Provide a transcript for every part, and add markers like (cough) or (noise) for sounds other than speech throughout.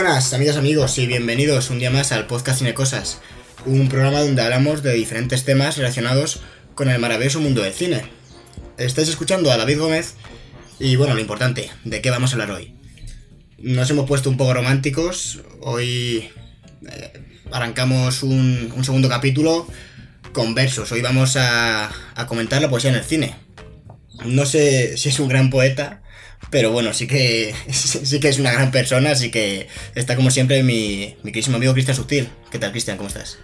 buenas, amigas, amigos, y bienvenidos un día más al podcast Cine Cosas, un programa donde hablamos de diferentes temas relacionados con el maravilloso mundo del cine. Estáis escuchando a David Gómez y bueno, lo importante, ¿de qué vamos a hablar hoy? Nos hemos puesto un poco románticos, hoy eh, arrancamos un, un segundo capítulo con versos, hoy vamos a, a comentar la poesía en el cine. No sé si es un gran poeta, pero bueno, sí que, (laughs) sí que es una gran persona, así que está como siempre mi, mi querísimo amigo Cristian Sutil. ¿Qué tal, Cristian? ¿Cómo estás?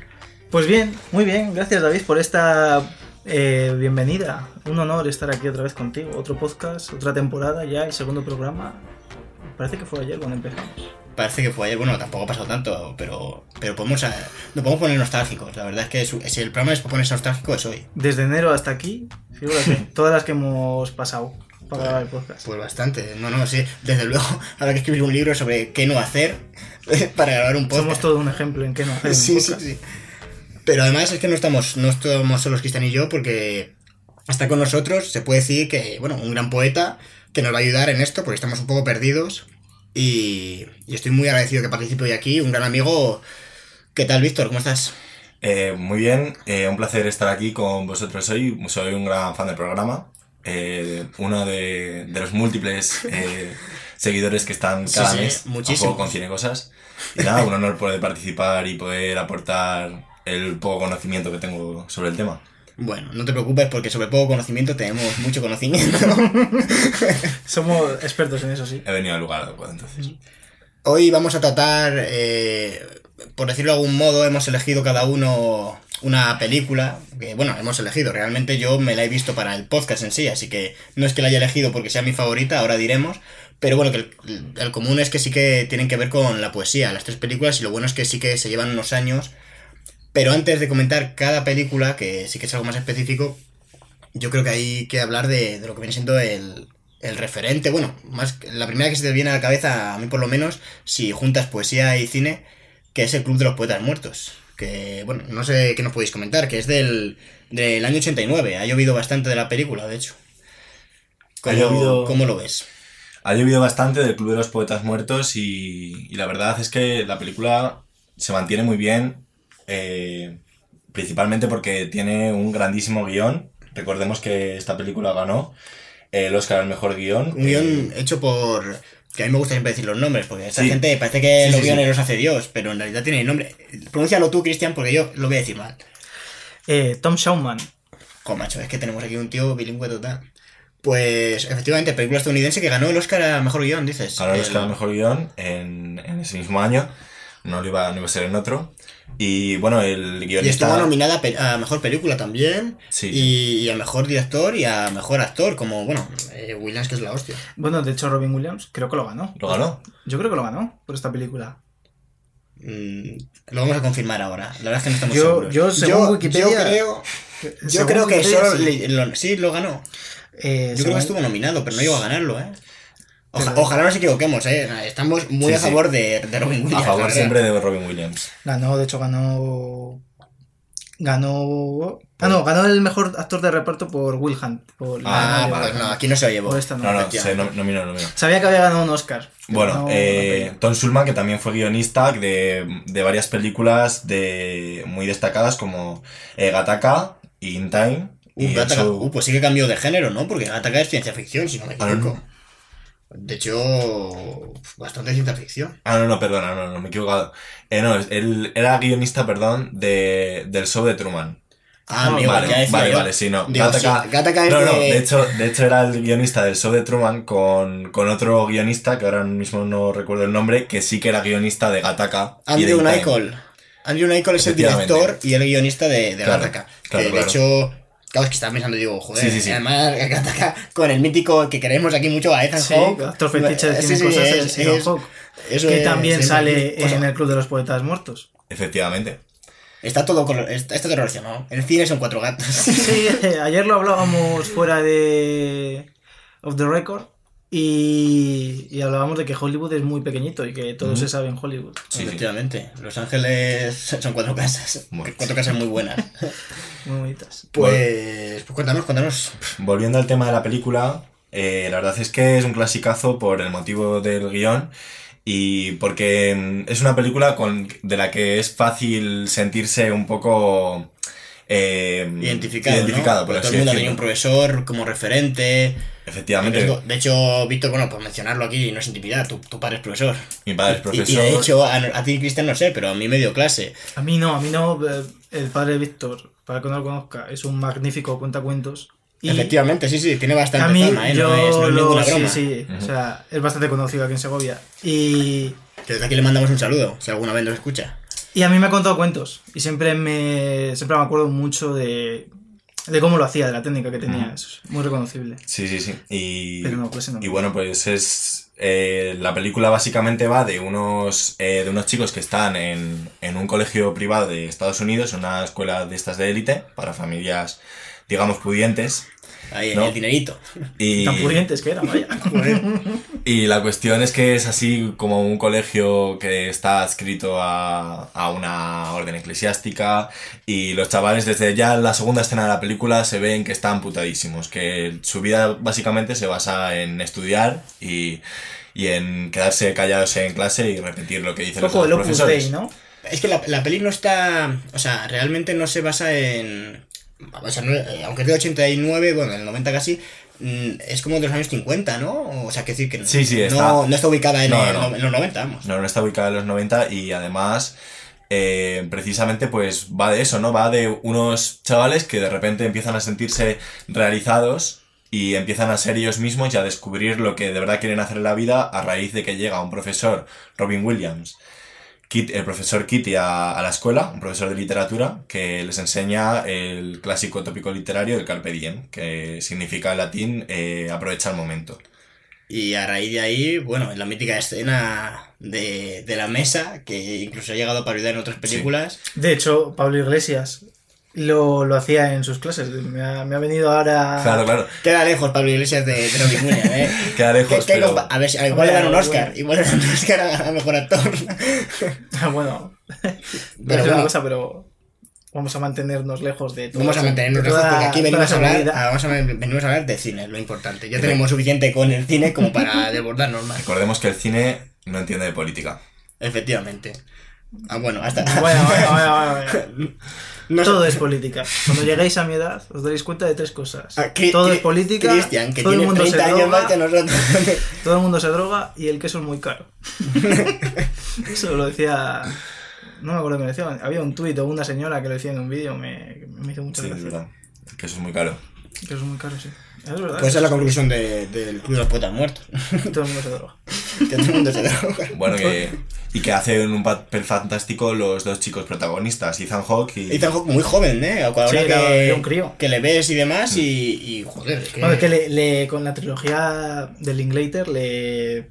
Pues bien, muy bien. Gracias, David, por esta eh, bienvenida. Un honor estar aquí otra vez contigo. Otro podcast, otra temporada, ya el segundo programa. Parece que fue ayer cuando empezamos. Parece que fue ayer, bueno, tampoco ha pasado tanto, pero, pero podemos, eh, nos podemos poner nostálgicos. La verdad es que si el programa es para ponerse nostálgico es hoy. Desde enero hasta aquí, figúrate, (laughs) todas las que hemos pasado para grabar el podcast. Pues bastante, no, no, sí, desde luego, (laughs) habrá que escribir un libro sobre qué no hacer (laughs) para grabar un podcast. Somos todo un ejemplo en qué no hacer un Sí, sí, sí. Pero además es que no estamos, no estamos solos Cristian y yo, porque está con nosotros, se puede decir que, bueno, un gran poeta que nos va a ayudar en esto, porque estamos un poco perdidos. Y, y estoy muy agradecido que participe hoy aquí, un gran amigo. ¿Qué tal, Víctor? ¿Cómo estás? Eh, muy bien, eh, un placer estar aquí con vosotros hoy. Soy un gran fan del programa. Eh, uno de, de los múltiples eh, (laughs) seguidores que están cada sí, mes a juego con Cine Cosas. Y nada, un honor poder participar y poder aportar el poco conocimiento que tengo sobre el tema. Bueno, no te preocupes porque sobre poco conocimiento tenemos mucho conocimiento. (laughs) Somos expertos en eso, sí. He venido al lugar adecuado entonces. Hoy vamos a tratar, eh, por decirlo de algún modo, hemos elegido cada uno una película, que bueno, hemos elegido, realmente yo me la he visto para el podcast en sí, así que no es que la haya elegido porque sea mi favorita, ahora diremos, pero bueno, que el, común es que sí que tienen que ver con la poesía, las tres películas, y lo bueno es que sí que se llevan unos años, pero antes de comentar cada película, que sí que es algo más específico, yo creo que hay que hablar de, lo que viene siendo el, el referente, bueno, más la primera que se te viene a la cabeza, a mí por lo menos, si juntas poesía y cine, que es el Club de los Poetas Muertos. Que, bueno, no sé qué nos podéis comentar, que es del, del año 89. Ha llovido bastante de la película, de hecho. ¿Cómo, Ha llovido- ¿cómo lo ves? Ha llovido bastante del Club de los Poetas Muertos y, y la verdad es que la película se mantiene muy bien, eh, principalmente porque tiene un grandísimo guion. Recordemos que esta película ganó el Oscar al mejor guion. Un guion Eh, hecho por... Que a mí me gusta siempre decir los nombres, porque esta Sí. gente parece que Sí, los sí, guiones sí. los hace Dios, pero en realidad tiene nombre. Pronúncialo tú, Cristian, porque yo lo voy a decir mal. Eh, Tom Shauman. Jo, macho, es que tenemos aquí un tío bilingüe total. Pues, efectivamente, película estadounidense que ganó el Oscar a Mejor Guión, dices. ganó el El- Oscar al mejor guion en, en ese mismo año. No lo iba, no iba a ser en otro. Y bueno, el Y guionista... estuvo nominada a Mejor Película también. Sí. Y, y a Mejor Director y a Mejor Actor, como, bueno, eh, Williams, que es la hostia. Bueno, de hecho, Robin Williams creo que lo ganó. ¿Lo ganó? Yo creo que lo ganó por esta película. Mm, lo vamos a confirmar ahora. La verdad es que no estamos Yo- seguros. yo, según Wikipedia- Yo creo, yo Según creo que Wikipedia, solo... sí. le- lo- sí, lo ganó. Eh, Yo creo que estuvo nominado, pero no llegó a ganarlo, ¿eh? Oja- ojalá nos equivoquemos, ¿eh? Estamos muy Sí, a sí. favor de, de Robin Williams. A favor siempre de Robin Williams. Ganó, de hecho, ganó. Ganó. Ah, no, ganó el mejor actor de reparto por Will Hunt. Por Ah, la- pues no, aquí no se por esta no. No, no, nominó. Sabía que había ganado un Oscar. Bueno, no eh. Tom Sulman, que también fue guionista de, de varias películas de, muy destacadas como eh, Gattaca y In Time. Uh, y show- Uh, pues sí que cambió de género, ¿no? Porque Gattaca es ciencia ficción, si no me Ah, no, equivoco. No. De hecho, bastante ciencia ficción. Ah, no, no, perdona, no, no, me he equivocado. Eh, no, él era guionista, perdón, de, del show de Truman. Ah, amigo, vale, vale, vale, sí, no. Digo, Gattaca- sí, Gattaca No, no, de... de hecho, de hecho era el guionista del show de Truman con, con otro guionista, que ahora mismo no recuerdo el nombre, que sí que era guionista de Gattaca. de Andrew. Nichol. Andrew Nichol es el director y el guionista de, de Claro, Gattaca. claro, que de claro. hecho, claro, es que estaba pensando, digo, joder, Sí, sí, sí. además (laughs) con el mítico que queremos aquí mucho a Ethan Sí, Hawke. actor fetiche de cine sí, cosas es- es Ethan es- Hawke, eso Que es- también sale cosa. en el Club de los Poetas Muertos. Efectivamente. Está todo, está, está todo relacionado. El cine son cuatro gatos. Sí, (laughs) ayer lo hablábamos fuera de. Off the record. Y, y hablábamos de que Hollywood es muy pequeñito y que todo se sabe en Hollywood. Sí. Efectivamente. Los Ángeles son cuatro casas. (laughs) Cuatro casas muy buenas. (laughs) Muy bonitas. Pues, pues cuéntanos, cuéntanos. Volviendo al tema de la película, eh, la verdad es que es un clasicazo por el motivo del guion Y porque es una película con, de la que es fácil sentirse un poco... eh, Identificado, identificado, ¿no? por así todo el mundo tenía un profesor como referente. Efectivamente, De hecho, Víctor, bueno, por mencionarlo aquí, no es intimidad, tu, tu padre es profesor. mi padre es Y- profesor. Y, de hecho, a, a ti, Cristian, no sé, pero a mí me dio clase. A mí no, a mí no. eh, El padre de Víctor, para que no lo conozca, es un magnífico cuentacuentos. Y Efectivamente, sí, sí, tiene bastante a mí, fama, ¿eh? yo no es, no es lo- ninguna sí, broma. sí, o sea, es bastante conocido aquí en Segovia. Y, Que Desde aquí le mandamos un saludo, si alguna vez nos escucha. Y a mí me ha contado cuentos. Y siempre me, siempre me acuerdo mucho de, de cómo lo hacía, de la técnica que tenía. Es muy reconocible. Sí, sí, sí. Y, Pero no, pues no. y bueno, pues es. eh, la película básicamente va de unos, eh, de unos chicos que están en, en un colegio privado de Estados Unidos, una escuela de estas de élite, para familias, digamos, pudientes. Ahí, No. el dinerito. Y, Tan pudientes que eran, vaya. (laughs) y la cuestión es que es así como un colegio que está adscrito a, a una orden eclesiástica y los chavales desde ya la segunda escena de la película se ven que están putadísimos, que su vida básicamente se basa en estudiar y, y en quedarse callados en clase y repetir lo que dicen los profesores. Dei, ¿no? Es que la, la peli no está. O sea, realmente no se basa en. O sea, no- eh, aunque es de 89, bueno, del 90 casi, mm, es como de los años 50, ¿no? O sea, que decir que Sí, sí, no, está- no está ubicada en, No, el- en los 90, vamos. No, no está ubicada en los 90 y además eh, precisamente pues va de eso, ¿no? Va de unos chavales que de repente empiezan a sentirse realizados y empiezan a ser ellos mismos y a descubrir lo que de verdad quieren hacer en la vida a raíz de que llega un profesor, Robin Williams, Kit- el profesor Kitty a, a la escuela, un profesor de literatura, que les enseña el clásico tópico literario del Carpe Diem, que significa en latín eh, aprovecha el momento. Y a raíz de ahí, bueno, en la mítica escena de, de la mesa, que incluso ha llegado a parodiar en otras películas. De hecho, Pablo Iglesias lo, lo hacía en sus clases. Me ha, me ha venido ahora. Claro, claro, Queda lejos Pablo Iglesias de, de Robin Williams, ¿eh? (laughs) queda lejos, ¿Qué- pero... A ver, si- igual le dan un Oscar. Igual le dan un Oscar a, a mejor actor. (laughs) bueno, Pero pero una bueno. cosa, pero vamos a mantenernos lejos de todo. Vamos a mantenernos lejos porque aquí venimos a, hablar, movida. ah, vamos a venimos a hablar de cine, lo importante. Ya tenemos suficiente con el cine como para (laughs) desbordarnos más. Recordemos que el cine no entiende de política. Efectivamente. Ah, bueno, hasta. Bueno, bueno, bueno, bueno. No sé- Todo es política. Cuando lleguéis a mi edad, os daréis cuenta de tres cosas. Ah, Todo es política, Cristian, que todo el mundo se 30 años droga, más que nosotros. (laughs) todo el mundo se droga y el queso es muy caro. (laughs) Eso lo decía... No me acuerdo qué decía. Había un tuit o una señora que lo decía en un vídeo, me, me hizo mucha Sí, es gracia. verdad. Que eso es muy caro. Que eso es muy caro, sí. Es verdad. Pues esa es la conclusión de- del Club de los Poetas Muertos. Todo el mundo se droga. (laughs) que todo el mundo se droga. Bueno, que, y que hacen un papel fantástico los dos chicos protagonistas, Ethan Hawke y... Ethan Hawke muy joven, ¿eh? Ahora Sí, era- que, era un crío. que le ves y demás, y, y joder, es que. Bueno, es que le, le- con la trilogía de Linklater le,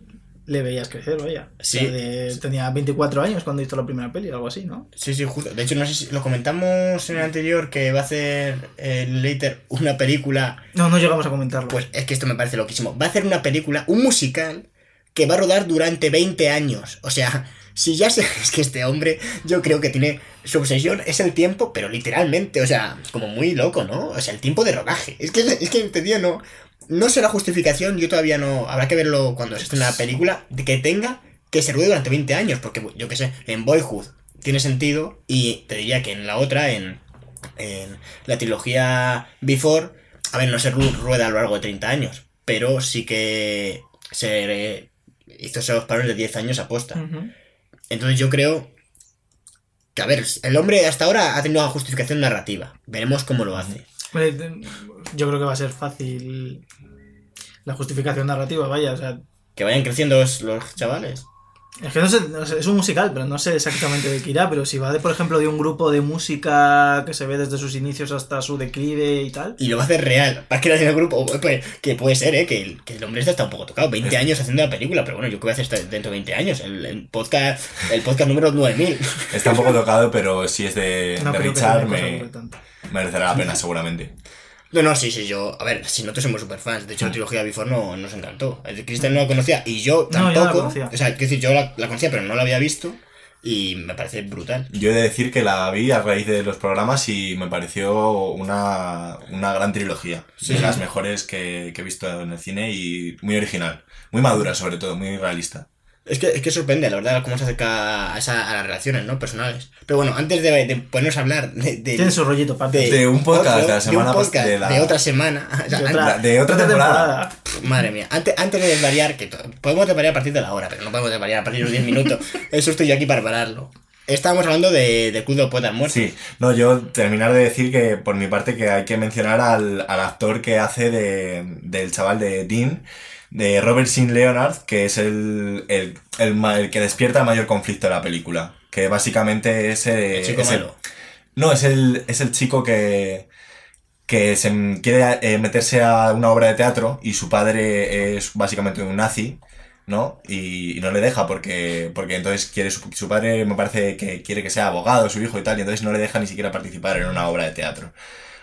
le veías crecer, vaya. Sí. O sea, de- tenía 24 años cuando hizo la primera peli, algo así, ¿no? Sí, sí, justo. De hecho, no sé si lo comentamos en el anterior que va a hacer el Later una película. No, no llegamos a comentarlo. Pues es que esto me parece loquísimo. Va a hacer una película, un musical, que va a rodar durante 20 años. O sea, si ya se. (laughs) Es que este hombre, yo creo que tiene. Su obsesión es el tiempo, pero literalmente, o sea, como muy loco, ¿no? O sea, el tiempo de rodaje. Es que, es que no. No la justificación, yo todavía no. Habrá que verlo cuando se estrene la película, que tenga que se ruede durante 20 años, porque yo qué sé, en Boyhood tiene sentido, y te diría que en la otra, en, la trilogía Before, a ver, no se ru- rueda a lo largo de 30 años, pero sí que se hizo esos paros de 10 años aposta. Ujú. Entonces yo creo que, a ver, el hombre hasta ahora ha tenido una justificación narrativa. Veremos cómo lo hace. Yo creo que va a ser fácil la justificación narrativa, vaya. O sea, Que vayan creciendo los, los chavales. Es que no sé, no sé, es un musical, pero no sé exactamente de qué irá. Pero si va, de, por ejemplo, de un grupo de música que se ve desde sus inicios hasta su declive y tal. Y lo va a hacer real. Para que en el grupo. pues, que puede ser, ¿eh? Que el, que el hombre este está un poco tocado. 20 años haciendo la película. Pero bueno, yo qué voy a hacer esta- dentro de 20 años. El, el podcast el podcast número 9000. Está un poco tocado, pero si es de, No de creo que sea Richard, me merecerá la pena seguramente. No, no, sí, sí, yo. A ver, si nosotros somos super fans. De hecho, la trilogía Before no, nos encantó. Cristian no la conocía y yo No, yo no la tampoco. conocía. o sea, quiero decir, yo la, la conocía, pero no la había visto. Y me parece brutal. Yo he de decir que la vi a raíz de los programas y me pareció una, una gran trilogía. Sí. De las mejores que, que he visto en el cine y muy original. Muy madura, sobre todo, muy realista. Es que, es que sorprende, la verdad, cómo se acerca a, esa- a las relaciones, ¿no? Personales. Pero bueno, antes de, de ponernos a hablar de, de- Tiene su rollito parte. De un podcast de la de un semana podcast de la- de otra semana. (laughs) o sea, De la- de otra temporada. Madre mía, antes, antes de desvariar, que podemos desvariar a partir de la hora, pero no podemos desvariar a partir de los 10 minutos. (laughs) Eso estoy yo aquí para pararlo. Estábamos hablando de, de Club de Muertos. Sí, no, yo terminar de decir que por mi parte que hay que mencionar al, al actor que hace de, del chaval de Dean, de Robert Sin Leonard, que es el, el, el, el que despierta el mayor conflicto de la película. Que básicamente es, eh, El chico es malo. no, es el, es el chico que, que se quiere eh, meterse a una obra de teatro y su padre es básicamente un nazi, ¿no? Y, y no le deja porque, porque entonces quiere su, su padre me parece que quiere que sea abogado, su hijo y tal, y entonces no le deja ni siquiera participar en una obra de teatro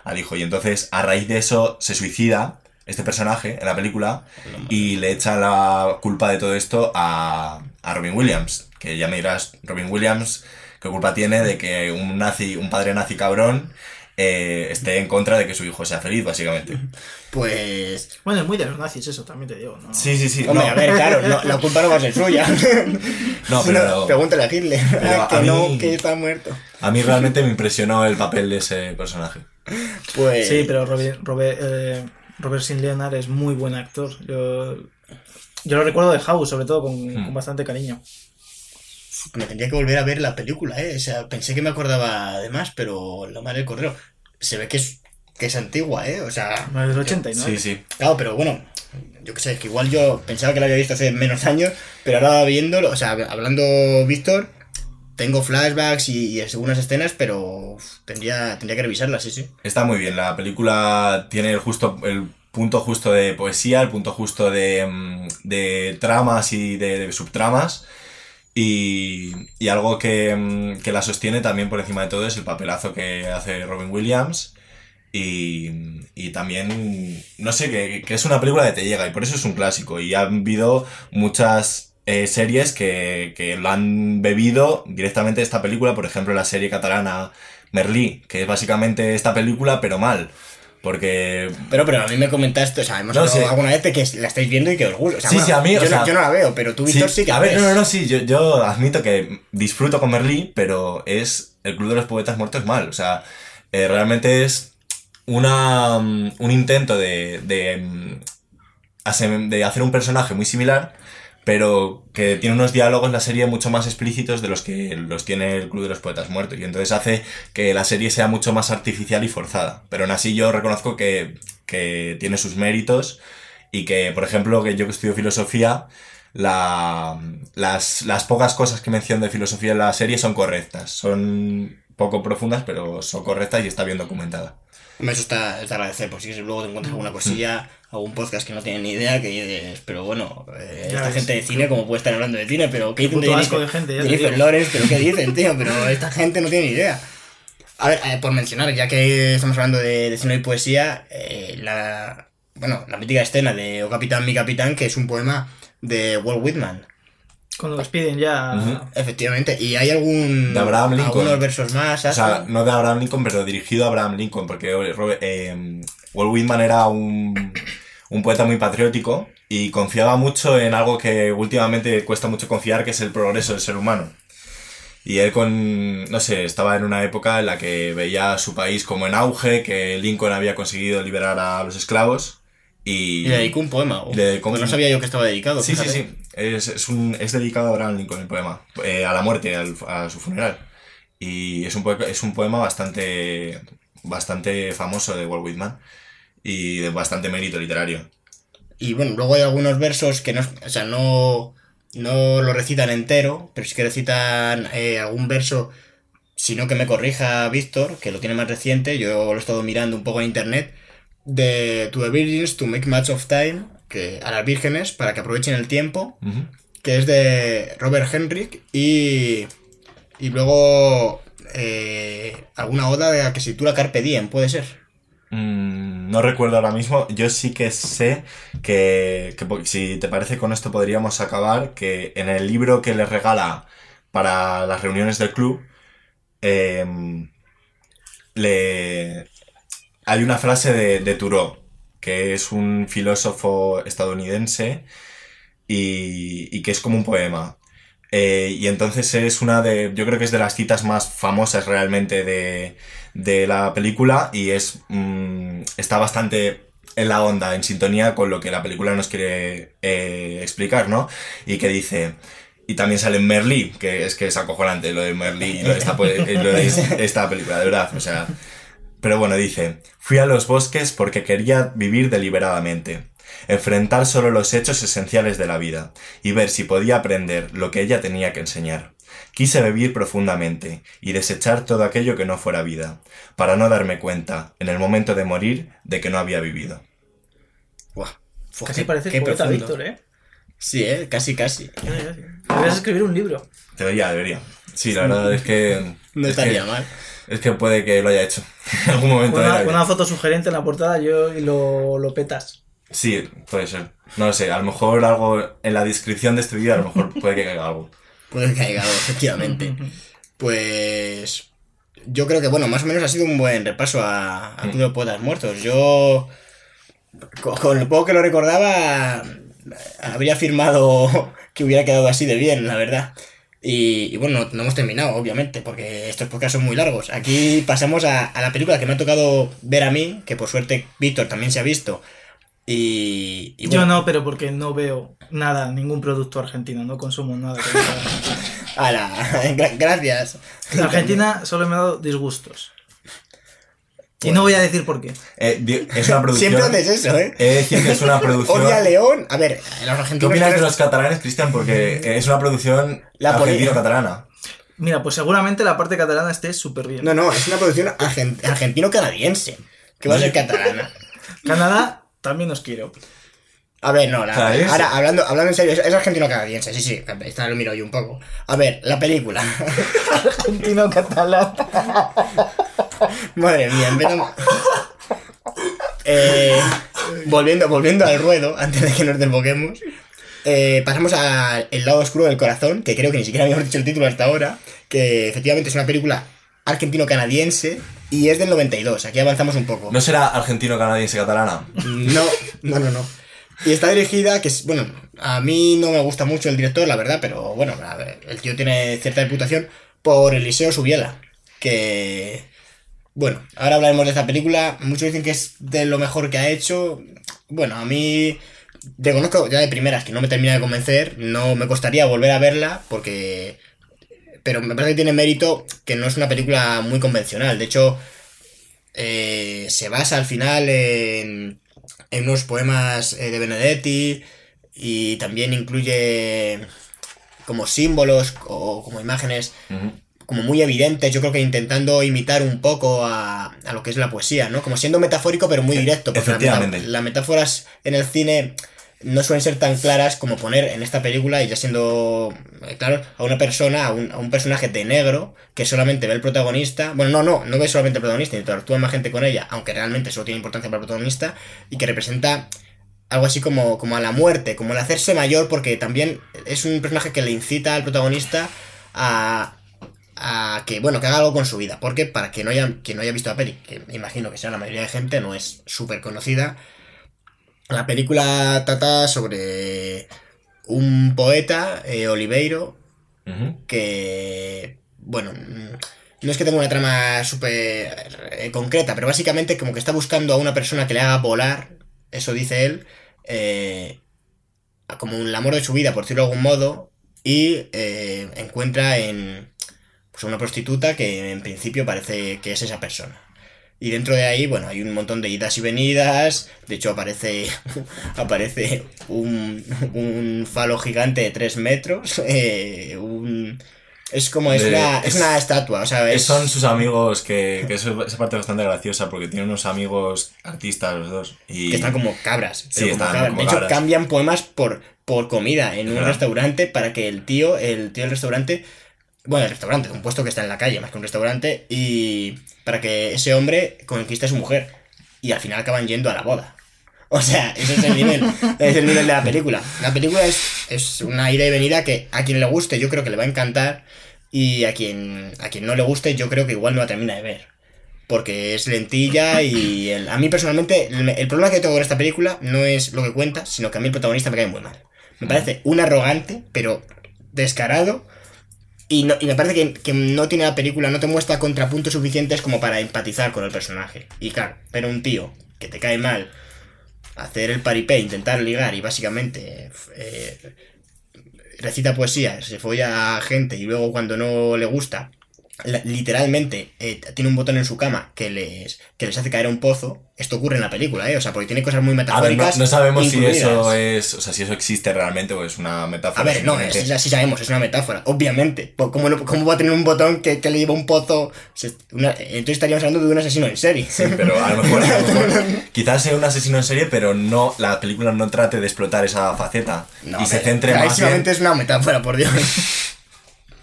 al hijo. Y entonces a raíz de eso se suicida este personaje en la película y le echa la culpa de todo esto a, a Robin Williams. Que ya me dirás, Robin Williams, ¿qué culpa tiene de que un nazi, un padre nazi cabrón, eh, esté en contra de que su hijo sea feliz, básicamente? Pues. Bueno, es muy de los nazis eso, también te digo, ¿no? Sí, sí, sí. Hombre, no, a ver, claro, no- la culpa no va a ser suya. No, (laughs) pero- Pregúntale a Hitler. Pero (laughs) a que no, mí- que está muerto. A mí realmente me impresionó el papel de ese personaje. Pues. Sí, pero Robert, eh, Robert Sin Leonard es muy buen actor. Yo, yo lo recuerdo de House, sobre todo, con, Hmm. con bastante cariño. Me tendría que volver a ver la película, ¿eh? O sea, pensé que me acordaba de más, pero la madre del correo. Se ve que es, que es antigua, ¿eh? O sea. No, es del 89. Sí, sí. Claro, pero bueno, yo qué sé, es que igual yo pensaba que la había visto hace menos años, pero ahora viéndolo, o sea, hablando Víctor, tengo flashbacks y, algunas escenas, pero tendría, tendría que revisarlas, sí, sí. Está muy bien. La película tiene el justo el punto justo de poesía, el punto justo de, mm, de tramas y de, de subtramas. Y, y algo que, mm, que la sostiene también por encima de todo es el papelazo que hace Robin Williams. Y, y también, no sé, que, que es una película que te llega y por eso es un clásico. Y ha habido muchas eh, series que, que lo han bebido directamente de esta película. Por ejemplo, la serie catalana Merlí, que es básicamente esta película, pero mal. Porque Pero, pero a mí me comentaste, o sea, hemos No, hablado sí. alguna vez de que la estáis viendo y que os gusta. O sea, Sí, bueno, sí, a mí, yo, o no, sea- yo no la veo, pero tú, Víctor, sí, que a ver, ves. no, no, no, sí, yo, yo admito que disfruto con Merlí, pero es el Club de los Poetas Muertos mal. O sea, eh, realmente es una, mm, un intento de, de, mm, de hacer un personaje muy similar, pero que tiene unos diálogos la serie mucho más explícitos de los que los tiene el Club de los Poetas Muertos. Y entonces hace que la serie sea mucho más artificial y forzada. Pero aún así yo reconozco que, que tiene sus méritos y que, por ejemplo, que yo que estudio filosofía, la, las, las pocas cosas que menciono de filosofía en la serie son correctas. Son poco profundas, pero son correctas y está bien documentada. Eso está, está agradecer, por si luego te encuentras alguna cosilla, algún podcast que no tiene ni idea, que dices, pero bueno, eh, esta ves. gente de cine, como puede estar hablando de cine, pero ¿qué Qué dicen de asco de gente, ya Jennifer. Lawrence? ¿Pero qué (laughs) dicen, tío? Pero esta gente no tiene ni idea. A ver, eh, por mencionar, ya que estamos hablando de, de cine y poesía, eh, la, bueno, la mítica escena de O Capitán, mi Capitán, que es un poema de Walt Whitman. Cuando los piden ya. Ujú. Efectivamente, y hay algún De Abraham Lincoln. algunos versos más. O sea, no de Abraham Lincoln, pero dirigido a Abraham Lincoln, porque Robert- eh, Walt Whitman era un, un poeta muy patriótico y confiaba mucho en algo que últimamente cuesta mucho confiar, que es el progreso del ser humano. Y él con, no sé, estaba en una época en la que veía a su país como en auge, que Lincoln había conseguido liberar a los esclavos y... Y le dedicó un poema. Le dedicó Pues no sabía yo que estaba dedicado. Sí, sí, fíjate. sí. Es, es, un, es dedicado a Abraham Lincoln el poema. eh, a la muerte, al- a su funeral. Y es un, es un poema bastante, bastante famoso de Walt Whitman. Y de bastante mérito literario. Y bueno, luego hay algunos versos que no, o sea, no, no lo recitan entero, pero sí que recitan eh, algún verso, sino que me corrija Víctor, que lo tiene más reciente, yo lo he estado mirando un poco en internet, de To the Virgins to Make Much of Time, que a las vírgenes, para que aprovechen el tiempo, que es de Robert Henrik, y, y luego eh, alguna oda de la que se titula Carpe Diem, puede ser. Mm, no recuerdo ahora mismo. Yo sí que sé que, que si te parece con esto podríamos acabar, que en el libro que les regala para las reuniones del club, em, le, hay una frase de, de Thoreau, que es un filósofo estadounidense y, y que es como un poema. Eh, y entonces es una de, yo creo que es de las citas más famosas realmente de, de la película y es, mm, está bastante en la onda, en sintonía con lo que la película nos quiere eh, explicar, ¿no? Y que dice, y también sale Merlí, que es que es acojonante lo de Merlí y lo de esta, lo de (laughs) esta película, de verdad, o sea... Pero bueno, dice, fui a los bosques porque quería vivir deliberadamente enfrentar solo los hechos esenciales de la vida y ver si podía aprender lo que ella tenía que enseñar. Quise vivir profundamente y desechar todo aquello que no fuera vida, para no darme cuenta, en el momento de morir, de que no había vivido. Buah, fue- Casi parece qué poeta profundo. Víctor, ¿eh? Sí, ¿eh? Casi, casi. Deberías escribir un libro. Debería, debería. Sí, la verdad es que... (laughs) No es estaría que- mal. Es que puede que lo haya hecho (laughs) en algún momento una, una foto sugerente en la portada yo y lo, lo petas. Sí, puede ser. No lo sé, a lo mejor algo en la descripción de este vídeo, a lo mejor puede que caiga algo. (laughs) Puede que haya algo, efectivamente. Pues. Yo creo que, bueno, más o menos ha sido un buen repaso a, a Club de Poetas Muertos. Yo. Con, con lo poco que lo recordaba. Habría afirmado (laughs) que hubiera quedado así de bien, la verdad. Y, y bueno, no hemos terminado, obviamente, porque estos podcasts son muy largos. Aquí pasamos a, a la película que me ha tocado ver a mí, que por suerte Víctor también se ha visto. Y, y Yo no, pero porque no veo nada, ningún producto argentino, no consumo nada. (laughs) ala, (laughs) gra- gracias. Argentina solo me ha dado disgustos. Y no voy a decir por qué. Eh, es una producción... Siempre haces eso, ¿eh? He de decir que es una (laughs) producción... Odia León. A ver, los ¿Qué argentinos. opinas de los catalanes, Cristian? Porque es una producción argentino-catalana. Mira, pues seguramente la parte catalana esté súper bien. No, no, es una producción argen- argentino-canadiense. Que va a ser catalana. Canadá también os quiero. A ver, no, la- ahora hablando, hablando en serio, es, es argentino-canadiense, sí, sí, esta lo miro yo un poco. A ver, la película. (laughs) Argentino-catalán. Madre mía, empezamos. Eh, volviendo, volviendo al ruedo, antes de que nos desboquemos. eh, pasamos al lado oscuro del corazón, que creo que ni siquiera habíamos dicho el título hasta ahora. Que efectivamente es una película argentino-canadiense y es del 92. Aquí avanzamos un poco. ¿No será argentino-canadiense-catalana? No, no, no, no. Y está dirigida, que es, bueno, a mí no me gusta mucho el director, la verdad, pero bueno, ver, el tío tiene cierta reputación por Eliseo Subiela, que, bueno, ahora hablaremos de esta película, muchos dicen que es de lo mejor que ha hecho, bueno, a mí reconozco ya de primeras que no me termina de convencer, no me costaría volver a verla, porque, pero me parece que tiene mérito que no es una película muy convencional, de hecho, eh, se basa al final en, en unos poemas eh, de Benedetti y también incluye como símbolos o como imágenes como muy evidentes, yo creo que intentando imitar un poco a, a lo que es la poesía, ¿no? Como siendo metafórico pero muy directo. Porque la las metáforas en el cine no suelen ser tan claras como poner en esta película, y ya siendo eh, claro, a una persona, a un, personaje de negro que solamente ve el protagonista. Bueno, no, no, no ve solamente el protagonista, interactúa más gente con ella, aunque realmente solo tiene importancia para el protagonista, y que representa algo así como, como a la muerte, como el hacerse mayor, porque también es un personaje que le incita al protagonista a, a que, bueno, que haga algo con su vida. Porque para quien no haya, quien no haya visto la peli, que imagino que sea la mayoría de gente, no es súper conocida, la película trata sobre un poeta, eh, Oliveiro, que, bueno, mm, no es que tenga una trama súper eh, concreta, pero básicamente como que está buscando a una persona que le haga volar, eso dice él, eh, como el amor de su vida, por decirlo de algún modo, y eh, encuentra en pues, una prostituta que en principio parece que es esa persona. Y dentro de ahí, bueno, hay un montón de idas y venidas. De hecho, aparece, (laughs) aparece un, un falo gigante de 3 metros. (laughs) eh, un, es como, es, De- una, es, es- una estatua, o sea, es, Son sus amigos que, que eso, esa parte es bastante graciosa porque tienen unos amigos artistas los dos. Y que están como cabras. Sí, como están cabras. como de hecho, cabras. cambian poemas por, por comida en un restaurante para que el tío, el tío del restaurante, bueno, el restaurante, un puesto que está en la calle más que un restaurante, y para que ese hombre conquiste a su mujer. Y al final acaban yendo a la boda. (laughs) O sea, ese es el nivel, es el nivel de la película. La película es, es una ida y venida que a quien le guste yo creo que le va a encantar y a quien, a quien no le guste yo creo que igual no la termina de ver. Porque es lentilla y el- a mí personalmente el, el problema que tengo con esta película no es lo que cuenta, sino que a mí el protagonista me cae muy mal. Me parece un arrogante, pero descarado. Y, no- me parece que, que no tiene la película, no te muestra contrapuntos suficientes como para empatizar con el personaje. Y claro, pero un tío que te cae mal, hacer el paripé, intentar ligar y básicamente eh, recita poesía, se folla a gente y luego cuando no le gusta, la- literalmente eh, tiene un botón en su cama que les, que les hace caer a un pozo. Esto ocurre en la película, ¿eh? O sea, porque tiene cosas muy A ver, no, metafóricas. no sabemos si eso es. O sea, si eso existe realmente o es una metáfora. A ver, no, simplemente. es, sí sabemos, es una metáfora, obviamente. Po- ¿Cómo, no- cómo va a tener un botón que, que le lleva un pozo? Una- entonces estaríamos hablando de un asesino en serie. Sí, pero a lo mejor, a lo mejor (laughs) quizás sea un asesino en serie, pero no la película no trate de explotar esa faceta No, y se centre más en... clarísimamente es una metáfora, por Dios. (laughs)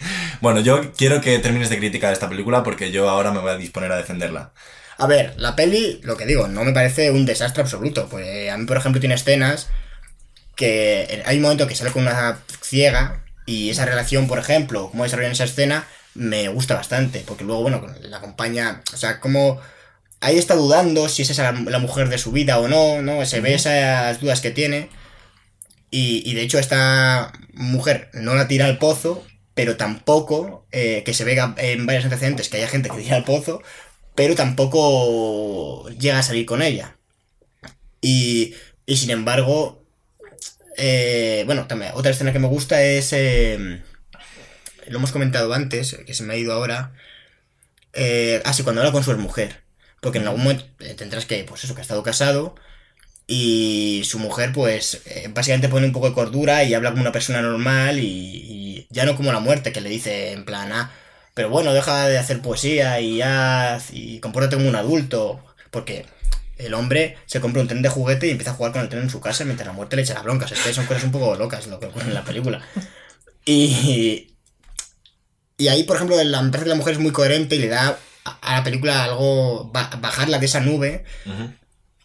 (laughs) Bueno, yo quiero que termines de criticar esta película porque yo ahora me voy a disponer a defenderla. A ver, la peli, lo que digo, no me parece un desastre absoluto. Pues a mí, por ejemplo, tiene escenas que hay un momento que sale con una ciega y esa relación, por ejemplo, cómo desarrollan esa escena, me gusta bastante. Porque luego, bueno, la acompaña, o sea, como ahí está dudando si es esa la, mujer de su vida o no, ¿no? Se ve esas dudas que tiene. Y, y de hecho esta mujer no la tira al pozo, pero tampoco, eh, que se vea en varios antecedentes que haya gente que tira al pozo, pero tampoco llega a salir con ella. Y, y sin embargo, eh, bueno, también otra escena que me gusta es, eh, lo hemos comentado antes, que se me ha ido ahora, eh, ah, cuando habla con su mujer, porque en algún momento tendrás que, pues eso, que ha estado casado. Y su mujer, pues, eh, básicamente pone un poco de cordura y habla como una persona normal y, ya no como la muerte, que le dice en plan, ah, pero bueno, deja de hacer poesía y haz y compórtate como un adulto. Porque el hombre se compra un tren de juguete y empieza a jugar con el tren en su casa mientras la muerte le echa las broncas. Es que son cosas un poco locas lo que ocurre en la película. Y, y ahí, por ejemplo, la, parece que la mujer es muy coherente y le da a, la película algo, ba- bajarla de esa nube.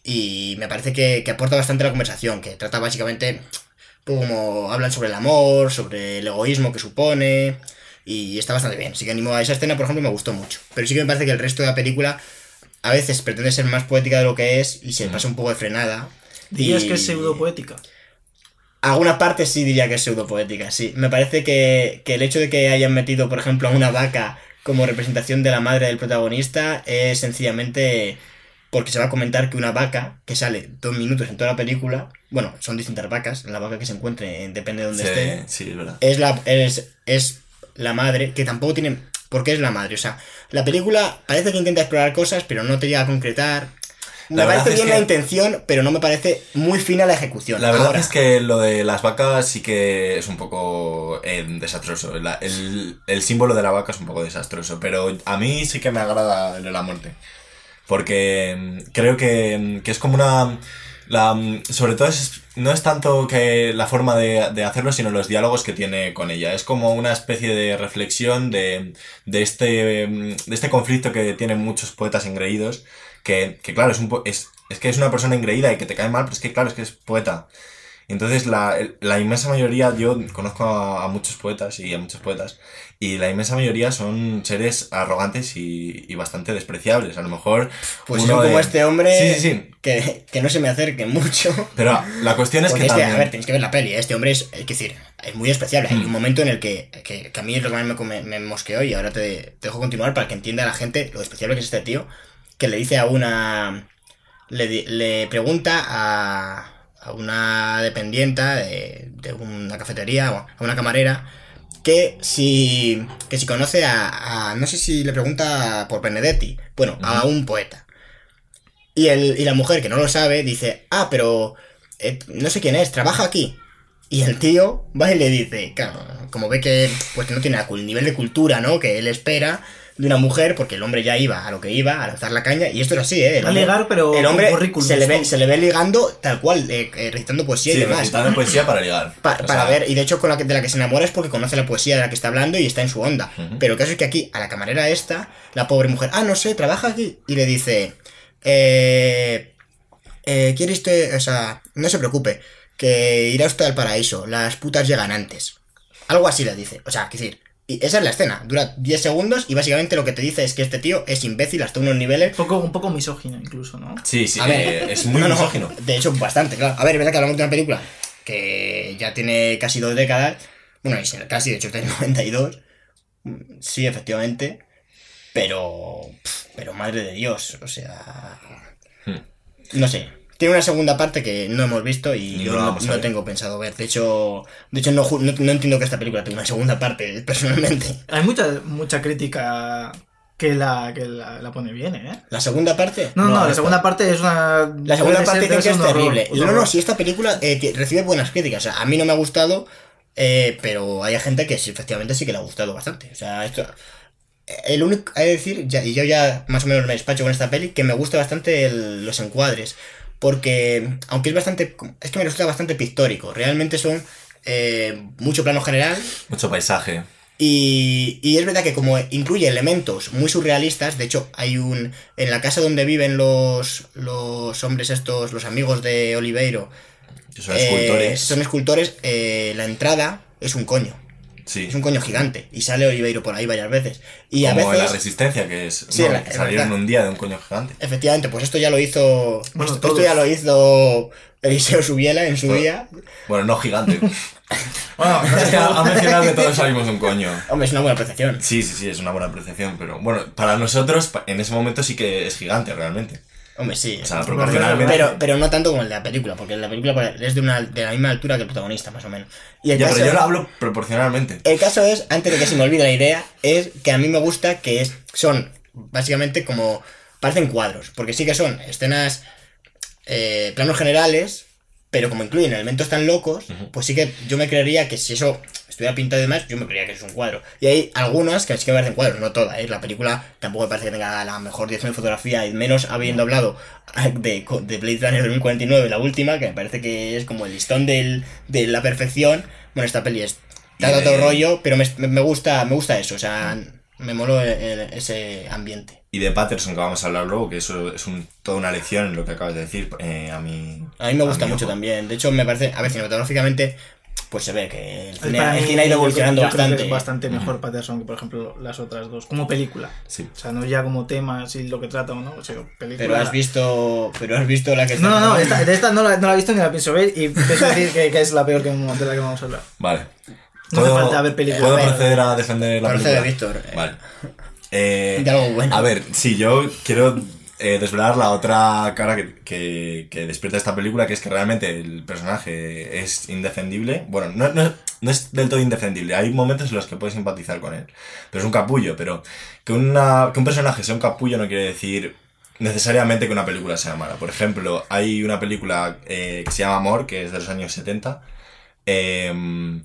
Y me parece que, que aporta bastante a la conversación, que trata básicamente pues, como hablan sobre el amor, sobre el egoísmo que supone, y está bastante bien. Así que animo a esa escena, por ejemplo, me gustó mucho. Pero sí que me parece que el resto de la película a veces pretende ser más poética de lo que es y se pasa un poco de frenada. Dirías Y- que es pseudo poética. Alguna parte sí diría que es pseudopoética, sí. Me parece que, que el hecho de que hayan metido, por ejemplo, a una vaca como representación de la madre del protagonista es sencillamente porque se va a comentar que una vaca que sale dos minutos en toda la película, bueno, son distintas vacas, la vaca que se encuentre, eh, depende de donde Sí, esté, sí, es verdad. es la, es, es la madre, que tampoco tiene... ¿Por qué es la madre? O sea, la película parece que intenta explorar cosas, pero no te llega a concretar. Me parece bien que- la intención, pero no me parece muy fina la ejecución. La verdad Ahora, es que lo de las vacas sí que es un poco eh, desastroso. La- el, el símbolo de la vaca es un poco desastroso, pero a mí sí que me agrada el de la muerte. Porque mm, creo que, mm, que es como una... La, mm, sobre todo es, no es tanto que la forma de, de hacerlo, sino los diálogos que tiene con ella. Es como una especie de reflexión de, de, este, de este conflicto que tienen muchos poetas engreídos. Que, que claro, es, un, es, es que es una persona engreída y que te cae mal, pero es que claro, es que es poeta. Entonces, la, la inmensa mayoría, yo conozco a, a muchos poetas y a muchos poetas, y la inmensa mayoría son seres arrogantes y, y bastante despreciables. A lo mejor. Pues uno son como de- este hombre Sí, sí, sí. Que, que no se me acerque mucho. Pero la cuestión es Porque que es que, también. a ver, tenéis que ver la peli. ¿eh? Este hombre es, es decir, es muy especial. Hay Hmm. un momento en el que, que, que a mí es lo que más me, mosqueó y ahora te, te dejo continuar para que entienda la gente lo especial que es este tío. Que le dice a una. Le, le pregunta a, a una dependienta de, de una cafetería o a una camarera que si, que si conoce a, a- No sé si le pregunta por Benedetti. Bueno, a un poeta. Y, el, y la mujer, que no lo sabe, dice, ah, pero eh, no sé quién es, trabaja aquí. Y el tío va y le dice, claro, como ve que, pues, que no tiene el nivel de cultura, ¿no? Que él espera de una mujer, porque el hombre ya iba a lo que iba, a lanzar la caña, y esto es así, ¿eh? El A hombre- ligar, pero el hombre se le, ve, se le ve ligando tal cual, eh, eh, recitando poesía Sí, y demás. recitando poesía para ligar. Pa- O para sea, ver, y de hecho con la que, de la que se enamora es porque conoce la poesía de la que está hablando y está en su onda. Pero el caso es que aquí, a la camarera esta, la pobre mujer, ah, no sé, trabaja aquí. Y le dice, eh, eh, ¿quiere usted, o sea, no se preocupe, que irá usted al paraíso, las putas llegan antes. Algo así le dice, o sea, que decir, y esa es la escena, dura 10 segundos y básicamente lo que te dice es que este tío es imbécil hasta unos niveles Un poco, un poco misógino incluso, ¿no? Sí, sí, a ver, eh, es muy no, no, misógino. de hecho, bastante, claro. A ver, es verdad que hablamos de una película que ya tiene casi dos décadas. Bueno, y casi, de hecho, está en 92. Mm, Sí, efectivamente. Pero. Pero madre de Dios, o sea. Hmm. No sé. Tiene una segunda parte que no hemos visto y Ni yo no, no tengo pensado ver. De hecho, de hecho no, ju- no, no entiendo que esta película tenga una segunda parte, (laughs) personalmente. Hay mucha, mucha crítica que la, que la, la pone bien, ¿eh? ¿La segunda parte? No, no, la esta- segunda parte es una. La segunda parte ser- dicen que es horror, terrible. un No, no, horror. si esta película eh, recibe buenas críticas. O sea, a mí no me ha gustado, eh, pero hay gente que sí, efectivamente sí que le ha gustado bastante. O sea, esto. El único, hay que decir, ya- y yo ya más o menos me despacho con esta peli, que me gusta bastante el- los encuadres. Porque, aunque es bastante. Es que me resulta bastante pictórico. Realmente son eh, mucho plano general. Mucho paisaje. Y, y es verdad que como incluye elementos muy surrealistas, de hecho hay un... En la casa donde viven los, los hombres estos, los amigos de Oliveiro, Que son eh, escultores. son escultores, eh, la entrada es un coño, Sí. es un coño gigante, y sale Oliveiro por ahí varias veces. Y a Como la veces... resistencia, que es. Sí, no, la- que salieron un día de un coño gigante. Efectivamente, pues esto ya lo hizo... Bueno, esto, ya lo hizo Eliseo Subiela en su Todo. día. Bueno, no gigante. (laughs) Bueno, no es que a, a mencionar que todos salimos de un coño. Hombre, es una buena apreciación. Sí, sí, sí, es una buena apreciación, pero bueno, para nosotros en ese momento sí que es gigante realmente. Hombre, sí. O sea, Pero- proporcionalmente. Pero, pero no tanto como el de la película, porque la película es de, una, de la misma altura que el protagonista, más o menos. Y el Ya, caso, pero yo lo hablo proporcionalmente. el caso es, antes de que se me olvide la idea, es que a mí me gusta que es, son básicamente como. parecen cuadros, porque sí que son escenas, eh, planos generales, pero como incluyen elementos tan locos, pues sí que yo me creería que si eso estuviera pintado y demás, yo me creería que es un cuadro. Y hay algunas que sí que me parecen cuadros, no todas, ¿eh? La película tampoco me parece que tenga la mejor dirección de fotografía, y menos habiendo hablado de, de Blade Runner 2049, la última, que me parece que es como el listón del, de la perfección. Bueno, esta peli es Trata otro rollo, pero me, me gusta me gusta eso, o sea, me moló el- el- ese ambiente. Y de Patterson, que vamos a hablar luego, que eso es un, toda una lección en lo que acabas de decir. eh, a mí. A mí me gusta mucho ojo. también. De hecho, me parece, a ver, cinematográficamente, pues se ve que el cine, el mí, cine ha ido yo evolucionando yo creo que bastante. es bastante mejor Patterson que, por ejemplo, las otras dos. Como película. Sí. O sea, no ya como temas y lo que trata o no. O sea, película. Pero has visto, pero has visto la que No, no, no, esta, de esta no la, no la he visto ni la pienso ver y pienso decir que, que es la peor que, de la que vamos a hablar. Vale. No hace falta ver películas. ¿Puedo proceder a defender la película? Víctor. Eh, Vale. (laughs) Eh, De algo bueno. A ver, sí, yo quiero eh, desvelar la otra cara que, que, que despierta esta película, que es que realmente el personaje es indefendible. Bueno, no, no, no es del todo indefendible. Hay momentos en los que puedes simpatizar con él. Pero es un capullo. Pero que, una, que un personaje sea un capullo no quiere decir necesariamente que una película sea mala. Por ejemplo, hay una película eh, que se llama Amor, que es de los años 70. em,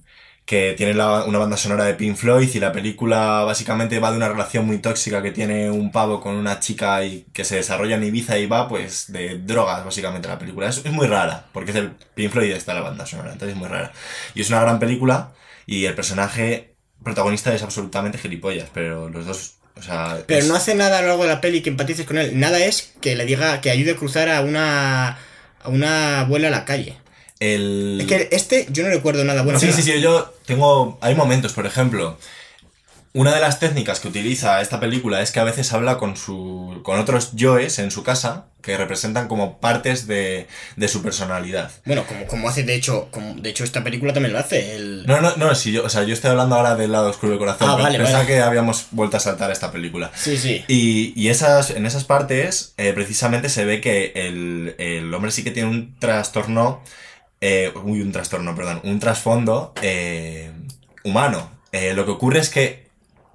que tiene la- una banda sonora de Pink Floyd y la película básicamente va de una relación muy tóxica que tiene un pavo con una chica y que se desarrolla en Ibiza y va pues de drogas básicamente la película. Es, es muy rara porque es el Pink Floyd y está la banda sonora, entonces es muy rara. Y es una gran película y el personaje protagonista es absolutamente gilipollas, pero los dos, o sea... Pero es- no hace nada a lo largo de la peli que empatices con él. Nada es que le diga, que ayude a cruzar a una, a una abuela a la calle. El... Es que este, yo no recuerdo nada bueno. sí, sí, sí, yo tengo. Hay momentos, por ejemplo. Una de las técnicas que utiliza esta película es que a veces habla con su. con otros yoes en su casa que representan como partes de, de su personalidad. Bueno, como, como hace, de hecho, como, de hecho, esta película también lo hace. El... No, no, no, si yo, o sea, yo estoy hablando ahora del lado oscuro del corazón. Ah, vale, pensaba vale. que habíamos vuelto a saltar esta película. Sí, sí. Y, y esas, en esas partes, eh, precisamente se ve que el, el hombre sí que tiene un trastorno. Eh, uy, un trastorno, perdón. Un trasfondo eh, humano. Eh, lo que ocurre es que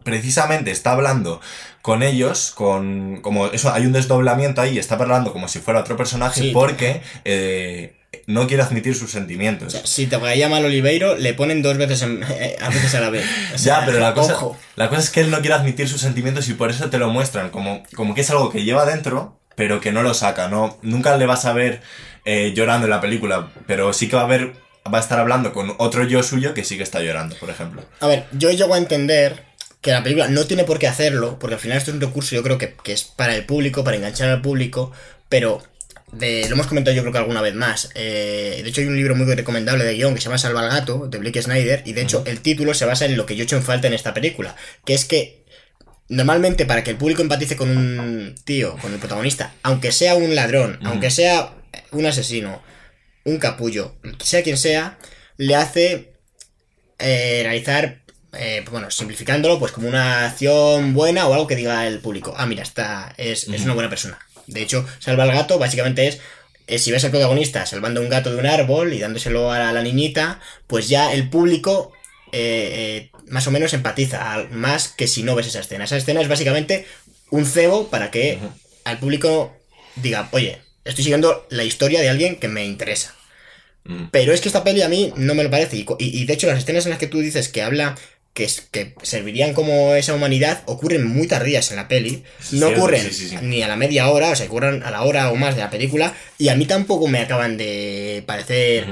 precisamente está hablando con ellos, con. como eso, hay un desdoblamiento ahí, está hablando como si fuera otro personaje, Sí. porque eh, no quiere admitir sus O sentimientos. sea, si te caía mal Oliveiro, le ponen dos veces en- a veces a la vez. O sea, Ya, pero la cosa, ojo. la cosa es que él no quiere admitir sus sentimientos y por eso te lo muestran, como, como que es algo que lleva dentro, pero que no lo saca, no, nunca le vas a ver eh, llorando en la película, pero sí que va a ver, va a estar hablando con otro yo suyo que sí que está llorando, por ejemplo. A ver, yo llego a entender que la película no tiene por qué hacerlo, porque al final esto es un recurso, yo creo que, que es para el público, para enganchar al público, pero de, lo hemos comentado yo creo que alguna vez más. Eh, de hecho, hay un libro muy recomendable de guion que se llama Salva al Gato, de Blake Snyder, y de hecho el título se basa en lo que yo he hecho en falta en esta película, que es que normalmente para que el público empatice con un tío, con el protagonista, aunque sea un ladrón, aunque sea un asesino, un capullo, sea quien sea, le hace eh, realizar, eh, bueno, simplificándolo, pues como una acción buena o algo que diga el público. Ah, mira, está, es, es una buena persona. De hecho, salva al gato, básicamente es eh, si ves al protagonista salvando un gato de un árbol y dándoselo a la, niñita, pues ya el público eh, eh, más o menos empatiza, al- más que si no ves esa escena. Esa escena es básicamente un cebo para que al público diga, oye, estoy siguiendo la historia de alguien que me interesa. Mm. Pero es que esta peli a mí no me lo parece. Y, de hecho, las escenas en las que tú dices que habla que, es- que servirían como esa humanidad ocurren muy tardías en la peli. Es No cierto, ocurren sí, sí, sí. ni a la media hora, o sea, ocurren a la hora o más de la película. Y a mí tampoco me acaban de parecer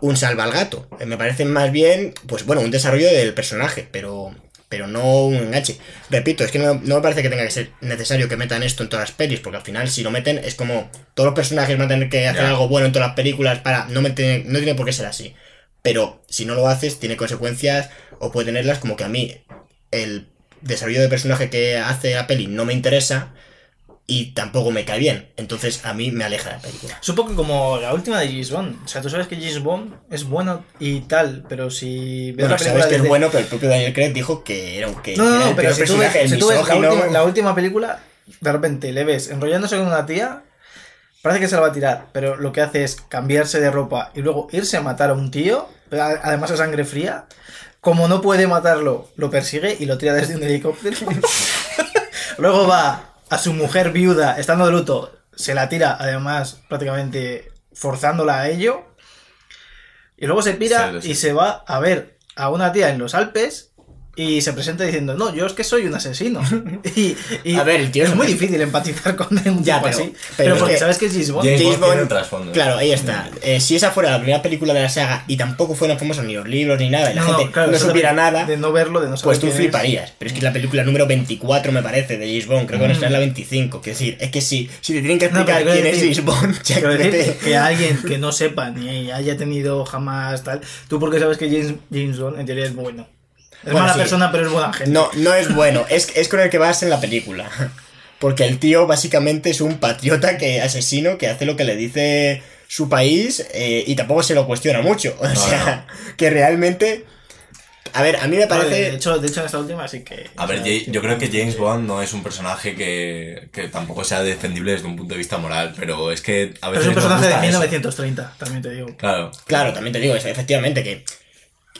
un salva al gato. Me parecen más bien, pues bueno, un desarrollo del personaje, pero, pero no un enganche. Repito, es que no, no me parece que tenga que ser necesario que metan esto en todas las pelis, porque al final si lo meten es como todos los personajes van a tener que hacer algo bueno en todas las películas para... No, me tiene, no tiene por qué ser así. Pero si no lo haces, tiene consecuencias o puede tenerlas como que a mí el desarrollo de personaje que hace la peli no me interesa y tampoco me cae bien. Entonces a mí me aleja la película. Un poco como la última de James Bond. O sea, tú sabes que James Bond es bueno y tal, pero si ves Bueno, la sabes que es bueno, pero el propio Daniel Craig dijo que era un que No, no, no, pero si tú ves, si tú ves la, última, la última película, de repente le ves enrollándose con una tía, parece que se la va a tirar, pero lo que hace es cambiarse de ropa y luego irse a matar a un tío, además a sangre fría. Como no puede matarlo, lo persigue y lo tira desde un helicóptero. (laughs) (laughs) luego va a su mujer viuda, estando de luto, se la tira, además, prácticamente forzándola a ello. Y luego se pira Sí, sí. y se va a ver a una tía en los Alpes y se presenta diciendo, no, yo es que soy un asesino. (laughs) y, y A ver, el tío es es- muy difícil empatizar con un Ya, tipo pero- así. pero Pero, es porque que- sabes que es James Bond. James Bond tiene Bond- un trasfondo. Claro, ahí está. Eh, si esa fuera la primera película de la saga y tampoco fueran famosos ni los libros ni nada, y la No, gente claro, no supiera nada, De no verlo, de no saber pues tú es. fliparías. Pero es que es la película número 24, me parece, de James Bond. Creo que van a estar en la 25. Quiero decir, es que si, si te tienen que explicar quién es James Bond, (laughs) ya vete. que alguien que no sepa ni haya tenido jamás tal, tú porque sabes que James, James Bond en teoría es bueno. Es Bueno, mala sí. persona, pero es buena gente. No, no es bueno, es, es con el que vas en la película. Porque el tío básicamente es un patriota que asesino que hace lo que le dice su país eh, y tampoco se lo cuestiona mucho. (laughs) O sea, que realmente... A ver, a mí me No, parece... de, hecho, de hecho, en esta última sí que. A ver, sea, yo creo que James Bond no es un personaje que, que tampoco sea defendible desde un punto de vista moral, pero es que a Pero veces es un personaje de gusta eso. 1930, también te digo. Claro. Claro, también te digo efectivamente que...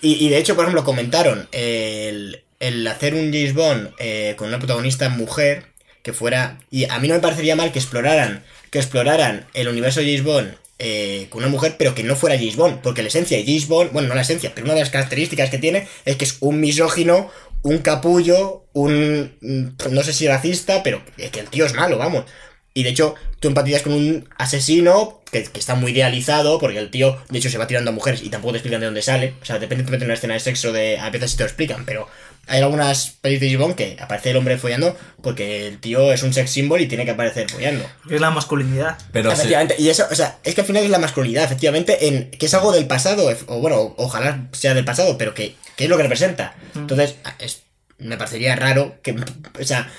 Y, y de hecho, por ejemplo, comentaron el, el hacer un James Bond eh, con una protagonista mujer que fuera... Y a mí no me parecería mal que exploraran, que exploraran el universo de James Bond eh, con una mujer, pero que no fuera James Bond, porque la esencia de James Bond, bueno, no la esencia, pero una de las características que tiene es que es un misógino, un capullo, un... mm, no sé si racista, pero que que el tío es malo, vamos. Y de hecho, tú empatizas con un asesino que, que está muy idealizado, porque el tío, de hecho, se va tirando a mujeres y tampoco te explican de dónde sale. O sea, depende de una escena de sexo, de a veces sí te lo explican, pero hay algunas pelis de James que aparece el hombre follando porque el tío es un sex symbol y tiene que aparecer follando. Es la masculinidad. Pero efectivamente, y eso, o sea, es que al final es la masculinidad, efectivamente, en que es algo del pasado, o bueno, ojalá sea del pasado, pero que, que es lo que representa. Entonces, es- me parecería raro que, o sea,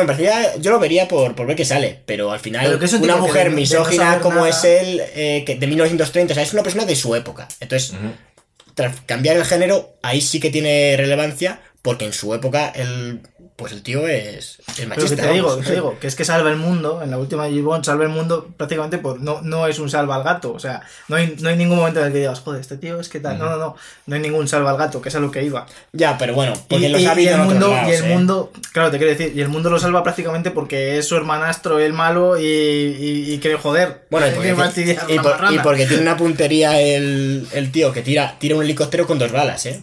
me parecería, yo lo vería por, por ver qué sale, pero al final, Pero una mujer no- no misógina como nada- es él, eh, que de 1930, o sea, es una persona de su época. Entonces, tras cambiar el género, ahí sí que tiene relevancia, porque en su época, el, pues el tío es, es Pero machista. que te digo, vamos. que te digo, que es que salva el mundo, en la última James Bond salva el mundo prácticamente por. No, no es un salva al gato, o sea, no hay, no hay ningún momento en el que digas, joder, este tío es que tal. No, no, no, no hay ningún salva al gato, que es a lo que iba. Ya, pero bueno, porque y, los y- ha y el en otros mundo, lados, y el ¿eh? mundo, claro, te quiero decir, y el mundo lo salva prácticamente porque es su hermanastro el malo y, y, y quiere joder. Bueno, (laughs) porque, por- y porque tiene una (laughs) puntería el, el tío que tira, tira un helicóptero con dos balas, ¿eh?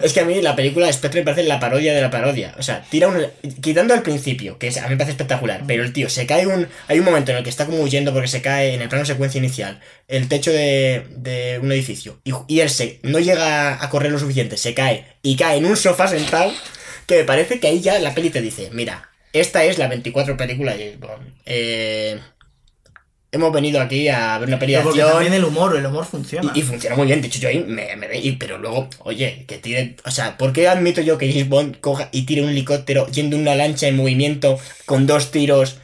Es que a mí la película Spectre me parece la parodia de la parodia. O sea, tira un. Quitando al principio, que a mí me parece espectacular, pero el tío se cae un. Hay un momento en el que está como huyendo porque se cae en el plano secuencia inicial el techo de, de un edificio. Y, él se, no llega a correr lo suficiente, se cae y cae en un sofá sentado. Que me parece que ahí ya la peli te dice: Mira, esta es la 24 película de. Eh, hemos venido aquí a ver una Pero porque acción. también el humor, el humor funciona. Y, y funciona muy bien, de hecho yo ahí me, me reí, pero luego, oye, que tire, o sea, ¿por qué admito yo que James Bond coja y tire un helicóptero yendo una lancha en movimiento con dos tiros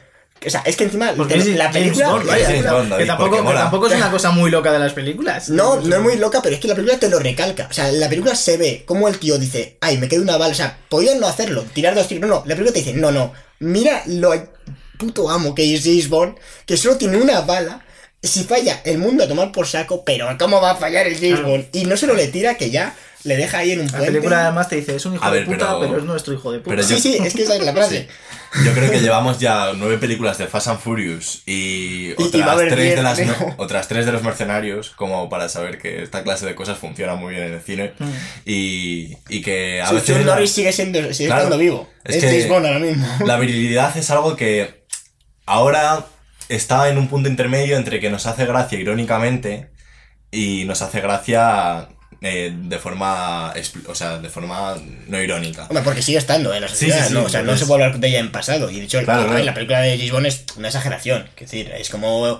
O sea, es que encima Porque te- es la película... Bond, Porque vaya, es que- Bond, David, que, tampoco, que tampoco es una cosa muy loca de las películas. No, no es muy loca, pero es que la película te lo recalca. O sea, en la película se ve como el tío dice, ay, me queda una bala. O sea, podían no hacerlo, tirar dos tiros. No, no, la película te dice, no, no, mira lo puto amo que es James Bond, que solo tiene una bala. Si falla, el mundo a tomar por saco, pero ¿cómo va a fallar el James Claro. Bond? Y no solo le tira, que ya le deja ahí en un La puente. película además te dice, es un hijo A de ver, puta, pero- pero... es nuestro hijo de puta. pero Sí, yo- sí, es que esa es la frase. (laughs) Yo creo que llevamos ya nueve películas de Fast and Furious y otras, tres, de las, otras tres de los mercenarios, como para saber que esta clase de cosas funciona muy bien en el cine Mm. y, y que a Chuck veces... la- Norris sigue siendo sigue Claro. estando vivo. Es Es, que- James Bond ahora mismo. La virilidad es algo que ahora está en un punto intermedio entre que nos hace gracia irónicamente y nos hace gracia eh, de forma o sea, de forma no irónica. Hombre, porque sigue estando en la Sí, sociedad, sí, sí, ¿no? O sea, no se puede hablar de ella en pasado. Y de hecho, Claro, claro. la película de James Bond es una exageración. Es decir, es como.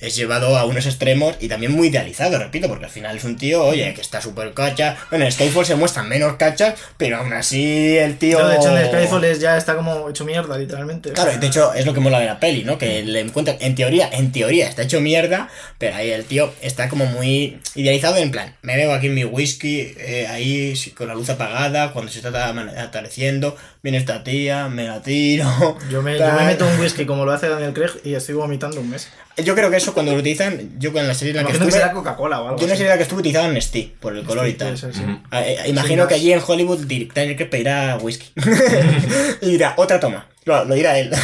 Es llevado a unos extremos y también muy idealizado, repito, porque al final es un tío, oye, que está súper cacha. Bueno, en Skyfall se muestran menos cachas, pero aún así el tío. Pero de hecho en Skyfall es- ya está como hecho mierda, literalmente. O Claro, sea, de hecho es lo que mola de la peli, ¿no? Que le encuentran, en teoría, en teoría está hecho mierda, pero ahí el tío está como muy idealizado en plan, me bebo aquí mi whisky, eh, ahí con la luz apagada, cuando se está atardeciendo, viene esta tía, me la tiro. (laughs) Yo me, yo me meto un whisky como lo hace Daniel Craig y estoy vomitando un mes. Yo creo que eso cuando lo utilizan, yo con la serie en la que Imagino que estuve, será Coca-Cola o algo yo en la serie en la que estuve utilizaban Nestí, por el color y tal. Sí. Ah, eh, imagino que allí en Hollywood Daniel Craig pedirá whisky. (laughs) y dirá, otra toma. Lo, lo dirá él. (laughs)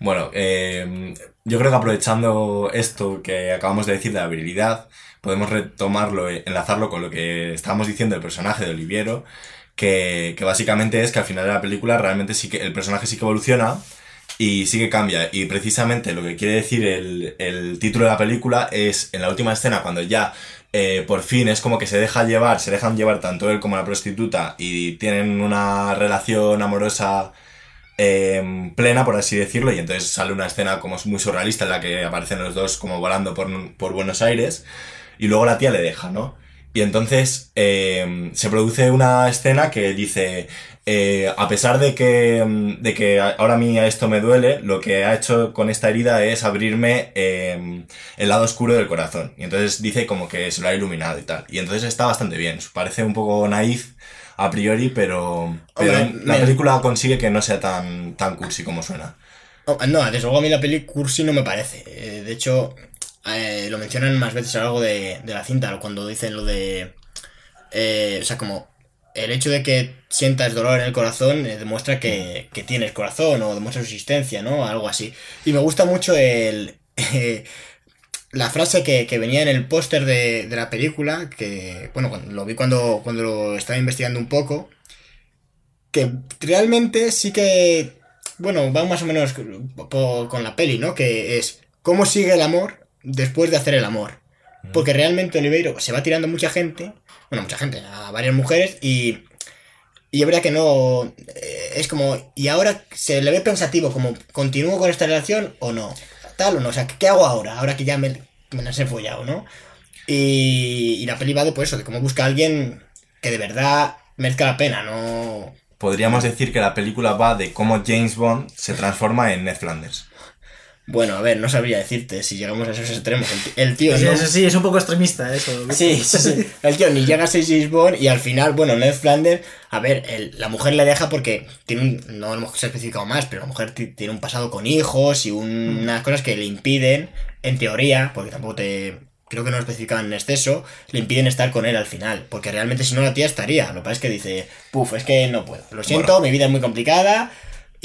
Bueno, eh, yo creo que aprovechando esto que acabamos de decir de la virilidad, podemos retomarlo, eh, enlazarlo con lo que estábamos diciendo del personaje de Oliviero, que, básicamente es que al final de la película realmente sí que el personaje sí que evoluciona y sí que cambia. Y precisamente lo que quiere decir el, el título de la película es en la última escena, cuando ya eh, por fin es como que se deja llevar, se dejan llevar tanto él como la prostituta y tienen una relación amorosa eh, plena, por así decirlo, y entonces sale una escena como muy surrealista en la que aparecen los dos como volando por, por Buenos Aires y luego la tía le deja, ¿no? Y entonces eh, se produce una escena que dice, eh, a pesar de que, mm, de que ahora a mí esto me duele, lo que ha hecho con esta herida es abrirme eh, el lado oscuro del corazón. Y entonces dice como que se lo ha iluminado y tal. Y entonces está bastante bien. Parece un poco naif a priori, pero, pero Hombre, la me- película consigue que no sea tan, tan cursi como suena. Oh, No, desde luego a mí la peli cursi no me parece. Eh, de hecho, eh, lo mencionan más veces a lo largo de, de la cinta, cuando dicen lo de... eh, o sea, como el hecho de que sientas dolor en el corazón eh, demuestra que, que tienes corazón o demuestra su existencia, ¿no? Algo así. Y me gusta mucho el... (laughs) la frase que, venía en el póster de, de la película, que, bueno, lo vi cuando, cuando lo estaba investigando un poco, que realmente sí que, bueno, va más o menos con la peli, ¿no? Que es cómo sigue el amor después de hacer el amor. Porque realmente Oliveiro se va tirando mucha gente, bueno, mucha gente, a varias mujeres y... Y es verdad que no. eh, es como. Y ahora se le ve pensativo, como, ¿continúo con esta relación o no? Tal o no. O sea, ¿qué hago ahora? Ahora que ya me, me las he follado, ¿no? Y, y la peli va de pues, eso, de cómo busca a alguien que de verdad merezca la pena, no. Podríamos decir que la película va de cómo James Bond se transforma en Ned Flanders. Bueno, a ver, no sabría decirte si llegamos a esos extremos. El, tío Sí, no. eso sí, es un poco extremista eso. Sí, sí, sí. El tío ni llega a ser James Bond y al final, bueno, Ned Flanders, a ver, el- la mujer le deja porque tiene un, no lo hemos especificado más, pero la mujer ti- tiene un pasado con hijos y un- unas cosas que le impiden, en teoría, porque tampoco te, creo que no lo especificaban en exceso, le impiden estar con él al final, porque realmente si no la tía estaría, lo que pasa es que dice, puf, es que no puedo, lo siento, Bueno. mi vida es muy complicada.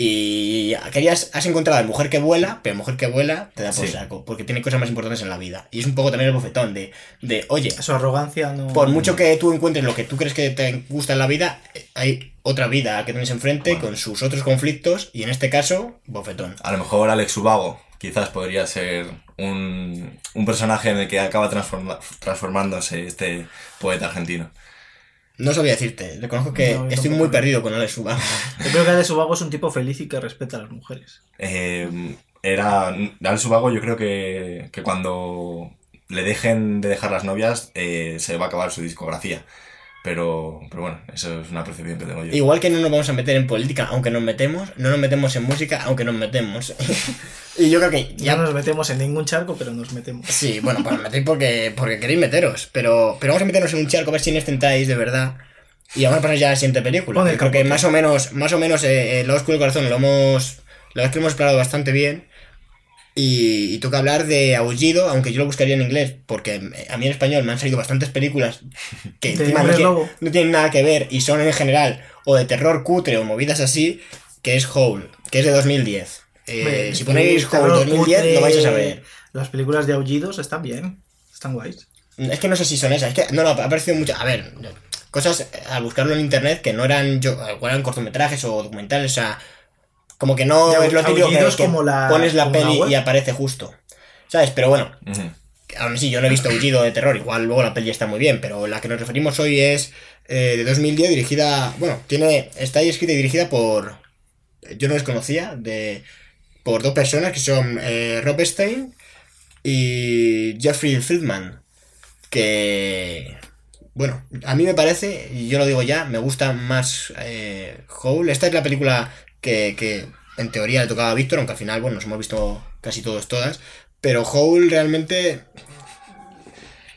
Y querías, has encontrado a la mujer que vuela, pero mujer que vuela te da por Sí. saco, porque tiene cosas más importantes en la vida. Y es un poco también el bofetón de, de oye, Su arrogancia no. por mucho que tú encuentres lo que tú crees que te gusta en la vida, hay otra vida que tienes enfrente con sus otros conflictos y en este caso, bofetón. A lo mejor Alex Ubago quizás podría ser un, un personaje en el que acaba transforma- transformándose este poeta argentino. No sabía decirte, reconozco que No, estoy muy perdido con Alex Ubago. Yo creo que Alex Ubago es un tipo feliz y que respeta a las mujeres. Eh, era. Alex Ubago, yo creo que, que cuando le dejen de dejar las novias, eh, se va a acabar su discografía. Pero, pero bueno, eso es una percepción que tengo yo. Igual que no nos vamos a meter en política, aunque nos metemos, no nos metemos en música, aunque nos metemos. (laughs) y yo creo que Ya no nos metemos en ningún charco, pero nos metemos. Sí, bueno, pues metéis porque, porque queréis meteros, pero, pero vamos a meternos en un charco a ver si nos tentáis de verdad. Y vamos a poner ya la siguiente película. Pon el Yo creo que más o menos, más o menos eh, lado oscuro del corazón lo hemos, la verdad es que lo hemos explorado bastante bien. Y, y toca hablar de Aullido, aunque yo lo buscaría en inglés, porque eh, a mí en español me han salido bastantes películas que (laughs) encima no, no tienen nada que ver y son en general o de terror cutre o movidas así, que es Howl, que es de 2010. Eh, Hombre, si ponéis terror 2010 cutre, lo vais a saber. Las películas de aullidos están bien. Están guays. Es que no sé si son esas, es que no, no, ha aparecido mucho. A ver, cosas eh, al buscarlo en internet que no eran yo, igual eran cortometrajes o documentales, o sea, como que no Ya, es lo típico que, Aullidos que como la- pones la peli web. y aparece justo. ¿Sabes? Pero bueno, aún así yo no he visto Aullido de terror, igual luego la peli está muy bien, pero la que nos referimos hoy es eh, de 2010, dirigida, bueno, tiene, está ahí escrita y dirigida por, yo no les conocía, de, por dos personas que son eh, Rob Stein y Jeffrey Friedman, que, bueno, a mí me parece, y yo lo digo ya, me gusta más eh, Howl. Esta es la película que, que en teoría le tocaba a Víctor, aunque al final, bueno, nos hemos visto casi todos todas. Pero Howl realmente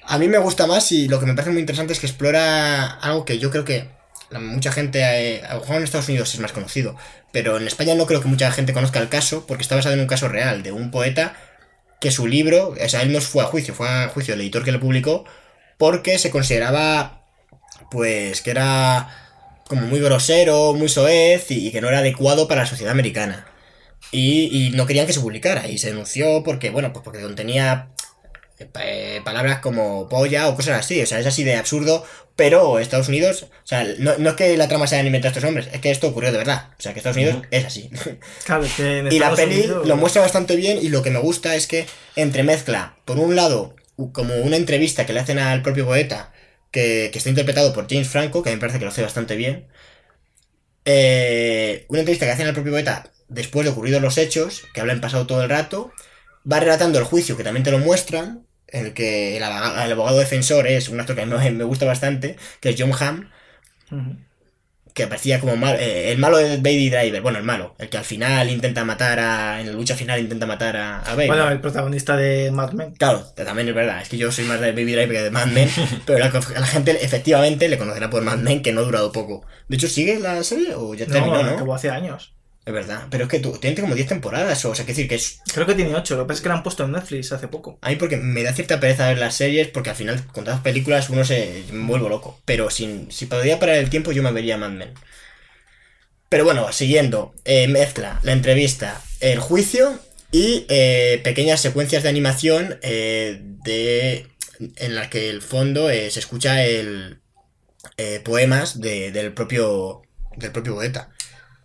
a mí me gusta más y lo que me parece muy interesante es que explora algo que yo creo que mucha gente, eh, a lo mejor en Estados Unidos es más conocido, pero en España no creo que mucha gente conozca el caso porque está basado en un caso real de un poeta que su libro, o sea, él no fue a juicio, fue a juicio el editor que lo publicó porque se consideraba pues que era como muy grosero, muy soez y, y que no era adecuado para la sociedad americana. Y, y no querían que se publicara y se denunció porque, bueno, pues porque contenía eh, pa- palabras como polla o cosas así, o sea, es así de absurdo, pero Estados Unidos, o sea, no, no es que la trama se hayan inventado estos hombres, es que esto ocurrió de verdad, o sea, que Estados Unidos es así. (laughs) Claro, que en Y la peli Unidos- lo muestra bastante bien y lo que me gusta es que entremezcla, por un lado, como una entrevista que le hacen al propio poeta, que, está interpretado por James Franco, que a mí me parece que lo hace bastante bien. Eh, una entrevista que hacen al propio poeta después de ocurridos los hechos, que habla en pasado todo el rato, va relatando el juicio, que también te lo muestran, el que el abogado, defensor es un actor que me, gusta bastante, que es John Hamm. Que aparecía como mal, eh, el malo de Baby Driver, bueno, el malo, el que al final intenta matar a, en la lucha final intenta matar a, a Baby. Bueno, el protagonista de Mad Men. Claro, también es verdad, es que yo soy más de Baby Driver que de Mad Men, (laughs) pero la, la gente efectivamente le conocerá por Mad Men, que no ha durado poco. De hecho, ¿sigue la serie o ya terminó, No, no? acabó hace años. Es verdad, pero es que tú, tiene como 10 temporadas, o sea, que decir que es... Creo que tiene 8, lo que pasa es que la han puesto en Netflix hace poco. A mí porque me da cierta pereza ver las series, porque al final con tantas películas uno se me vuelvo loco. Pero sin, si podría parar el tiempo yo me vería Mad Men. Pero bueno, siguiendo, eh, mezcla la entrevista, el juicio y eh, pequeñas secuencias de animación eh, de en las que el fondo eh, se escucha el eh, poemas de- del propio del propio poeta.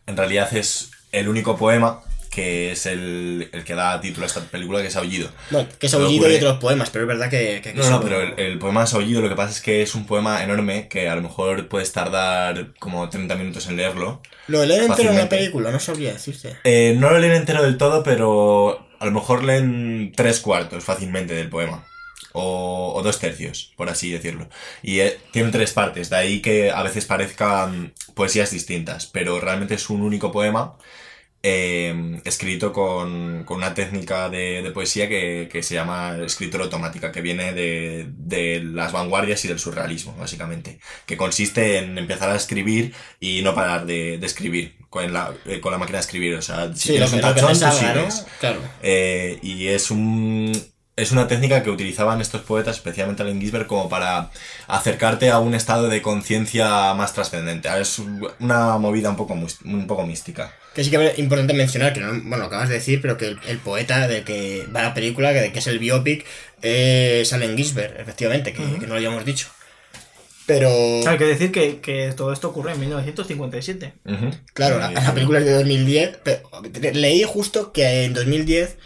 En realidad es el único poema que es el, el que da título a esta película, que es Aullido. Bueno, que es aullido y ocurre- otros poemas, pero es verdad que... que- que No, no, son- pero el, el poema es Aullido, lo que pasa es que es un poema enorme que a lo mejor puedes tardar como 30 minutos en leerlo. Lo de leer entero en fácilmente. película, no sabría decirte. Eh, no lo leen entero del todo, pero a lo mejor leen tres cuartos fácilmente del poema. O, o dos tercios, por así decirlo. Y eh, tiene tres partes, de ahí que a veces parezcan poesías distintas, pero realmente es un único poema eh, escrito con, con una técnica de, de poesía que, que se llama escritura automática, que viene de, de las vanguardias y del surrealismo, básicamente. Que consiste en empezar a escribir y no parar de, de escribir con la, eh, con la máquina de escribir. O sea, si Sí, lo que, un lo que te tachón, tú salga, ¿no? Claro. Eh, y es un. Es una técnica que utilizaban estos poetas, especialmente Allen Ginsberg, como para acercarte a un estado de conciencia más trascendente. Es una movida un poco, un poco mística. Que sí que es importante mencionar, que no, bueno, lo acabas de decir, pero que el, el poeta del que va la película, que, que es el biopic, es Allen Ginsberg, efectivamente, que, que no lo habíamos dicho. Pero, Claro, hay que decir que, que todo esto ocurre en 1957. Ujú. claro, la, Eh, la película es de 2010, pero leí justo que en 2010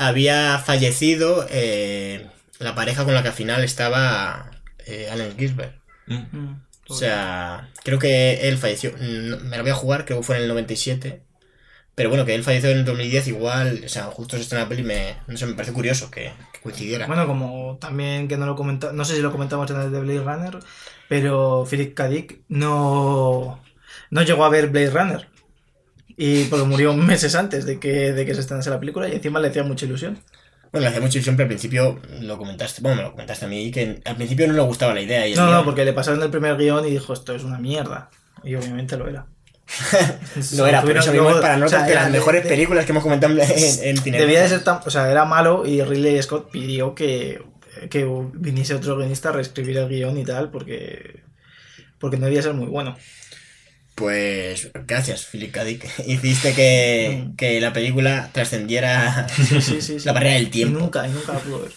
había fallecido eh, la pareja con la que al final estaba eh, Allen Ginsberg. Mm. Mm. O sea, creo que él falleció. Me lo voy a jugar, creo que fue en el 97. Pero bueno, que él falleció en el 2010 igual, o sea, justo se estrena la peli, me, no sé, me parece curioso que, que coincidiera. Bueno, como también que no lo comenta, no sé si lo comentamos en el de Blade Runner, pero Philip K. Dick no, no llegó a ver Blade Runner. Y porque murió meses antes de que, de que se estrenase la película y encima le hacía mucha ilusión. Bueno, le hacía mucha ilusión, pero al principio lo comentaste, bueno, me lo comentaste a mí, que al principio no le gustaba la idea. Y No, no, guión- porque le pasaron el primer guion y dijo, esto es una mierda. Y obviamente lo era. (laughs) Lo era, por eso mismo para no o sea, de las mejores de- películas que hemos comentado en, en (laughs) Cine. Debía de ser tan. O sea, era malo y Ridley Scott pidió que, que viniese otro guionista a reescribir el guion y tal, porque. Porque no debía ser muy bueno. Pues gracias, Philip K. Dick. Hiciste que, que la película trascendiera Sí, sí, sí. (laughs) la barrera del Y tiempo. nunca, y nunca la pudo ver.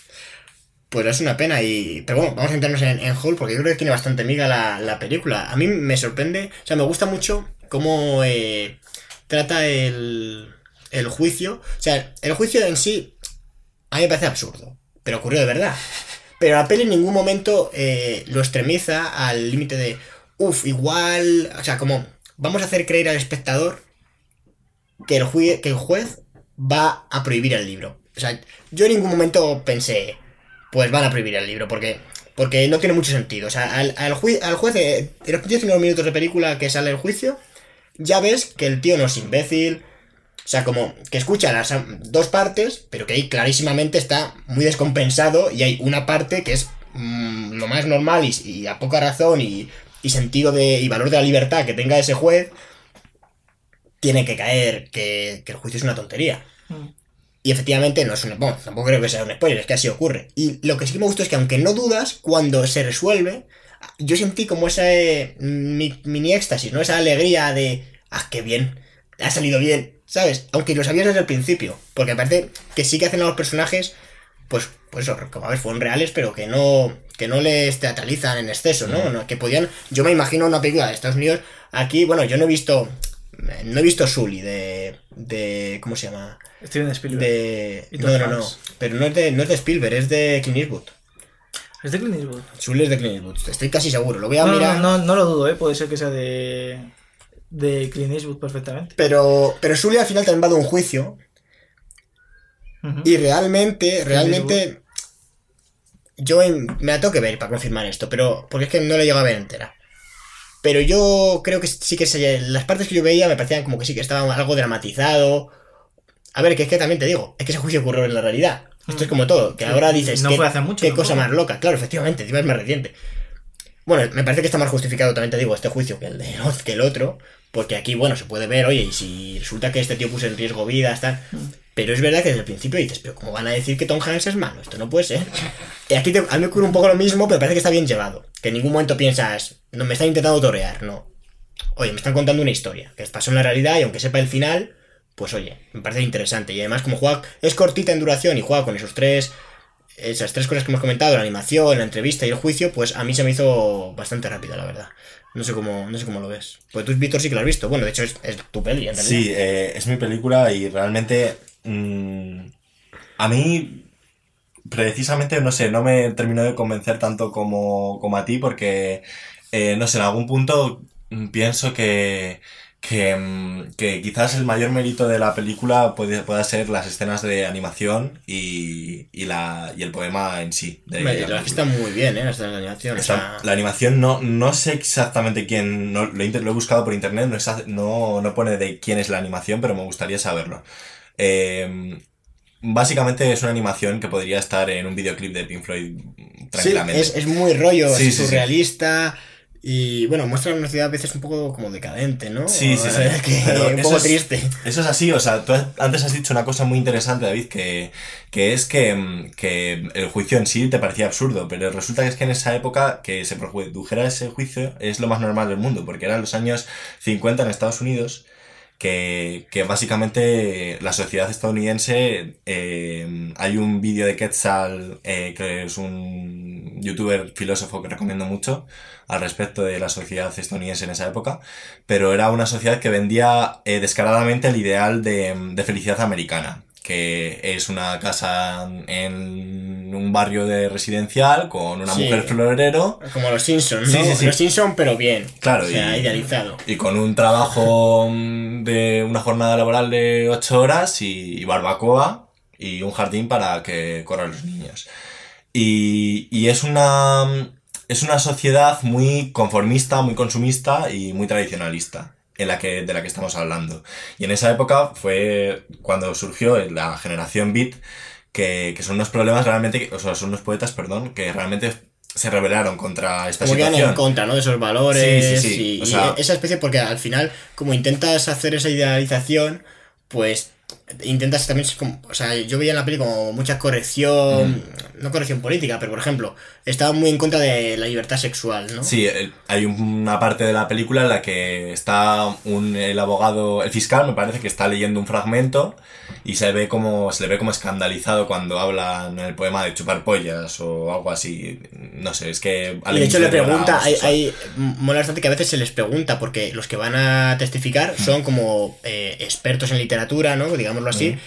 Pues es una pena y... Pero bueno, vamos a centrarnos en, en Hall porque yo creo que tiene bastante miga la, la película. A mí me sorprende, o sea, me gusta mucho cómo eh, trata el, el juicio. O sea, el juicio en sí a mí me parece absurdo, pero ocurrió de verdad. Pero la peli en ningún momento eh, lo extremiza al límite de, uff, igual, o sea, como vamos a hacer creer al espectador que el, jue- que el juez va a prohibir el libro. O sea, yo en ningún momento pensé, pues van a prohibir el libro, porque, porque no tiene mucho sentido. O sea, al, al, jui- al juez, eh, en los 19 minutos de película que sale el juicio, ya ves que el tío no es imbécil. O sea, como que escucha las dos partes, pero que ahí clarísimamente está muy descompensado y hay una parte que es mm, lo más normal y, y a poca razón y, y sentido de, y valor de la libertad que tenga ese juez, tiene que caer que, que el juicio es una tontería. Mm. Y efectivamente no es un... Bueno, tampoco creo que sea un spoiler, es que así ocurre. Y lo que sí que me gustó es que aunque no dudas, cuando se resuelve, yo sentí como ese mi- mini éxtasis, ¿no? Esa alegría de, ah, qué bien, ha salido bien, ¿sabes? Aunque lo sabías desde el principio, porque me parece que sí que hacen a los personajes, pues, pues como a ver, fueron reales, pero que no, que no les teatralizan en exceso, ¿no? No, Que podían, yo me imagino una película de Estados Unidos, aquí, bueno, yo no he visto, no he visto Sully de, de, ¿cómo se llama? Steven Spielberg. De, no, no, no, Hanks. pero no es de, no es de Spielberg, es de Clint Eastwood. ¿Es de Clint Eastwood? Sully es de Clint Eastwood, estoy casi seguro, lo voy a No, no, mirar. no, no lo dudo, ¿eh? Puede ser que sea de. de Clint Eastwood perfectamente. Pero, pero Sully al final también va de un juicio. Y realmente, realmente. Yo en- me la tengo que ver para confirmar esto, pero. Porque es que no la llego a ver entera. Pero yo creo que sí que se, las partes que yo veía me parecían como que sí que estaba algo dramatizado. A ver, que es que también te digo, es que ese juicio ocurrió en la realidad. Esto es como todo, que ahora dices No que, fue hace mucho, qué cosa más loca. Claro, efectivamente, encima es más reciente. Bueno, me parece que está más justificado, también te digo, este juicio que el, de, que el otro. Porque aquí, bueno, se puede ver, oye, y si resulta que este tío puso en riesgo vidas, tal. Pero es verdad que desde el principio dices, pero ¿cómo van a decir que Tom Hanks es malo? Esto no puede ser. Y aquí te- a mí me ocurre un poco lo mismo, pero parece que está bien llevado. Que en ningún momento piensas, no me están intentando torear, no. Oye, me están contando una historia que pasó en la realidad y aunque sepa el final, pues oye, me parece interesante. Y además, como juega, es cortita en duración y juega con esos tres, esas tres cosas que hemos comentado, la animación, la entrevista y el juicio, pues a mí se me hizo bastante rápida, la verdad. No sé cómo, no sé cómo lo ves. Pues tú, Víctor, sí que lo has visto. Bueno, de hecho es, es tu peli, en. Sí, eh, es mi película y realmente mm, a mí precisamente, no sé, no me terminó de convencer tanto como, como a ti porque, eh, no sé, en algún punto mm, pienso que, que, mm, que quizás el mayor mérito de la película puede, pueda ser las escenas de animación y, y, la, y el poema en sí. de Hombre, la la verdad que muy bien, ¿eh? Hasta la animación. o Está- sea- la animación no, no sé exactamente quién, no, lo, he, inter- lo he buscado por internet, no, no, no pone de quién es la animación, pero me gustaría saberlo. Eh, básicamente es una animación que podría estar en un videoclip de Pink Floyd Sí, tranquilamente. es, es muy rollo, Sí, es sí. Y bueno, muestra una ciudad a veces un poco como decadente, ¿no? Sí, sí, sí. (laughs) que un poco es- triste. Eso es así, o sea, tú antes has dicho una cosa muy interesante, David, que, que es que, mm, que el juicio en sí te parecía absurdo, pero resulta que es que en esa época que se produjera ese juicio es lo más normal del mundo, porque eran los años 50 en Estados Unidos, que, que básicamente la sociedad estadounidense, eh, hay un vídeo de Quetzal, eh, que es un youtuber filósofo que recomiendo mucho, al respecto de la sociedad estadounidense en esa época, pero era una sociedad que vendía eh, descaradamente el ideal de, de felicidad americana. Que es una casa en un barrio de residencial con una Sí. mujer florero Como los Simpsons, ¿no? Sí, sí, sí. Los Simpsons, pero bien. Claro, o sea, y- idealizado. y con un trabajo de una jornada laboral de 8 horas y, y barbacoa y un jardín para que corran los niños. Y, y es una es una sociedad muy conformista, muy consumista y muy tradicionalista en la que, de la que estamos hablando. Y en esa época fue cuando surgió la generación beat, que, que son unos problemas realmente, o sea, son unos poetas, perdón, que realmente se rebelaron contra esta Como situación. en contra, ¿no? De esos valores. Sí, sí, sí. Y, O y sea- esa especie, porque al final, como intentas hacer esa idealización, pues intentas también, como- o sea, yo veía en la peli como mucha corrección, Mm. no corrección política, pero por ejemplo, estaba muy en contra de la libertad sexual, ¿no? Sí, el- hay una parte de la película en la que está un, el abogado, el fiscal me parece que está leyendo un fragmento y se ve como, se le ve como escandalizado cuando habla en el poema de chupar pollas o algo así. No sé, es que... Y de hecho le pregunta, hay, hay mola bastante que a veces se les pregunta, porque los que van a testificar son como eh, expertos en literatura, ¿no? Digámoslo así,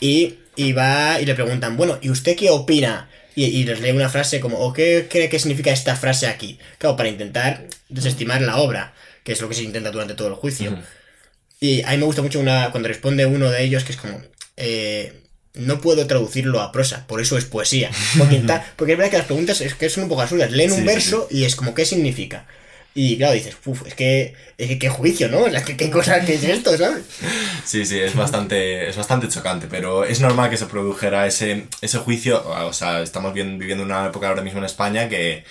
y, y va y le preguntan, bueno, ¿y usted qué opina? Y, y les lee una frase como, ¿o qué cree que significa esta frase aquí? Claro, para intentar desestimar la obra, que es lo que se intenta durante todo el juicio. Y a mí me gusta mucho una, cuando responde uno de ellos que es como, eh, no puedo traducirlo a prosa, por eso es poesía. (laughs) Porque, está- porque es verdad que las preguntas es que son un poco absurdas. Leen un Sí, sí, verso y es como, ¿qué significa? Y claro, dices, uff, es que, es que qué juicio, ¿no? O sea, ¿qué, cosa que es esto, ¿sabes? (laughs) Sí, sí, es bastante, es bastante chocante, pero es normal que se produjera ese, ese juicio. O sea, estamos viviendo una época ahora mismo en España que,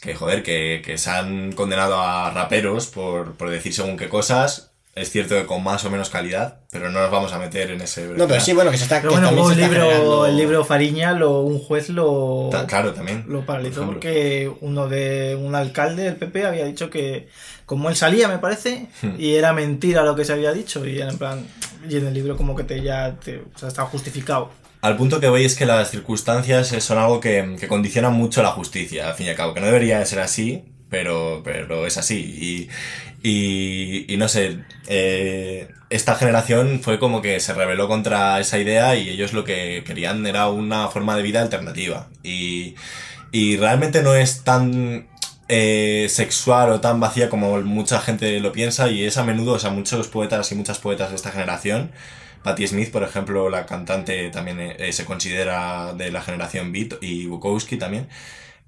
que joder, que, que se han condenado a raperos por, por decir según qué cosas. Es cierto que con más o menos calidad, pero no nos vamos a meter en ese... No, pero sí, bueno, que se está. Pero que bueno, también está libro, generando- el libro Fariña, lo, un juez lo, Ta- Claro, también. lo paralizó por porque uno de un alcalde del PP había dicho que como él salía, me parece, Hmm. y era mentira lo que se había dicho, y era en plan, y en el libro como que te ya te, o sea, está justificado. Al punto que es que las circunstancias son algo que, que condicionan mucho la justicia, al fin y al cabo, que no debería de ser así, pero, pero es así. Y, y, no sé, eh, esta generación fue como que se rebeló contra esa idea y ellos lo que querían era una forma de vida alternativa. Y, y realmente no es tan eh, sexual o tan vacía como mucha gente lo piensa y es a menudo, o sea, muchos poetas y muchas poetas de esta generación Patti Smith, por ejemplo, la cantante también eh, se considera de la generación Beat y Bukowski también.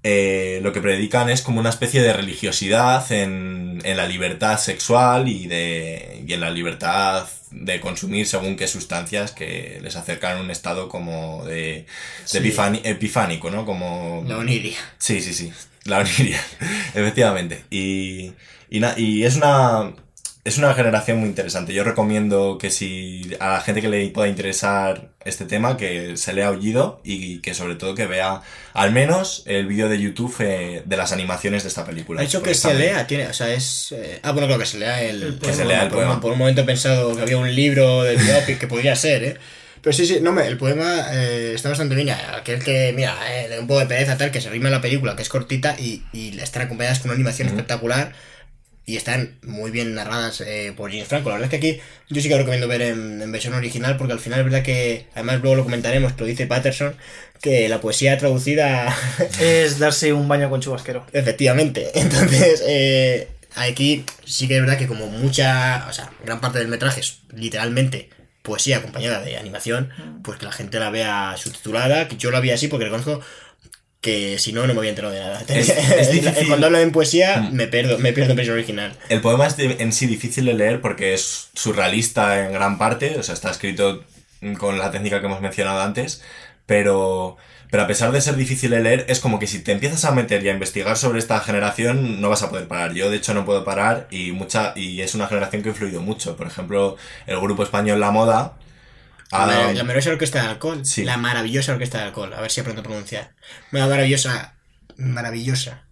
Eh, lo que predican es como una especie de religiosidad en, en la libertad sexual y, de, y en la libertad de consumir según qué sustancias que les acercan a un estado como de, de Sí. epifani- epifánico, ¿no? Como... La oniria. Sí, sí, sí. La oniria. (laughs) Efectivamente. Y, y, na- y es una. Es una generación muy interesante. Yo recomiendo que si a la gente que le pueda interesar este tema, que se lea Aullido y que sobre todo que vea al menos el vídeo de YouTube eh, de las animaciones de esta película. Ha hecho que se lea, tiene, o sea, es... eh, ah, bueno, creo que se lea el... El Que se lea el poema. por un momento he pensado que había un libro del biopic que podría ser, ¿eh? Pero sí, sí, no, me- el poema eh, está bastante bien. Aquel que, mira, eh, le da un poco de pereza tal, que se rima en la película, que es cortita y, y están acompañadas con una animación espectacular y están muy bien narradas eh, por James Franco. La verdad es que aquí yo sí que lo recomiendo ver en, en versión original porque al final es verdad que, además luego lo comentaremos, pero dice Patterson, que la poesía traducida (laughs) Es darse un baño con chubasquero. Efectivamente. (laughs) Entonces, eh, aquí sí que es verdad que como mucha, o sea, gran parte del metraje es literalmente poesía acompañada de animación, pues que la gente la vea subtitulada, que yo la vi así porque reconozco que si no, no me había enterado de nada. Es- (laughs) es. Cuando hablo en poesía, Mm. me pierdo, me pierdo versión original. El poema es de- en sí difícil de leer porque es surrealista en gran parte, o sea, está escrito con la técnica que hemos mencionado antes, pero, pero a pesar de ser difícil de leer, es como que si te empiezas a meter y a investigar sobre esta generación, no vas a poder parar. Yo, de hecho, no puedo parar y, mucha, y es una generación que ha influido mucho. Por ejemplo, el grupo español La Moda. La, mar- la maravillosa orquesta de alcohol. Sí. La maravillosa orquesta de alcohol. A ver si aprendo a pronunciar. Una maravillosa, maravillosa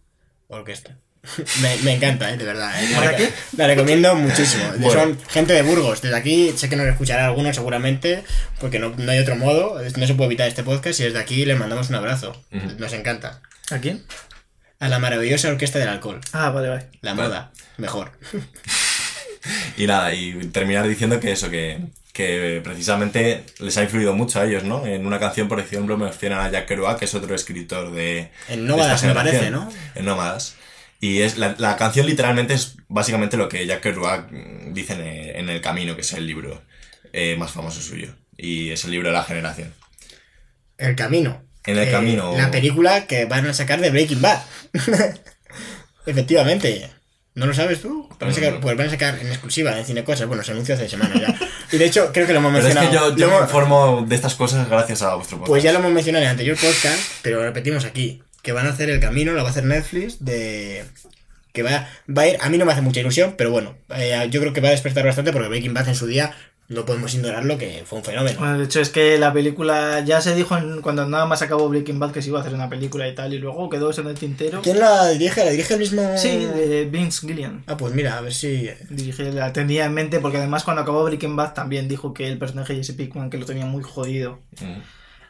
orquesta. (laughs) Me, me encanta, ¿eh? de verdad. ¿eh? ¿Para La- qué? La recomiendo muchísimo. Bueno. Son gente de Burgos. Desde aquí sé que nos escuchará alguno seguramente, porque no, no hay otro modo. No se puede evitar este podcast y desde aquí les mandamos un abrazo. Nos encanta. ¿A quién? A la maravillosa orquesta del alcohol. Ah, vale, vale. La Vale. moda. Mejor. (laughs) Y nada, y terminar diciendo que eso, que, que precisamente les ha influido mucho a ellos, ¿no? En una canción, por ejemplo, mencionan a Jack Kerouac, que es otro escritor de... En Nómadas, me parece. ¿no? En Nómadas. Y es la, la canción literalmente es básicamente lo que Jack Kerouac dice en el, en El Camino, que es el libro eh, más famoso suyo. Y es el libro de la generación. El Camino. En el Eh, Camino. La película que van a sacar de Breaking Bad. (laughs) Efectivamente. ¿No lo sabes tú? Van a sacar, pues van a sacar en exclusiva en Cine Cosas. Bueno, se anunció hace semanas ya. (laughs) Y de hecho, creo que lo hemos Pero es mencionado. que yo, me informo de estas cosas gracias a vuestro podcast. Pues ya lo hemos mencionado en el anterior podcast, pero lo repetimos aquí. Que van a hacer el camino, lo va a hacer Netflix, de... Que va, va a ir... A mí no me hace mucha ilusión, pero bueno, eh, yo creo que va a despertar bastante porque Breaking Bad en su día no podemos ignorarlo, que fue un fenómeno. Bueno, de hecho es que la película ya se dijo en- cuando nada más acabó Breaking Bad que se iba a hacer una película y tal, y luego quedó eso en el tintero. ¿Quién la dirige? ¿La dirige el mismo...? Sí, de Vince Gillian. Ah, pues mira, a ver si... Dirige, la tenía en mente porque además cuando acabó Breaking Bad también dijo que el personaje de Jesse Pinkman que lo tenía muy jodido Mm.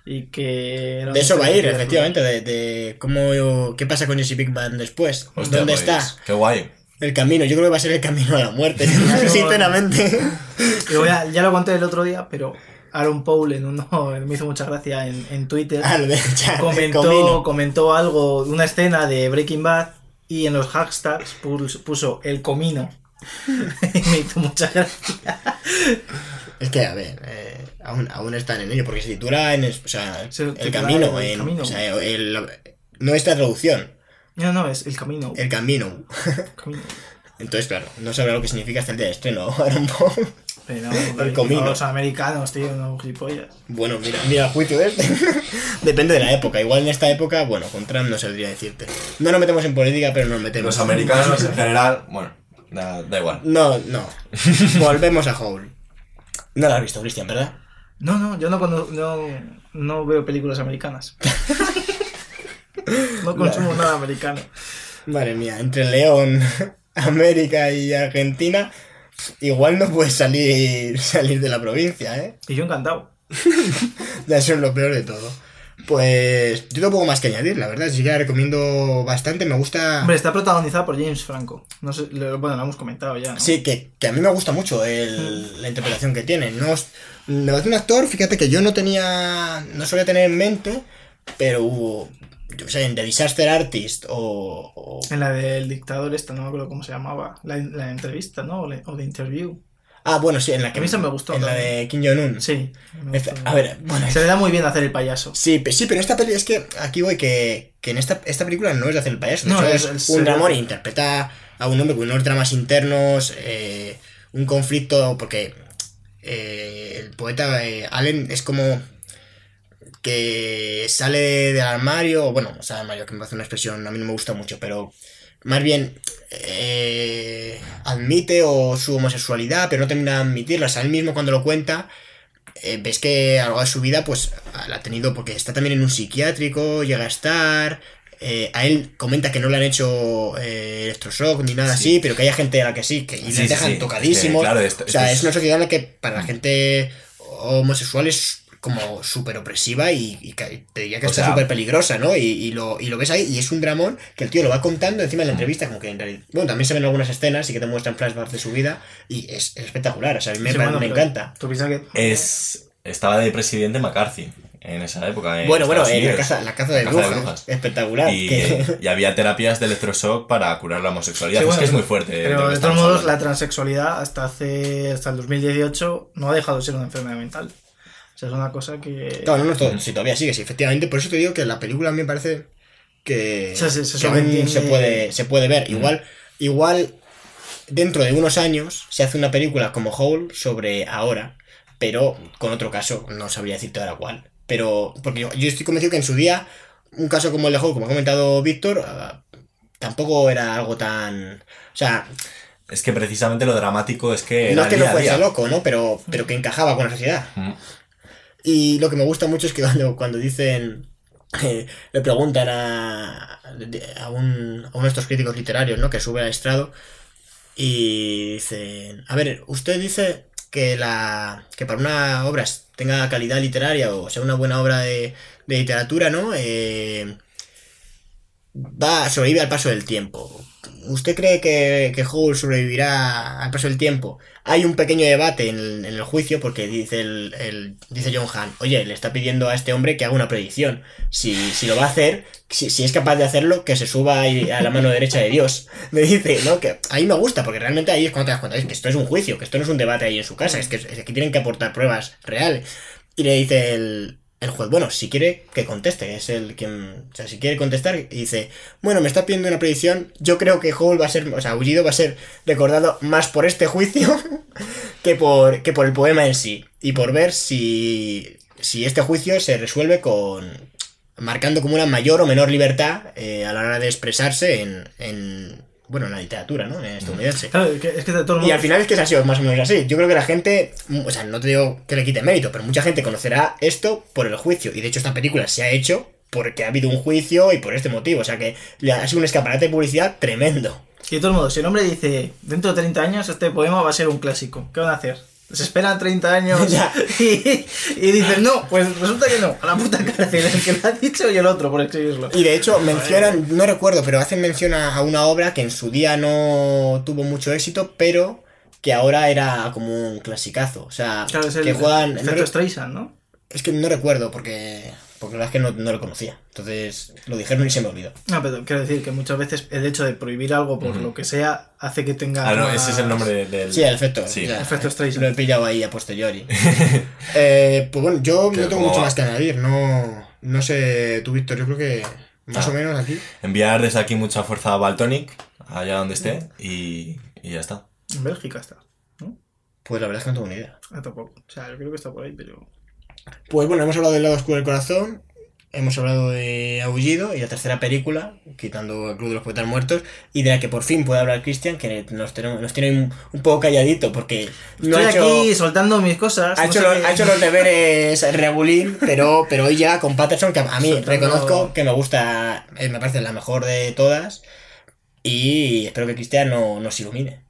y que... era De eso va a ir, efectivamente, de, de cómo... ¿Qué pasa con Jesse Pinkman después? Hostia, ¿Dónde pues, está? Qué guay. El camino, yo creo que va a ser el camino a la muerte, (laughs) sinceramente. A- ya lo conté el otro día, pero Aaron Paul en uno (laughs) me hizo mucha gracia en, en Twitter. Ah, lo de- (laughs) comentó, comentó algo, una escena de Breaking Bad y en los hashtags puso, el comino. me hizo mucha gracia. Es que, a ver, eh, aún, aún están en ello, porque se titula en. es- O sea, Se el camino, El en, Camino. o sea, el- no esta traducción, No, no, es el camino. el camino. camino. Entonces, claro, no sabrá lo que significa hasta el día de estreno. Aaron Paul. Pero, El comino. Los americanos, tío, no gilipollas. Bueno, mira, mira el juicio de este. (laughs) Depende de la época. Igual en esta época, bueno, con Trump no saldría decirte. No nos metemos en política, pero nos metemos. Los americanos en general, bueno, da, da igual. No, no. (laughs) Volvemos a Hole. No la has visto, Cristian, ¿verdad? No, no, yo no, no, no veo películas americanas. (laughs) no consumo nada americano. Madre mía, entre León, (laughs) América y Argentina, igual no puedes salir, (laughs) salir de la provincia, ¿eh? Y yo encantado. (laughs) Ya eso es lo peor de todo. Pues yo tengo poco más que añadir, la verdad. Sí que la recomiendo bastante. Me gusta. Hombre, está protagonizada por James Franco. No sé, lo- bueno, lo hemos comentado ya. ¿no? Sí, que, que a mí me gusta mucho el- la interpretación que tiene. No, es- me parece un actor, fíjate que yo no tenía. No solía tener en mente, pero hubo. Yo sé, en The Disaster Artist o. o- En la del dictador, esta no me acuerdo cómo se llamaba. La, la entrevista, ¿no? O, o de interview. ah, bueno, sí, en la que. A mí me gustó En la de Kim Jong-un. Sí. Esta- a ver, bueno, Se le da muy bien hacer el payaso. Sí, pe- sí, pero esta peli es que aquí voy que, que en esta, esta película no es de hacer el payaso, No, es- es, un se- dramón e interpreta a un hombre con unos dramas internos, eh, un conflicto, porque eh, el poeta eh, Allen es como que sale del armario, bueno, o sea, armario, que me parece una expresión, a mí no me gusta mucho, pero más bien eh, admite o su homosexualidad, pero no termina de admitirla, o sea, él mismo cuando lo cuenta, eh, ves que a lo largo de su vida, pues la ha tenido porque está también en un psiquiátrico, llega a estar. eh, a él comenta que no le han hecho eh, electroshock ni nada Sí. así, pero que hay gente a la que sí, que y Sí, le dejan sí. tocadísimos. Claro, esto- o sea, esto es es- una sociedad en la que para la gente homosexual es como súper opresiva y, y que- te diría que O está súper peligrosa, ¿no? Y, y lo, y lo ves ahí y es un dramón que el tío lo va contando encima de la entrevista, como que en realidad... Bueno, también se ven algunas escenas y que te muestran flashbacks de su vida y es, es espectacular, o sea, a mí me, Sí, pa- bueno, me encanta. Tú piensas que. Es, estaba de presidente McCarthy en esa época. en Bueno, bueno, eh, la, caza, la caza de La de brujas, espectacular. Y, que- y había terapias de electroshock para curar la homosexualidad. Sí, es que es muy fuerte. Pero de todos modos, la transexualidad hasta hace hasta el 2018 no ha dejado de ser una enfermedad mental. O sea, es una cosa que. No, no, no, to- sí, todavía sigue, sí, efectivamente. Por eso te digo que la película a mí me parece que, Sí, sí, se que aún sobreentiende. se puede, se puede ver. Igual, igual, dentro de unos años se hace una película como Hole sobre ahora, pero con otro caso, no sabría decirte ahora cuál. Pero, porque yo, yo estoy convencido que en su día, un caso como el de Hole, como ha comentado Víctor, ah, tampoco era algo tan. O sea, Es que precisamente lo dramático es que. no es que no fuese día. loco, ¿no? Pero, pero que encajaba con la sociedad. Mm. Y lo que me gusta mucho es que (laughs) cuando, cuando dicen, eh, le preguntan a, a, un, a uno de estos críticos literarios, ¿no? Que sube al estrado y dicen, a ver, usted dice que, la, que para una obra tenga calidad literaria o sea una buena obra de, de literatura, ¿no? Eh, va, sobrevive al paso del tiempo. ¿Usted cree que, que sobrevivirá al paso del tiempo? Hay un pequeño debate en el, juicio porque dice el, dice John Hahn, oye, le está pidiendo a este hombre que haga una predicción. Si, si lo va a hacer, si, si es capaz de hacerlo, que se suba a la mano derecha de Dios. (laughs) Me dice, ¿no? Que ahí me gusta, porque realmente ahí es cuando te das cuenta, es que esto es un juicio, que esto no es un debate ahí en su casa, es que es que tienen que aportar pruebas reales. Y le dice el, el juez, bueno, si quiere que conteste, es el quien, o sea, si quiere contestar, dice, bueno, me está pidiendo una predicción, yo creo que Hall va a ser, o sea, Aullido va a ser recordado más por este juicio (laughs) que por, que por el poema en sí, y por ver si, si este juicio se resuelve con, marcando como una mayor o menor libertad eh, a la hora de expresarse en, bueno, en la literatura, ¿no? En estadounidense. Claro, es que, es que de todo Y al final es que se ha sido más o menos así. Yo creo que la gente, o sea, no te digo que le quite mérito, pero mucha gente conocerá esto por el juicio. Y de hecho esta película se ha hecho porque ha habido un juicio y por este motivo. O sea que ha sido un escaparate de publicidad tremendo. Y de todos modos, si el hombre dice, dentro de 30 años este poema va a ser un clásico, ¿qué van a hacer? Se esperan 30 años (laughs) Ya. y, y dicen, no, pues resulta que no, a la puta cárcel, el que lo ha dicho y el otro por escribirlo. Y de hecho mencionan, no recuerdo, pero hacen mención a una obra que en su día no tuvo mucho éxito, pero que ahora era como un clasicazo. O sea, Claro, es el que juegan... efecto Streisand, ¿no? es que no recuerdo porque... Porque la verdad es que no, no lo conocía. Entonces lo dijeron y se me olvidó. No, pero quiero decir que muchas veces el hecho de prohibir algo por lo que sea hace que tenga. Ah, no, más- ese es el nombre del. Sí, el efecto. Sí. sea, Efecto Streisand. Lo he pillado ahí a posteriori. (laughs) Eh, pues bueno, yo no tengo mucho va. más que añadir. No, no sé, tú, Víctor, yo creo que más Ah. o menos aquí. Enviar desde aquí mucha fuerza a Baltonic, allá donde esté, y, y ya está. En Bélgica está, ¿no? Pues la verdad es que no tengo ni idea. Ah, tampoco. O sea, yo creo que está por ahí, pero. Pues bueno, hemos hablado del lado oscuro del corazón. Hemos hablado de Aullido y la tercera película, quitando el Club de los Poetas Muertos, y de la que por fin puede hablar Cristian, que nos, tenemos, nos tiene un, un poco calladito, porque no Estoy ha hecho, aquí soltando mis cosas. ha, no hecho los, ha hecho los deberes regulín, pero, pero hoy ya con Patterson, que a mí Soltando- reconozco que me gusta, eh, me parece la mejor de todas, y espero que Cristian no, nos ilumine.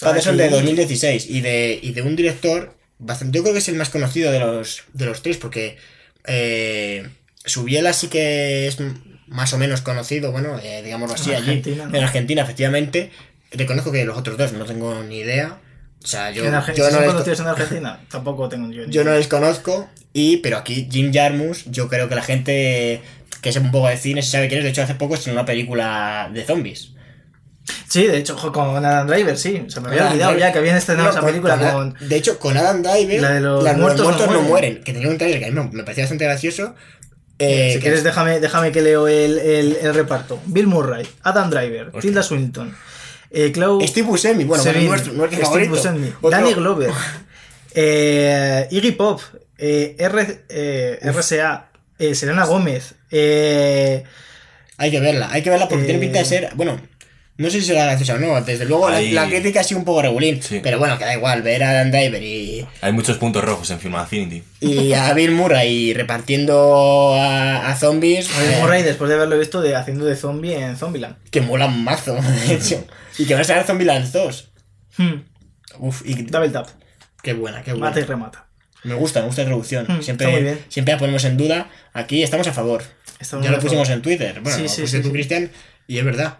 Patterson de Aquí- 2016 y de, y de un director bastante. Yo creo que es el más conocido de los, de los tres, porque eh, Subiela sí que es más o menos conocido, bueno, eh, digámoslo así, En allí. Argentina, ¿no? En Argentina, efectivamente. Reconozco que los otros dos no tengo ni idea. O sea, yo, en yo si no les, en (laughs) Argentina, tampoco tengo yo. ni yo no les conozco. Y, pero aquí Jim Jarmus, yo creo que la gente que sepa un poco de cine se sabe quién es. De hecho, hace poco estrenó una película de zombies. Sí, de hecho, con Adam Driver, sí. Se me había Adam olvidado Driver. ya que habían estrenado No, esa con- película con- con. De hecho, con Adam Driver, La de los la- muertos no no, mueren. mueren. Que tenía un trailer que a mí me, me parecía bastante gracioso. eh, si quieres, déjame, déjame que leo el, el- el reparto. Bill Murray, Adam Driver, Hostia. Tilda Swinton, eh, Steve Buscemi, bueno, Sevigny, nuestro, nuestro Steve. Buscemi, Danny Glover, (laughs) eh, Iggy Pop, eh, R, RCA, Selena Gómez, Hay que verla, hay que verla porque tiene pinta de ser. Bueno, no sé si será graciosa o no. Desde luego, la- Ahí- la, crítica ha sido un poco regulín. Sí. Pero bueno, que da igual, ver a Adam Driver y, Hay muchos puntos rojos en Film Affinity. y a Bill Murray repartiendo a, a zombies. Bill eh, Murray, después de haberlo visto de haciendo de zombie en Zombieland. que mola un mazo, de (laughs) hecho. Y que van a sacar Zombieland 2. Hmm, Uf, y Double tap, qué buena, qué buena. mata y remata. Me gusta, me gusta la introducción. Mm, siempre, está muy bien. siempre la ponemos en duda. Aquí estamos a favor. Estamos ya lo a pusimos favor. en Twitter. Bueno, Sí, lo sí, sí, tú, sí. Cristian, y es verdad.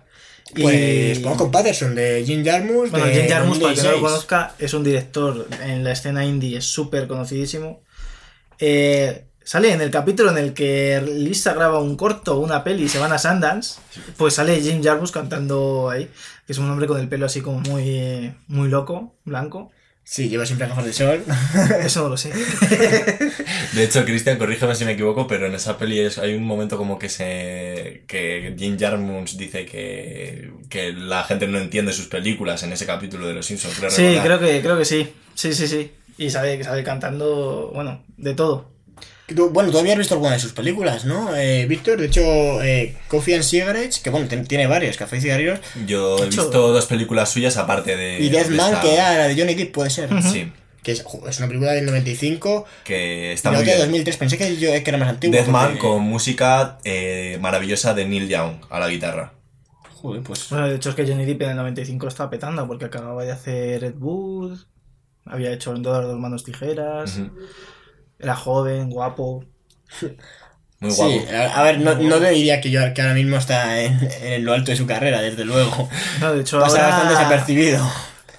Y- Pues con Patterson, de Jim Jarmus. Bueno, Jim Jarmus, para quien no lo 2016. conozca, es un director en la escena indie, es súper conocidísimo. Eh, sale en el capítulo en el que Lisa graba un corto, una peli y se van a Sundance, pues sale Jim Jarmus cantando ahí, que es un hombre con el pelo así como muy, muy loco, blanco. Sí, lleva siempre gafas de sol. (laughs) Eso lo sé. (laughs) De hecho, Cristian, corrígeme si me equivoco, pero en esa peli es- hay un momento como que se. que Jim Jarmusch dice que, que la gente no entiende sus películas en ese capítulo de Los Simpsons. creo Sí, recordar. creo que, creo que sí. Sí, sí, sí. Y sabe, sale cantando, bueno, de todo. Tú- Bueno, tú habías visto alguna de sus películas, ¿no? Eh, Víctor, de hecho, eh, Coffee and Cigarettes, que bueno, tiene varios, Café y Cigarrillos, Yo he hecho- visto dos películas suyas aparte de. y de Deathman, esta- que era la de Johnny Depp, puede ser. Sí, Que es, una película del 95, que y está muy otra de bien. 2003. Pensé que, yo, que era más antiguo. Deathman porque- con música eh, maravillosa de Neil Young a la guitarra. Joder, pues... Bueno, de hecho es que Johnny Depp en el 95 lo estaba petando porque acababa de hacer Red Bull, había hecho en todas las dos manos tijeras, Ujú. Era joven, guapo. Muy guapo. Sí, a ver, no, no te diría que, yo, que ahora mismo está en, en lo alto de su carrera, desde luego. No, de hecho, Pasa ahora, bastante desapercibido.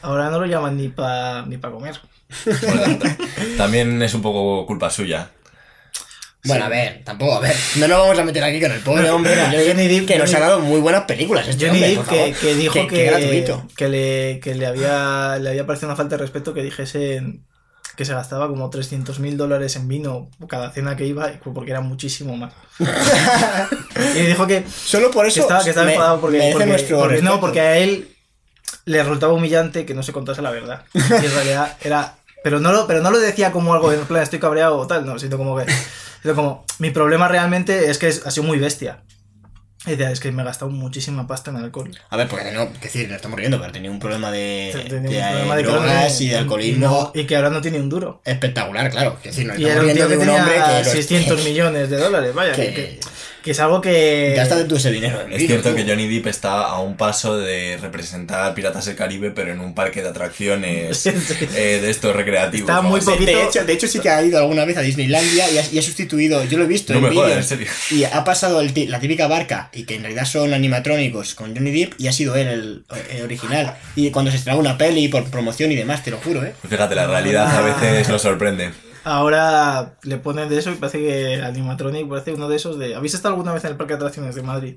ahora no lo llaman ni para ni pa comer. Bueno, ta- también es un poco culpa suya. Bueno, a ver, tampoco, a ver. No nos vamos a meter aquí con el pobre hombre Mira, Johnny Johnny Depp- que nos ha dado muy buenas películas. Este Johnny hombre, Depp que, que dijo que, que, que gratuito. que le, que le había le había parecido una falta de respeto que dijese que se gastaba como 300 mil dólares en vino cada cena que iba porque era muchísimo más. (laughs) y dijo que, Solo por que eso estaba, que estaba me- enfadado porque, merece porque- nuestro porque- no, porque a él le resultaba humillante que no se contase la verdad. Y en realidad era... Pero no, lo, pero no lo decía como algo en plan estoy cabreado o tal, no, sino como que... Sino como, mi problema realmente es que es, ha sido muy bestia. Y decía, es que me he gastado muchísima pasta en alcohol. A ver, porque no, que decir, no estamos riendo, pero tenía un problema de, Tenía un de, problema de drogas que- y de alcoholismo y que ahora no tiene un duro. espectacular, claro. Que decir, no Y era un tío que de un tenía hombre que lo- 600 (laughs) millones de dólares, vaya, que, que- que- es algo que... Gástate tú ese dinero. Es cierto tú. que Johnny Depp está a un paso de representar a Piratas del Caribe, pero en un parque de atracciones (laughs) Sí, sí. eh, de estos recreativos. Está muy poquito- De hecho, de hecho, sí que ha ido alguna vez a Disneylandia y ha, y ha sustituido, yo lo he visto No en me jodas, vídeos, en serio. y ha pasado el la típica barca y que en realidad son animatrónicos con Johnny Depp y ha sido él el, el original. Y cuando se estrena una peli por promoción y demás, te lo juro, ¿eh? Fíjate, la realidad a veces nos sorprende. Ahora le ponen de eso y parece que Animatronic parece uno de esos de... ¿Habéis estado alguna vez en el Parque de Atracciones de Madrid?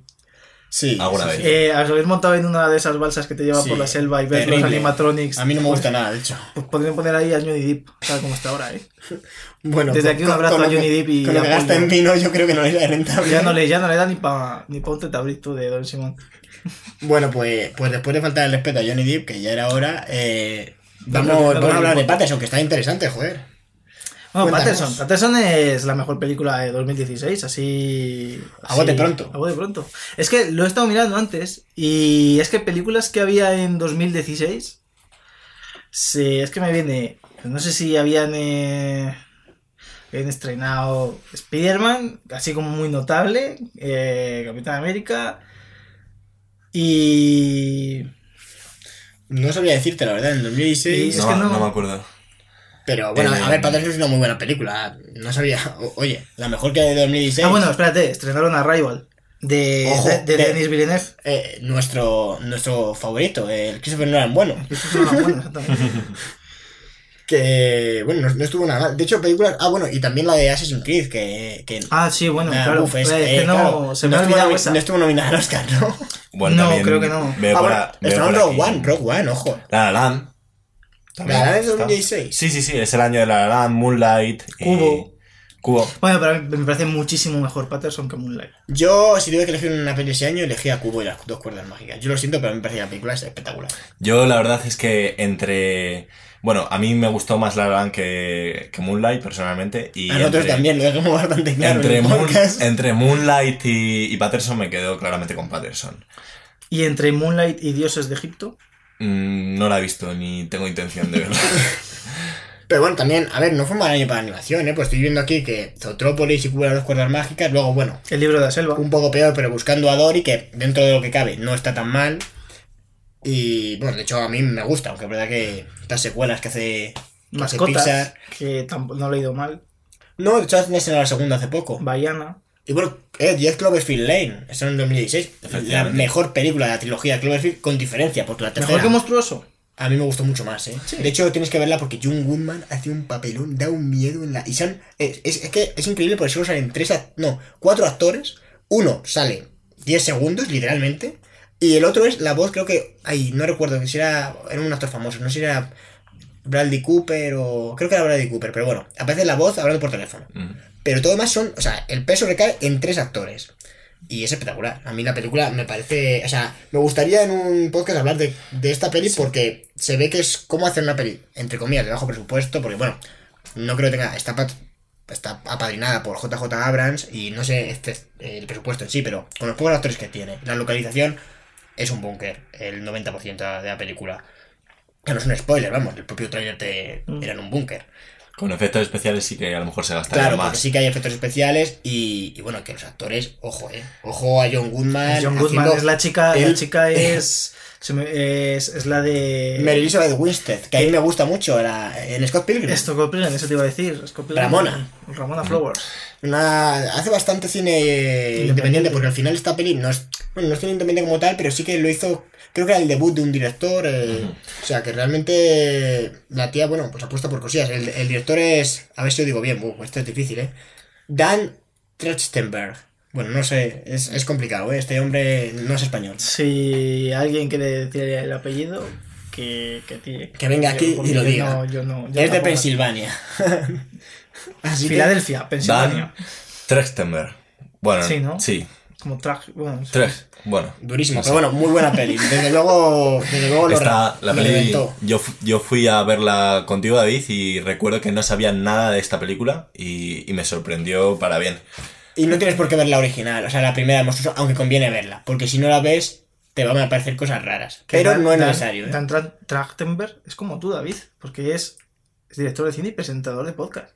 Sí. Alguna sí, vez. Eh, ¿Os habéis montado en una de esas balsas que te lleva Sí, por la selva y ves los animatronics? A mí no me Pues- gusta nada, de hecho. Pues podrían poner ahí a Johnny Depp, tal como está ahora, ¿eh? (laughs) Bueno, Desde aquí un abrazo a Johnny Depp y Con lo que gasta en vino, yo creo que no le es rentable. Ya no le, ya no le da ni para ni pa un tetabrito de Don Simón. (laughs) Bueno, pues, pues después de faltar el respeto a Johnny Depp, que ya era hora, eh, vamos, vamos a hablar de Patterson, que está interesante, joder. Bueno, Cuéntanos. Patterson. Patterson es la mejor película de 2016, así... A bote así- pronto. A bote pronto. Es que lo he estado mirando antes y es que películas que había en 2016... Sí, es que me viene... No sé si habían... Eh, habían estrenado Spider-Man, así como muy notable, eh, Capitán América y... No sabría decirte la verdad, en 2016. Y- Es no, que no- no me acuerdo. Pero bueno, Eh, a ver, Patterson es una muy buena película. No sabía. o- oye, la mejor que de 2016. Ah, bueno, espérate, estrenaron Arrival de, Ojo, de, de de- Denis Villeneuve. Eh, nuestro, nuestro favorito, el Christopher Nolan bueno. (laughs) Que, bueno, no, no estuvo nada mal. De hecho, películas. Ah, bueno, y también la de Assassin's Creed, que. que Ah, sí, bueno, Nah, claro. uf, es- eh, que no, claro, se me ha estuvo olvidado nomi- esa. no estuvo nominada al Oscar, ¿no? Bueno, No, creo que no. Veo ah, por bueno, veo por Rogue aquí- One, Rogue One, ojo. La La Land. También La La Land es está. 2016. Sí, sí, sí, es el año de La La Land, Moonlight. y- Cubo. Cubo. Bueno, pero a mí me parece muchísimo mejor Patterson que Moonlight. Yo, si tuve que elegir una peli ese año, elegí a Cubo y las dos cuerdas mágicas. Yo lo siento, pero a mí me parece que la película es espectacular. Yo la verdad es que entre... Bueno, a mí me gustó más La La Land que, que Moonlight, personalmente. Y a nosotros entre- también, lo dejamos bastante claro. Entre, en el Moon- podcast. entre Moonlight y, y Patterson me quedo claramente con Patterson. Y entre Moonlight y Dioses de Egipto. Mm, no la he visto ni tengo intención de verla. (laughs) Pero bueno, también, a ver, no fue un mal año para animación, ¿eh? Pues estoy viendo aquí que Zootropolis y Cubo y las cuerdas mágicas, luego, bueno, El libro de la selva. un poco peor, pero buscando a Dory, que dentro de lo que cabe no está tan mal. Y bueno, de hecho a mí me gusta, aunque es verdad que estas secuelas que hace, que hace Mascotas. Pixar. Que tampoco no lo he leído mal. No, de hecho hacen la segunda hace poco. Baiana. Y bueno, eh, 10 Cloverfield Lane, eso en 2016. La mejor película de la trilogía de Cloverfield con diferencia, porque la tercera Mejor que monstruoso. a mí me gustó mucho más, ¿eh? De hecho, tienes que verla porque John Goodman hace un papelón, da un miedo en la... Y son... Es, es- es que es increíble porque solo salen tres... No, cuatro actores. Uno sale 10 segundos, literalmente. Y el otro es la voz, creo que... Ay, no recuerdo que si era... Era un actor famoso, no sé si era... Bradley Cooper o... Creo que era Bradley Cooper, pero bueno. Aparece la voz hablando por teléfono. Mm. Pero todo demás son, o sea, el peso recae en tres actores. Y es espectacular. A mí la película me parece. O sea, me gustaría en un podcast hablar de, de esta peli porque se ve que es cómo hacer una peli, entre comillas, de bajo presupuesto. Porque, bueno, no creo que tenga. Está, pat- está apadrinada por JJ Abrams y no sé este, el presupuesto en sí, pero con los pocos actores que tiene. La localización es un búnker, el 90% de la película. Que no es un spoiler, vamos, el propio trailer te Mm. era en un búnker. Con efectos especiales sí que a lo mejor se gastaría Claro, más. porque sí que hay efectos especiales y, y bueno, que los actores, ojo, eh. Ojo a John Goodman. John Goodman es la chica. La chica es. Se me- es, es la de. Mary Elizabeth Winstead, que a mí me gusta mucho, la, en Scott Pilgrim. Esto Pilgrim, eso te iba a decir. Scott Pilgrim. Ramona. Ramona Flowers. Una, hace bastante cine independiente, Independiente. porque al final esta peli no es, bueno, no es cine independiente como tal, pero sí que lo hizo, creo que era el debut de un director, eh, o sea que realmente la tía, bueno, pues apuesta por cosillas. El, el director es, a ver si lo digo bien, uh, esto es difícil, ¿eh? Dan Trachtenberg. Bueno, no sé, es, es complicado, ¿eh? Este hombre no es español. Si alguien quiere decir el apellido, que, que, tire. Que venga aquí y lo diga. No, yo no. yo Es de. Pensilvania. (laughs) Así que- Filadelfia, Pensilvania. Trechtenberg. Bueno, Sí, ¿no? Sí, Como traje. Bueno, sí. Tres. Bueno. Durísimo, no sé. pero bueno, muy buena peli. Desde luego, desde luego lo, Esta, la lo peli, reventó. yo, yo fui a verla contigo, David, y recuerdo que no sabía nada de esta película y, y me sorprendió para bien. Y no tienes por qué ver la original, o sea, la primera de Monstruoso, aunque conviene verla, porque si no la ves, te van a aparecer cosas raras. Pero Dan- no es Dan- necesario. ¿eh? Dan Tra- Trachtenberg es como tú, David, porque es, es director de cine y presentador de podcast.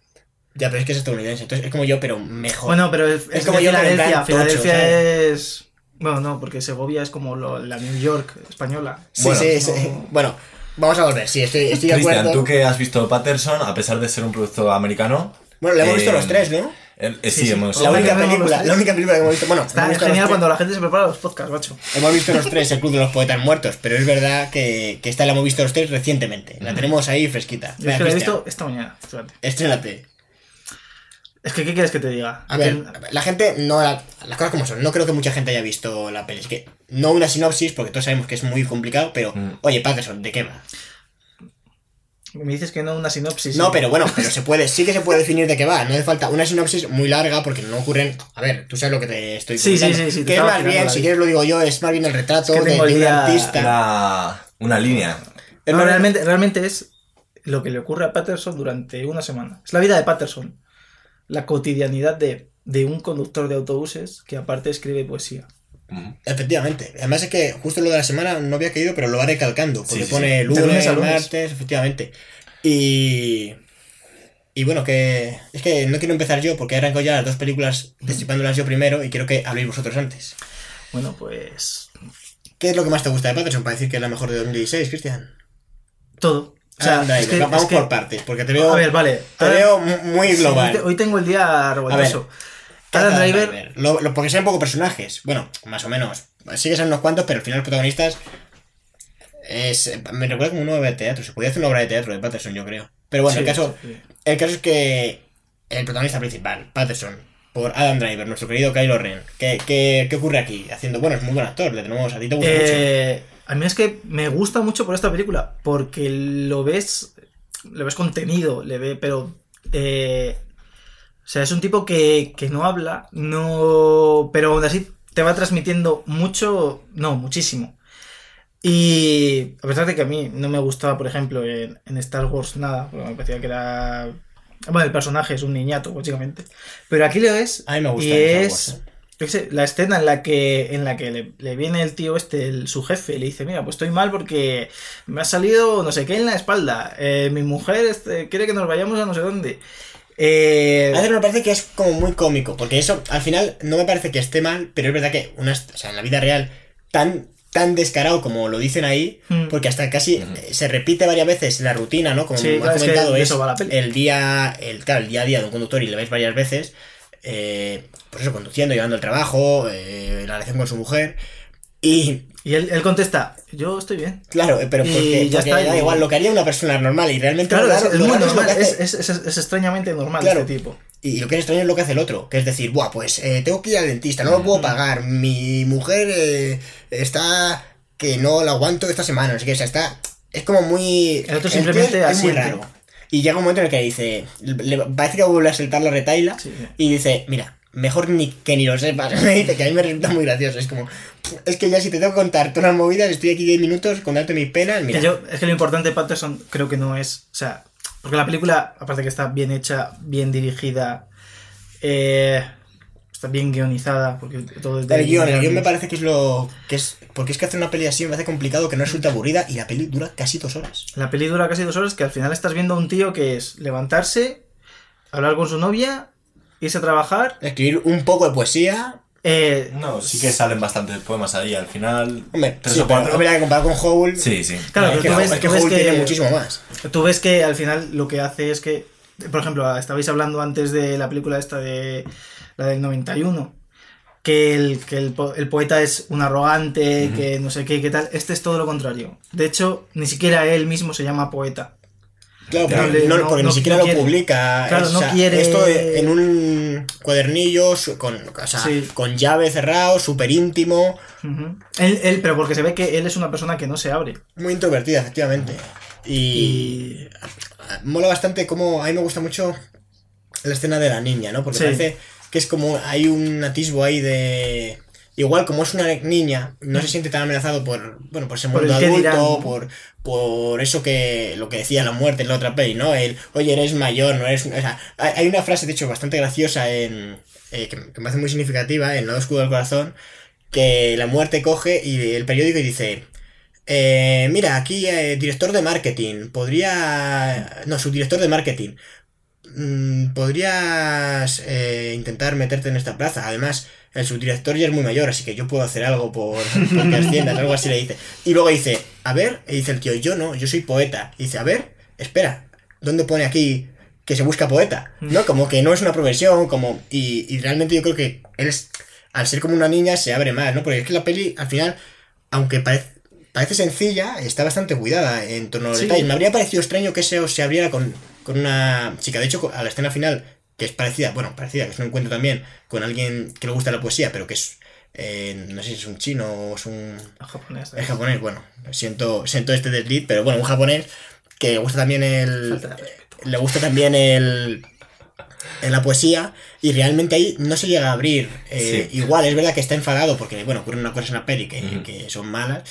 Ya, pero es que es estadounidense, entonces es como yo, pero mejor. Bueno, pero es, es como yo, Filadelfia. Filadelfia es. Bueno, no, porque Segovia es como lo- la New York española. sí, bueno, sí, sí. no- Bueno, vamos a volver, sí, estoy, estoy de Cristian, acuerdo. tú que has visto Patterson, a pesar de ser un producto americano. Bueno, la hemos eh, visto los tres, ¿no? El- eh, Sí, sí, sí. hemos. La única película, la única película que hemos visto. Bueno, Está hemos visto genial cuando la gente se prepara los podcasts, macho. Hemos visto los tres, el Club de los Poetas Muertos, pero es verdad que, que esta la hemos visto los tres recientemente. La tenemos ahí fresquita. Yo es que la he visto esta mañana. Estrénate. Es que, ¿qué quieres que te diga? A ver, Que- la gente no. la- las cosas como son. No creo que mucha gente haya visto la peli. Es que no una sinopsis, porque todos sabemos que es muy complicado, pero. Mm. Oye, Patterson, ¿de qué va? Me dices que no una sinopsis. No, sí. pero bueno, pero se puede, sí que se puede definir de qué va. No hace falta una sinopsis muy larga porque no ocurren. A ver, tú sabes lo que te estoy Sí, sí, sí, sí, te Que es más bien, si quieres lo digo yo, es más bien el retrato Es que de, tengo de el un artista. Una, una línea. No, Es realmente, realmente es lo que le ocurre a Patterson durante una semana. Es la vida de Patterson. La cotidianidad de, de un conductor de autobuses que aparte escribe poesía. Mm. Efectivamente. Además es que justo lo de la semana no había caído, pero lo va recalcando. Porque Sí, sí, pone lunes, lunes lunes. martes, efectivamente. Y. Y bueno, que. Es que no quiero empezar yo porque he arrancado ya las dos películas destripándolas yo primero y quiero que habléis vosotros antes. Bueno, pues. ¿Qué es lo que más te gusta de Patterson para decir que es la mejor de 2016, Cristian? Todo. O sea, Anda, es que- va- vamos es que- por partes, porque te veo. A ver, vale. Te veo mu- muy Sí, global. hoy, te- hoy tengo el día revoltoso. Adam Driver. Driver. Lo- lo- porque sean poco personajes. Bueno, más o menos. Sí que son unos cuantos, pero al final los protagonistas. Es, me recuerda como una obra de teatro. Se podía hacer una obra de teatro de Patterson, yo creo. Pero bueno, Sí, el, caso, sí. el caso es que el protagonista principal, Patterson, por Adam Driver, nuestro querido Kylo Ren. ¿Qué, qué, qué ocurre aquí? Haciendo, bueno, es muy buen actor, le tenemos a ti, te gusta mucho. Eh, a mí es que me gusta mucho por esta película, porque lo ves, lo ves contenido, le ve, pero, eh, o sea, es un tipo que, que no habla, no, pero aún así te va transmitiendo mucho, no, muchísimo. Y a pesar de que a mí no me gustaba, por ejemplo, en, en Star Wars nada, porque me parecía que era, bueno, el personaje es un niñato, básicamente, pero aquí lo ves A mí me gusta y es, Wars, ¿eh? yo qué sé, la escena en la que, en la que le, le viene el tío este, el- su jefe, y le dice, mira, pues estoy mal porque me ha salido no sé qué en la espalda. Eh, mi mujer este, quiere que nos vayamos a no sé dónde. Eh, A veces me parece que es como muy cómico, porque eso al final no me parece que esté mal, pero es verdad que una, o sea, en la vida real tan tan descarado como lo dicen ahí, Mm. porque hasta casi eh, se repite varias veces la rutina, ¿no? Como Sí, claro, has es que comentado, es eso va la peli. el día, el, claro, el día a día de un conductor y le ves varias veces, eh, pues eso, conduciendo, llevando el trabajo, eh, la relación con su mujer, y y él, él contesta, yo estoy bien. claro, pero Y porque, ya porque está, da y- igual, lo que haría una persona normal, y realmente Claro, lo es, es muy es lo que normal, hace- es, es- es- es extrañamente normal Claro. este tipo. Y lo que es extraño es lo que hace el otro, que es decir, buah, pues eh, tengo que ir al dentista, no lo puedo pagar, mi mujer eh, está que no la aguanto esta semana, sé qué, o sea, está, es como muy... El otro simplemente es muy raro. Y llega un momento en el que dice, le parece que vuelve a saltar la retaila Sí. y dice, mira, mejor ni que ni lo sepas, (laughs) me dice que a mí me resulta muy gracioso, es como, es que ya si te tengo que contar todas las movidas, estoy aquí 10 minutos contarte mis penas, mira. Que yo- es que lo importante de Patterson creo que no es. O sea, porque la película, aparte que está bien hecha, bien dirigida, eh, está bien guionizada, porque todo es de El guion, el guion me parece que es lo que es. Porque es que hacer una peli así me parece complicado, que no resulta aburrida y la peli dura casi dos horas. La peli dura casi dos horas, que al final estás viendo a un tío que es levantarse, hablar con su novia, irse a trabajar, Escribir un poco de poesía. Eh, No, sí que salen bastantes poemas ahí al final. Hombre, tres sí, o pero cuatro. que comparar con Howl. Sí, sí. Claro, pero tú ves- es que tú ves que- tiene muchísimo más. Tú ves que al final lo que hace es que, por ejemplo, estabais hablando antes de la película esta de la del 91, que el, que el poeta es un arrogante, que no sé qué, qué tal. Este es todo lo contrario. De hecho, ni siquiera él mismo se llama poeta. Claro, porque, le- no, no- porque no- ni siquiera lo quiere. publica. Claro, no sea, quiere- Esto en un cuadernillo con, o sea, Sí. con llave cerrado, súper íntimo, él, él- pero porque se ve que él es una persona que no se abre. muy introvertida, efectivamente. Y, Y mola bastante como. A mí me gusta mucho la escena de la niña, ¿no? Porque Sí. parece que es como. Hay un atisbo ahí de. Igual, como es una niña, no se siente tan amenazado por, bueno, por ese mundo adulto, por, por eso que, lo que decía la muerte en la otra peli, ¿no? El, oye, eres mayor, no eres... O sea, hay una frase, de hecho, bastante graciosa en, eh, que, que me hace muy significativa, en Lado Escudo del Corazón, que la muerte coge y el periódico y dice, eh, mira, aquí eh, director de marketing, podría... No, subdirector de marketing. Mm, podrías eh, intentar meterte en esta plaza. Además, el subdirector ya es muy mayor, así que yo puedo hacer algo por, por que asciendas, algo así le dice. Y luego dice, a ver, y dice el tío, yo no, yo soy poeta. Y dice, a ver, espera, ¿dónde pone aquí que se busca poeta? ¿No? Como que no es una profesión, como... Y, y realmente yo creo que él es, al ser como una niña se abre más, ¿no? Porque es que la peli, al final, aunque parece... Parece sencilla, está bastante cuidada en torno a los Sí. detalles. Me habría parecido extraño que se, se abriera con, con una chica. De hecho, a la escena final, que es parecida, bueno, parecida, que es un encuentro también con alguien que le gusta la poesía, pero que es, eh, no sé si es un chino o es un... japonés. Es japonés, bueno, siento, siento este desliz, pero bueno, un japonés que le gusta también el... Le gusta también el... En la poesía y realmente ahí no se llega a abrir. Eh, Sí. Igual, es verdad que está enfadado porque, bueno, ocurren unas cosas en la peli que, que son malas.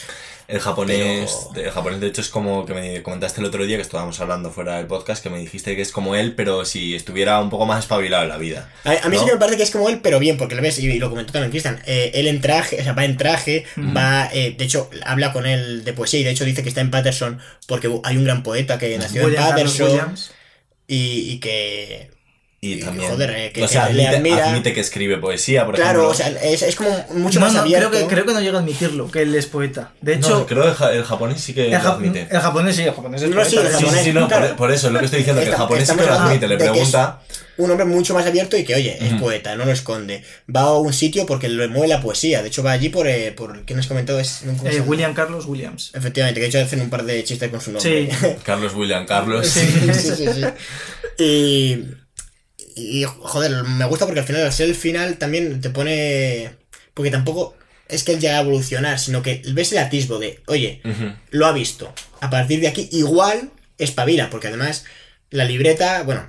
El japonés, Pero- el japonés de hecho es como que me comentaste el otro día que estábamos hablando fuera del podcast que me dijiste que es como él pero si estuviera un poco más espabilado en la vida. A, a mí ¿No? sí que me parece que es como él, pero bien, porque lo ves, y, y lo comentó también Cristian, eh, él en traje, o sea, va en traje, va, eh, de hecho, habla con él de poesía y de hecho dice que está en Patterson porque hay un gran poeta que nació William en Patterson y que... Y Y, también joder, eh, que- o sea, que le admite, admira. admite que escribe poesía, por Claro, ejemplo. o sea, es, es como mucho No, más no, abierto. creo que, creo que no llega a admitirlo, que él es poeta. De No, hecho, creo que el, ja- el japonés sí que el, lo admite. el japonés sí, el japonés es No, poeta. sí, el de Sí, sí, sí, no, Claro. por, por eso es lo que estoy diciendo, que el japonés sí que lo admite, le pregunta... Un hombre mucho más abierto y que, oye, es poeta, no lo esconde. Va a un sitio porque le mueve la poesía. De hecho, va allí por. Eh, por ¿Quién has comentado? Es, ¿cómo se Eh? William Carlos Williams. Efectivamente, que de hecho hacen un par de chistes con su nombre. Sí. (laughs) Carlos William Carlos. Sí, sí, sí, sí. (laughs) Y, y, joder, me gusta porque al final, al ser el final, también te pone. Porque tampoco es que él llega a evolucionar, sino que ves el atisbo de, oye, lo ha visto. A partir de aquí, igual espabila, porque además la libreta, bueno,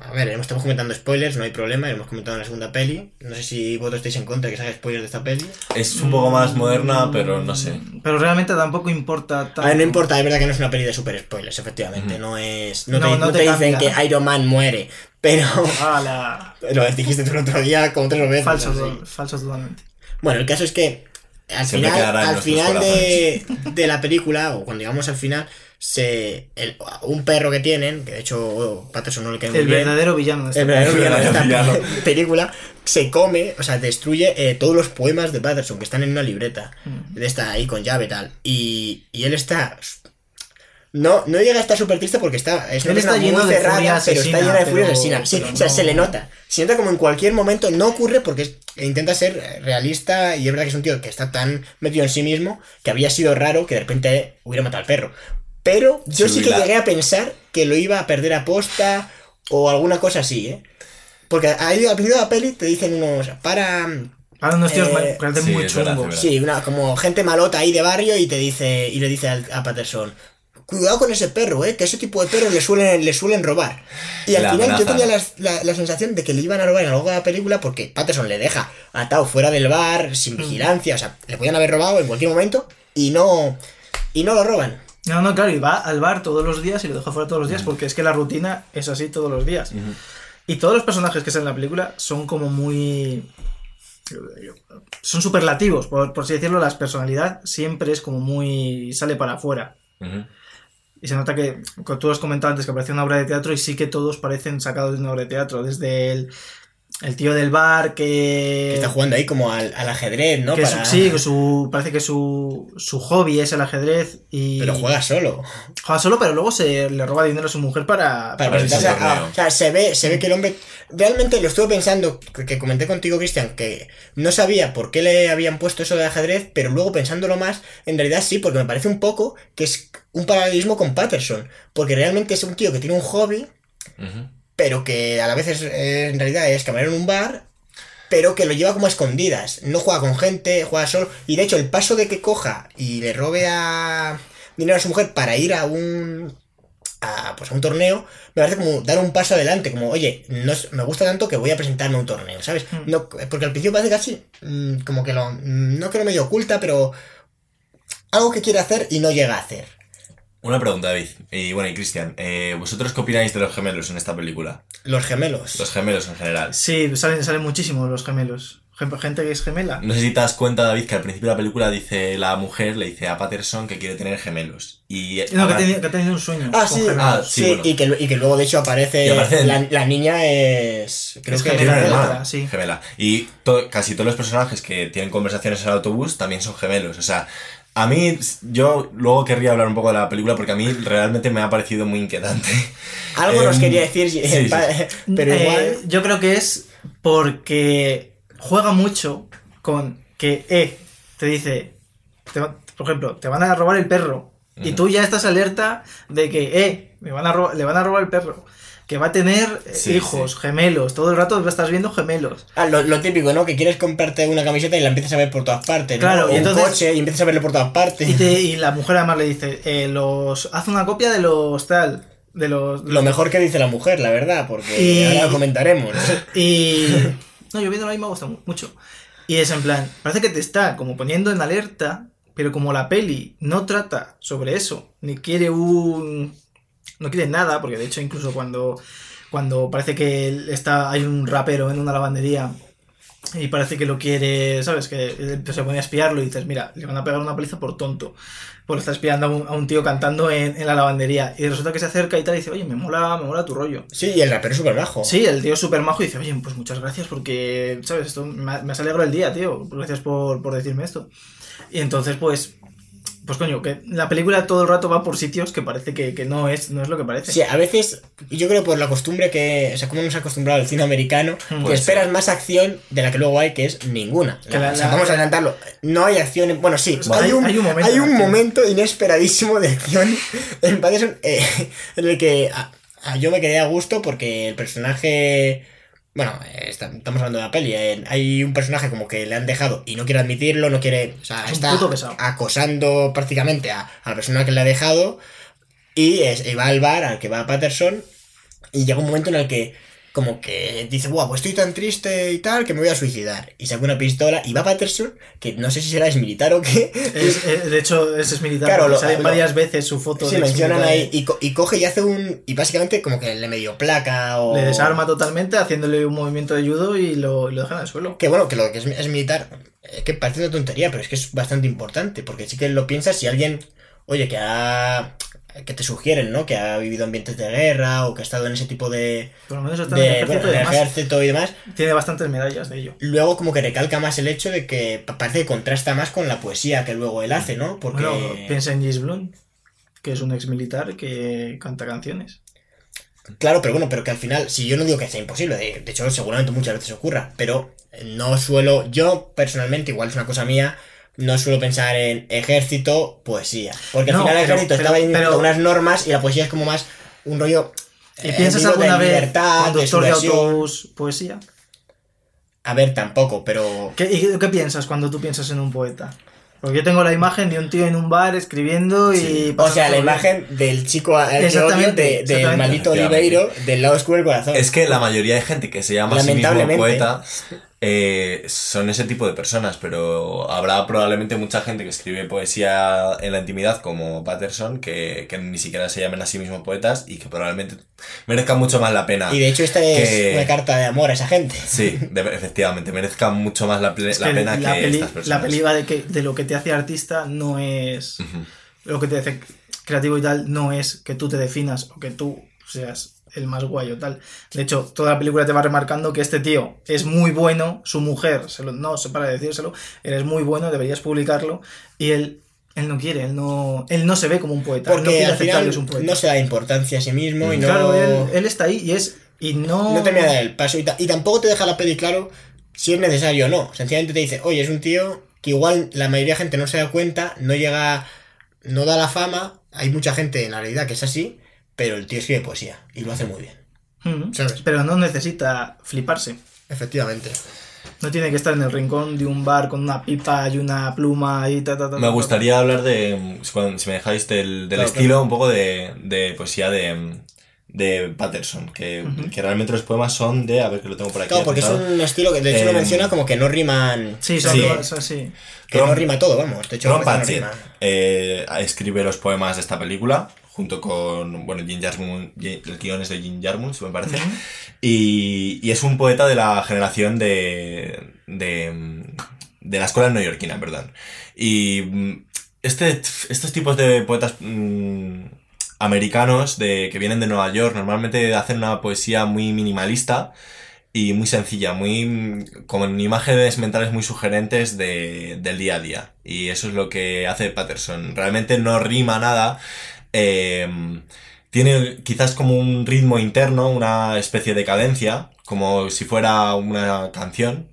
a ver, estamos comentando spoilers, no hay problema, hemos comentado en la segunda peli. No sé si vosotros estáis en contra de que se haga spoilers de esta peli. Es un poco más moderna, pero no sé. Pero realmente tampoco importa tanto. A ver, no importa, es verdad que no es una peli de super spoilers, efectivamente. No es. No, No, te, no no te te dicen que Iron Man muere, pero. ¡Hala! (laughs) Lo dijiste tú el otro día como tres veces. Falso, así. falso totalmente. Bueno, el caso es que al Siempre final, quedará en al final de, de la película, o cuando llegamos al final, se el- un perro que tienen, que de hecho oh, Patterson no le cae muy El bien, verdadero villano de esta el verdadero villano de esta (laughs) película, se come, o sea, destruye eh, todos los poemas de Patterson que están en una libreta, Mm. de esta ahí con llave y tal, y, y él está... No, no llega a estar súper triste porque está, es una está lleno muy de cerrada, furia pero está llena de furia pero- asesina. Sí, o sea, no- se le nota. Se nota como en cualquier momento no ocurre porque es- intenta ser realista y es verdad que es un tío que está tan metido en sí mismo que habría sido raro que de repente hubiera matado al perro. Pero yo Sí, sí que llegué a pensar que lo iba a perder a posta o alguna cosa así, ¿eh? Porque ahí al principio de la peli te dicen unos para Ahora unos tíos Eh, parecen sí, muy chungos. Sí, una, como gente malota ahí de barrio y te dice, y le dice al- a Patterson, cuidado con ese perro, eh, que ese tipo de perros le suelen, le suelen robar. Y al La final yo tenía la, la- la sensación de que le iban a robar en algo de la película porque Patterson le deja atado fuera del bar, sin vigilancia, o sea, le podían haber robado en cualquier momento y no, y no lo roban. No, no, claro, y va al bar todos los días y lo deja fuera todos los días porque es que la rutina es así todos los días. Y todos los personajes que salen en la película son como muy... Son superlativos, por, por así decirlo, la personalidad siempre es como muy... sale para afuera. Y se nota que, como tú has comentado antes, que parecía una obra de teatro y sí que todos parecen sacados de una obra de teatro. Desde el, el tío del bar que... Que está jugando ahí como al, al ajedrez, ¿no? que Para- su- sí, que su, parece que su, su hobby es el ajedrez y Pero juega solo. juega solo, pero luego se le roba dinero a su mujer para... Para Para presentarse a-. O sea, se ve, se ve que el hombre. Realmente lo estuve pensando, que, que comenté contigo, Cristian, que no sabía por qué le habían puesto eso de ajedrez, pero luego pensándolo más, en realidad sí, porque me parece un poco que es un paralelismo con Patterson. Porque realmente es un tío que tiene un hobby, Ujú. Pero que a la vez es, eh, en realidad es camarero en un bar, pero que lo lleva como a escondidas. No juega con gente, juega solo. Y de hecho, el paso de que coja y le robe a dinero a su mujer para ir a un. A, pues a un torneo, me parece como dar un paso adelante, como, oye, no es- me gusta tanto que voy a presentarme a un torneo, ¿sabes? Mm. No, porque al principio parece casi mm, como que lo, mm, no que lo medio oculta, pero algo que quiere hacer y no llega a hacer. Una pregunta, David. Y bueno, y Cristian, eh, ¿vosotros qué opináis de los gemelos en esta película? Los gemelos. Los gemelos en general. Sí, salen, salen muchísimos los gemelos. Gen- Gente que es gemela. No sé si te das cuenta, David, que al principio de la película dice la mujer, le dice a Patterson que quiere tener gemelos. Y No, que tenido, que ha tenido un sueño. Ah, con sí, gemelos. Ah, sí, sí, bueno. y, que, y que luego de hecho aparece, la, niña es creo Es que gemela. Gemela, sí. gemela. Y to- casi todos los personajes que tienen conversaciones en el autobús también son gemelos. O sea, a mí, yo luego querría hablar un poco de la película porque a mí realmente me ha parecido muy inquietante. (laughs) algo nos Em, quería decir sí, sí. (laughs) pa- pero Eh, igual yo creo que es porque juega mucho con que, eh, te dice, te va- por ejemplo, te van a robar el perro. Y tú ya estás alerta de que, eh, me van a le van a robar el perro. Que va a tener eh, Sí, hijos, sí. gemelos. Todo el rato estás viendo gemelos. Ah, lo, lo típico, ¿no? Que quieres comprarte una camiseta y la empiezas a ver por todas partes, ¿no? Claro, O y un entonces- coche y empiezas a verlo por todas partes. Y, te- y la mujer además le dice, eh, los, haz una copia de los tal. De los. Lo mejor que dice la mujer, la verdad, porque Y- ahora lo comentaremos. (laughs) Y. No, yo viendo ahí me gusta mu- mucho. Y es en plan, parece que te está como poniendo en alerta, pero como la peli no trata sobre eso, ni quiere un. No quiere nada, porque de hecho, incluso cuando. Cuando parece que está, hay un rapero en una lavandería y parece que lo quiere, ¿sabes? Que se pone a espiarlo y dices, mira, le van a pegar una paliza por tonto. Por estar espiando a un, a un tío cantando en, en la lavandería. Y resulta que se acerca y tal y dice, oye, me mola, me mola tu rollo. Sí, y el rapero es súper bajo. Sí, el tío es súper majo y dice, oye, pues muchas gracias porque, ¿sabes? Esto me, me has alegrado el día, tío. Gracias por, por decirme esto. Y entonces, pues, pues coño, que la película todo el rato va por sitios que parece que, que no, es, no es lo que parece. Sí, a veces, yo creo por la costumbre que, o sea, como nos ha acostumbrado el cine americano, (laughs) que Puede esperas más acción de la que luego hay, que es ninguna. Que la- o sea, la- vamos a adelantarlo. No hay acción, en- bueno, sí, Hay- hay, un, hay un momento hay un momento inesperadísimo de acción (laughs) en Patterson eh, en el que a- a- yo me quedé a gusto porque el personaje... Bueno, está- estamos hablando de la peli. eh, hay un personaje como que le han dejado y no quiere admitirlo, no quiere. O sea, Es está acosando prácticamente a, a la persona que le ha dejado. Y, es, y va al bar al que va Patterson. Y llega un momento en el que, como que dice, guau, pues estoy tan triste y tal, que me voy a suicidar. Y saca una pistola y va Patterson, que no sé si será es militar o qué. Es- es- de hecho, ese es militar. Claro, lo- sale lo- varias veces su foto. Se mencionan exmilitar. ahí y, co- y coge y hace un. Y básicamente como que le medio placa o. Le desarma totalmente haciéndole un movimiento de judo y lo, lo deja en el suelo. Que bueno, que lo que es, es militar, es que parece una tontería, pero es que es bastante importante, porque sí que lo piensas si alguien, oye, que ha. Que te sugieren, ¿no? Que ha vivido ambientes de guerra o que ha estado en ese tipo de. Por lo menos está en el de ejército bueno, y en el demás. ejército y demás. Tiene bastantes medallas de ello. Luego como que recalca más el hecho de que pa- parece que contrasta más con la poesía que luego él hace, ¿no? Porque. Bueno, piensa en Gis Blunt, que es un ex militar que canta canciones. Claro, pero bueno, pero que al final, si yo no digo que sea imposible, de, de hecho seguramente muchas veces ocurra, pero no suelo, yo personalmente, igual es una cosa mía, no suelo pensar en ejército, poesía. Porque al No, final el pero- ejército pero- estaba ahí pero- unas normas y la poesía es como más un rollo... ¿Y eh, piensas digo, de alguna vez libertad, de conductor de subversión. autobús poesía? A ver, tampoco, pero... ¿Qué, y qué piensas cuando tú piensas en un poeta? Porque yo tengo la imagen de un tío en un bar escribiendo y... O sea, la bien. imagen del chico odio, Exactamente, de- del exactamente. maldito. Oliveiro, del lado oscuro del corazón. Es que la mayoría de gente que se llama a sí mismo poeta eh, son ese tipo de personas, pero habrá probablemente mucha gente que escribe poesía en la intimidad como Patterson que, que ni siquiera se llamen a sí mismos poetas y que probablemente merezcan mucho más la pena. Y de hecho esta es una carta de amor a esa gente. Sí, de- efectivamente, merezcan mucho más la, la pena la que peli, estas personas. la peli va de, que, de lo que te hace artista no es... Lo que te hace creativo y tal no es que tú te definas o que tú seas el más guay o tal. De hecho, toda la película te va remarcando que este tío es muy bueno, su mujer, se lo- no se para de decírselo, eres muy bueno, deberías publicarlo, y él, él no quiere, él no, él no se ve como un poeta, él no Porque quiere aceptar que es un poeta. no se da importancia a sí mismo y no, Claro, él, él está ahí y es... Y no... no termina de dar el paso. Y, y tampoco te deja la peli claro si es necesario o no. Sencillamente te dice, oye, es un tío que igual la mayoría de gente no se da cuenta, no llega, no da la fama. Hay mucha gente en la realidad que es así, pero el tío escribe poesía y lo hace muy bien. ¿Sabes? Pero no necesita fliparse. Efectivamente. No tiene que estar en el rincón de un bar con una pipa y una pluma y ta, ta, ta, Me ta, gustaría hablar de, si cuando- si me dejáis, del, del Claro, estilo claro. un poco de, de poesía de, de Patterson, que, que realmente los poemas son de, a ver que lo tengo por aquí. Claro, porque es un estilo que de hecho lo Eh, menciona como que no riman. Sí, son Sí. así. Que no rima todo, vamos. De hecho, Ron parece que no Patchett rima. eh, escribe los poemas de esta película, junto con, bueno, Jim el guion es de Jim Jarmusch, me parece, y es un poeta de la generación de, de, de la escuela neoyorquina, perdón. Y mm, este, estos tipos de poetas mm, americanos de, que vienen de Nueva York normalmente hacen una poesía muy minimalista y muy sencilla, muy mm, con imágenes mentales muy sugerentes de, del día a día. Y eso es lo que hace Patterson. Realmente no rima nada. Eh, tiene quizás como un ritmo interno, una especie de cadencia, como si fuera una canción.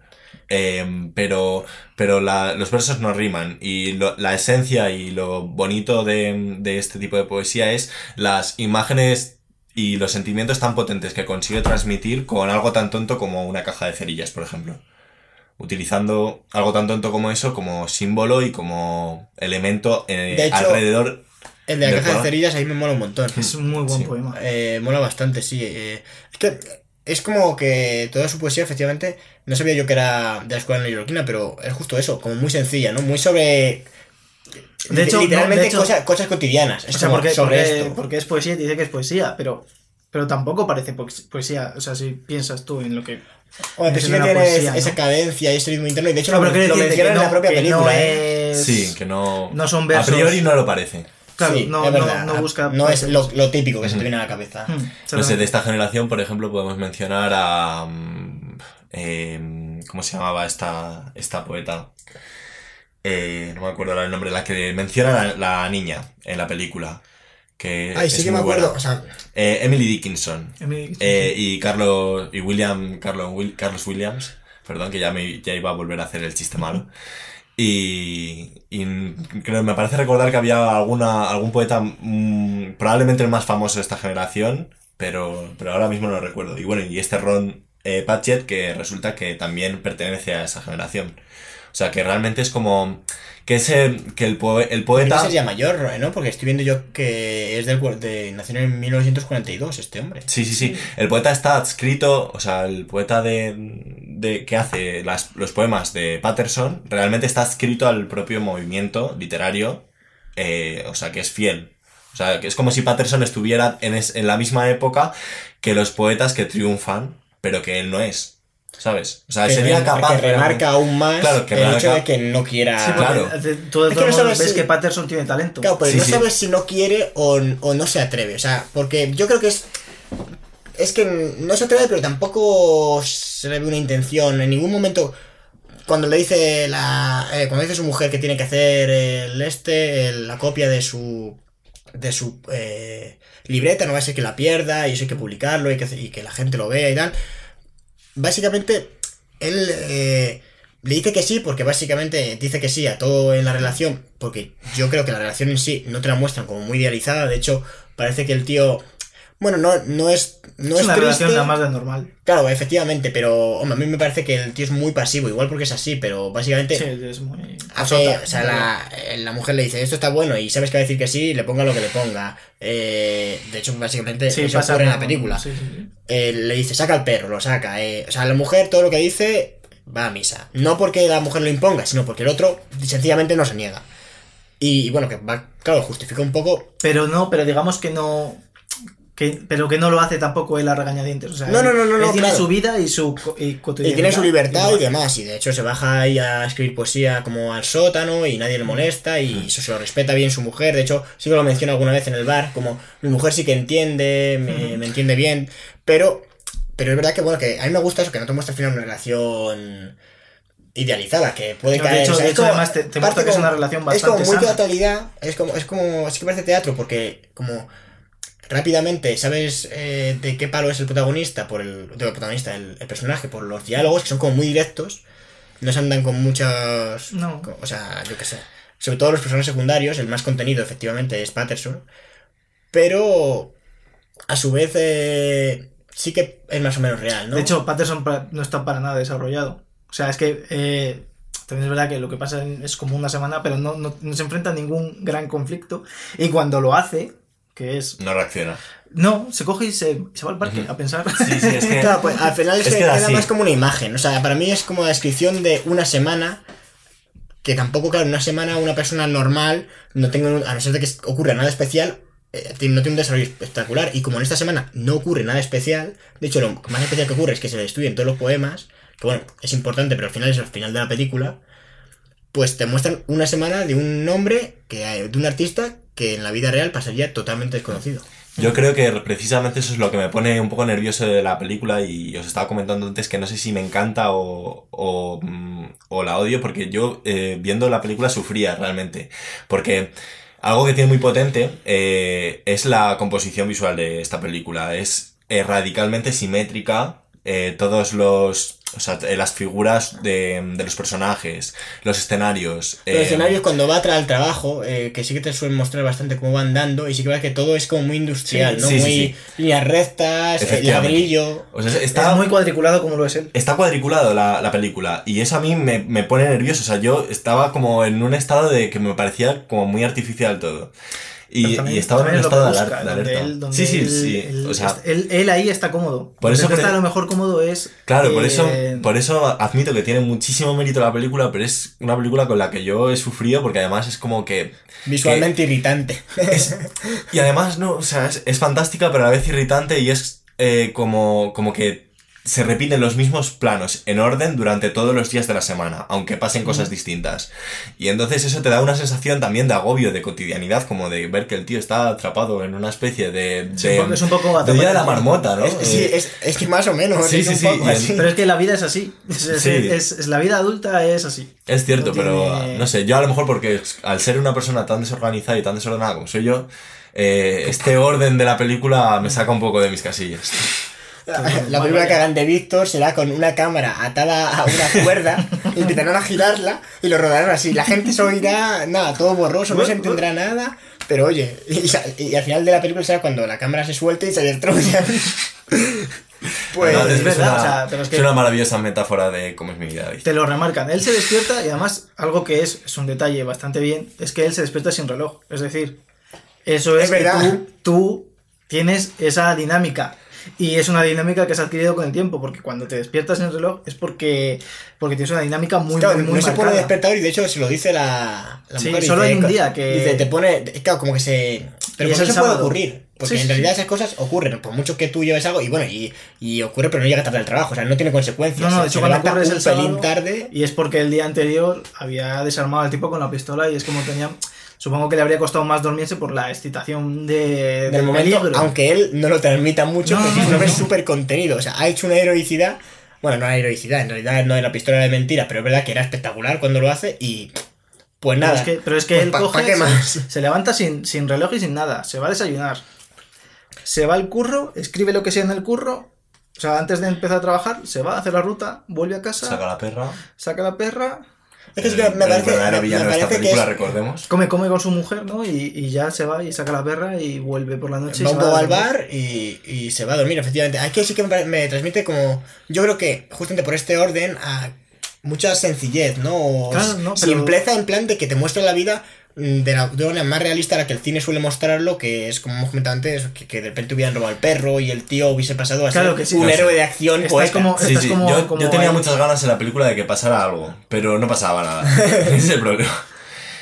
eh, pero pero la- los versos no riman y lo- la esencia y lo bonito de, de este tipo de poesía es las imágenes y los sentimientos tan potentes que consigue transmitir con algo tan tonto como una caja de cerillas, por ejemplo. Utilizando algo tan tonto como eso como símbolo y como elemento eh, hecho, alrededor. El de la caja de poema. cerillas ahí me mola un montón. Es un muy buen Sí. poema. Eh, mola bastante, sí. eh, es que es como que toda su poesía, efectivamente, no sabía yo que era de la escuela neoyorquina, pero es justo eso, como muy sencilla, ¿no? Muy sobre. De hecho, no, literalmente de hecho- cosas, cosas cotidianas. Es O sea, porque, sobre porque- esto. porque es poesía y te dice que es poesía, pero, pero tampoco parece po- poesía. O sea, si piensas tú en lo que. Es sí que tiene poesía, esa ¿no? cadencia y ese ritmo interno, y de hecho No, lo, lo decirte menciona que en la no- propia que película. no ¿eh? es- Sí, que no. no son A versos. priori no lo parece. Claro, Sí, no, es no- verdad. no busca No es lo, típico que se te Ujú. viene a la cabeza. Hmm, No sé, de esta generación, por ejemplo, podemos mencionar a. mm, eh, ¿Cómo se llamaba esta, esta poeta? Eh, no me acuerdo ahora el nombre, la que menciona la, la niña en la película. Que Ay, es sí que me acuerdo. O sea, Eh, Emily Dickinson. Emily- Eh, y Carlos y William Carlos, Carlos Williams, perdón, que ya me ya iba a volver a hacer el chiste malo. Y, y creo, me parece recordar que había alguna, algún poeta, mm, probablemente el más famoso de esta generación, pero, pero ahora mismo no lo recuerdo. Y bueno, y este Ron eh, Patchett, que resulta que también pertenece a esa generación. O sea, que realmente es como que ese que el, poe- el poeta... ser ya mayor, ¿no? Porque estoy viendo yo que es del de nació en 1942 este hombre. Sí, sí, sí. El poeta está adscrito, o sea, el poeta de, de que hace las, los poemas de Patterson realmente está adscrito al propio movimiento literario, eh, o sea, que es fiel. O sea, que es como si Patterson estuviera en, es- en la misma época que los poetas que triunfan, pero que él no es. ¿Sabes? O sea, que, sería re- capaz. que remarca aún más Claro, que el hecho de que no quiera. Sí, claro. tú de Es que todos no modos sabes ves si- que Patterson tiene talento. Claro, pero Sí, no sí. sabes si no quiere o, o no se atreve. O sea, porque yo creo que es. Es que no se atreve, pero tampoco se le ve una intención. En ningún momento. Cuando le dice la. eh, cuando dice su mujer que tiene que hacer el este, el- la copia de su. de su eh, libreta, no va a ser que la pierda, y eso hay que publicarlo y que, y que la gente lo vea y tal. Básicamente, él eh, le dice que sí, porque básicamente dice que sí a todo en la relación, porque yo creo que la relación en sí no te la muestran como muy idealizada, de hecho, parece que el tío, bueno, no, no es, no es es, una triste, relación nada más de normal. claro, efectivamente, pero hombre, a mí me parece que el tío es muy pasivo, igual porque es así, pero básicamente Sí, es muy. hace, pasota. o sea, la, eh, la mujer le dice, esto está bueno, y sabes que va a decir que sí, le ponga lo que le ponga. Eh, de hecho, básicamente Sí, eso ocurre en la película. sí, sí, sí. Eh, le dice, saca el perro, lo saca. eh. O sea, la mujer todo lo que dice va a misa. No porque la mujer lo imponga, sino porque el otro sencillamente no se niega. Y, y bueno, que va, claro, justifica un poco. Pero no, pero digamos que no. Que, pero que no lo hace tampoco él a regañadientes. O sea, No, no, no, no, él no, tiene claro. su vida y su y Y cotidianidad. tiene su libertad y demás. demás. Y de hecho se baja ahí a escribir poesía como al sótano y nadie le molesta y eso se lo respeta bien su mujer. De hecho, sí que lo menciona alguna vez en el bar, como mi mujer sí que entiende, me, me entiende bien. Pero, pero es verdad que bueno, que a mí me gusta eso, que no te muestra al final una relación idealizada, que puede No, de caer. hecho- o sea, de es hecho, como- además, te- te muestra que es una relación Es como bastante muy sana. teatralidad, es como, es como, sí que parece teatro, porque como rápidamente sabes eh, de qué palo es el protagonista, por el, protagonista, el, el personaje, por los diálogos, que son como muy directos, no se andan con muchos, No. o sea, yo qué sé, sobre todo los personajes secundarios, el más contenido efectivamente es Patterson, pero a su vez eh, sí que es más o menos real, ¿no? De hecho, Patterson pa- no está para nada desarrollado. O sea, es que eh, también es verdad que lo que pasa es como una semana, pero no, no, no se enfrenta a ningún gran conflicto. Y cuando lo hace, que es. No reacciona. No, se coge y se, se va al parque a pensar. Sí, sí, es (laughs) que. Claro, pues al final es, Es que queda así. más como una imagen. O sea, para mí es como la descripción de una semana. Que tampoco, claro, una semana una persona normal no tenga, un- a no ser de que ocurra nada especial, eh, no tiene un desarrollo espectacular. Y como en esta semana no ocurre nada especial, de hecho, lo más especial que ocurre es que se destruyen todos los poemas, que bueno, es importante, pero al final es el final de la película. Pues te muestran una semana de un hombre, que, eh, de un artista que en la vida real pasaría totalmente desconocido. Yo creo que precisamente eso es lo que me pone un poco nervioso de la película y os estaba comentando antes que no sé si me encanta o, o, mm, la odio porque yo eh, viendo la película sufría realmente. Porque algo que tiene muy potente eh, es la composición visual de esta película. Es radicalmente simétrica. Eh, todos los... O sea, eh, las figuras de, de los personajes, los escenarios. Los eh, escenarios cuando va tras el trabajo, eh, que sí que te suelen mostrar bastante cómo van dando, y sí que ves que todo es como muy industrial, Sí, ¿no? sí, sí, muy sí. líneas rectas, eh, ladrillo. o sea, está, Está muy cuadriculado como lo es él. Está cuadriculado la, la película y eso a mí me, me pone nervioso. O sea, yo estaba como en un estado de que me parecía como muy artificial todo. Y, Pero también- y estaba en un estado de que aler- busca, de donde alerta. él- donde sí, sí, él- sí. él- o sea, él, él ahí está cómodo. Por eso está lo mejor cómodo es. claro, por eso, por eso admito que tiene muchísimo mérito la película, pero es una película con la que yo he sufrido porque además es como que... Visualmente irritante. es- y además, no, o sea, es, es fantástica, pero a la vez irritante y es eh, como, como que se repiten los mismos planos en orden durante todos los días de la semana, aunque pasen cosas distintas. Y entonces eso te da una sensación también de agobio, de cotidianidad, como de ver que el tío está atrapado en una especie de... Sí, de porque es un poco de día de la marmota, ¿no? Es- sí, Eh, es, es que más o menos. Sí, sí, un sí, poco así. Pero es que la vida es así. Es, es- Sí. es- es- la vida adulta es así. Es cierto, No pero tiene- no sé, yo a lo mejor porque al ser una persona tan desorganizada y tan desordenada como soy yo, eh, este orden de la película me saca un poco de mis casillas. (laughs) La película que hagan de Víctor será con una cámara atada a una cuerda, (laughs) intentarán a girarla y lo rodarán así. La gente se oirá, nada, todo borroso, no se entenderá nada, pero oye, y, al final de la película será cuando la cámara se suelte y se destruya. (laughs) Pues, No, es verdad, una, o sea, pero es que- una maravillosa metáfora de cómo es mi vida. Te lo remarcan. Él se despierta y además, algo que es, es un detalle bastante bien, es que él se despierta sin reloj. Es decir, eso es, Es que verdad. tú, tú tienes esa dinámica. Y es una dinámica que has adquirido con el tiempo, porque cuando te despiertas sin reloj es porque, porque tienes una dinámica muy, Claro, muy, muy no se pone despertador y de hecho se lo dice la, la Sí, mujer. solo dice, hay un día que- Dice, te pone. Claro, como que se. Pero el eso puede ocurrir. Porque Sí, en realidad sí. esas cosas ocurren. Por mucho que tú lleves algo y bueno, y, y ocurre, pero no llega tarde al trabajo. O sea, no tiene consecuencias. No, no, de Se- hecho se cuando ocurre es el pelín tarde. y es porque el día anterior había desarmado al tipo con la pistola y es como tenía... Supongo que le habría costado más dormirse por la excitación de, Del del momento, peligro. aunque él no lo transmita mucho, No, porque no, es súper contenido. O sea, ha hecho una heroicidad. Bueno, no una heroicidad, en realidad no es la pistola de mentiras, pero es verdad que era espectacular cuando lo hace y. Pues Pero nada. es que, pero es que Pues él pa- coge, ¿pa' qué se- más? Se, levanta sin, sin reloj y sin nada, se va a desayunar, se va al curro, escribe lo que sea en el curro, o sea, antes de empezar a trabajar, se va a hacer la ruta, vuelve a casa, Saca saca, la perra. la perra, Es que sí que el- me parece, verdadero me- me villano de esta parece que es- recordemos. come, come con su mujer, ¿no? Y, y ya se va y saca la perra y vuelve por la noche. y va se un poco al bar y, y se va a dormir, efectivamente. Aquí sí que me, transmite como. Yo creo que justamente por este orden a mucha sencillez, ¿no? O Claro, no, pero- Simpleza en plan de que te muestra la vida de la, de una más realista a la que el cine suele mostrarlo, que es como hemos comentado antes, que, que de repente hubieran robado al perro y el tío hubiese pasado a ser Claro que sí. un No sé. héroe de acción Estás poeta. como- Sí, Estás sí. como- yo, como yo tenía ahí. muchas ganas en la película de que pasara algo, pero no pasaba nada. (laughs) Ese es el problema.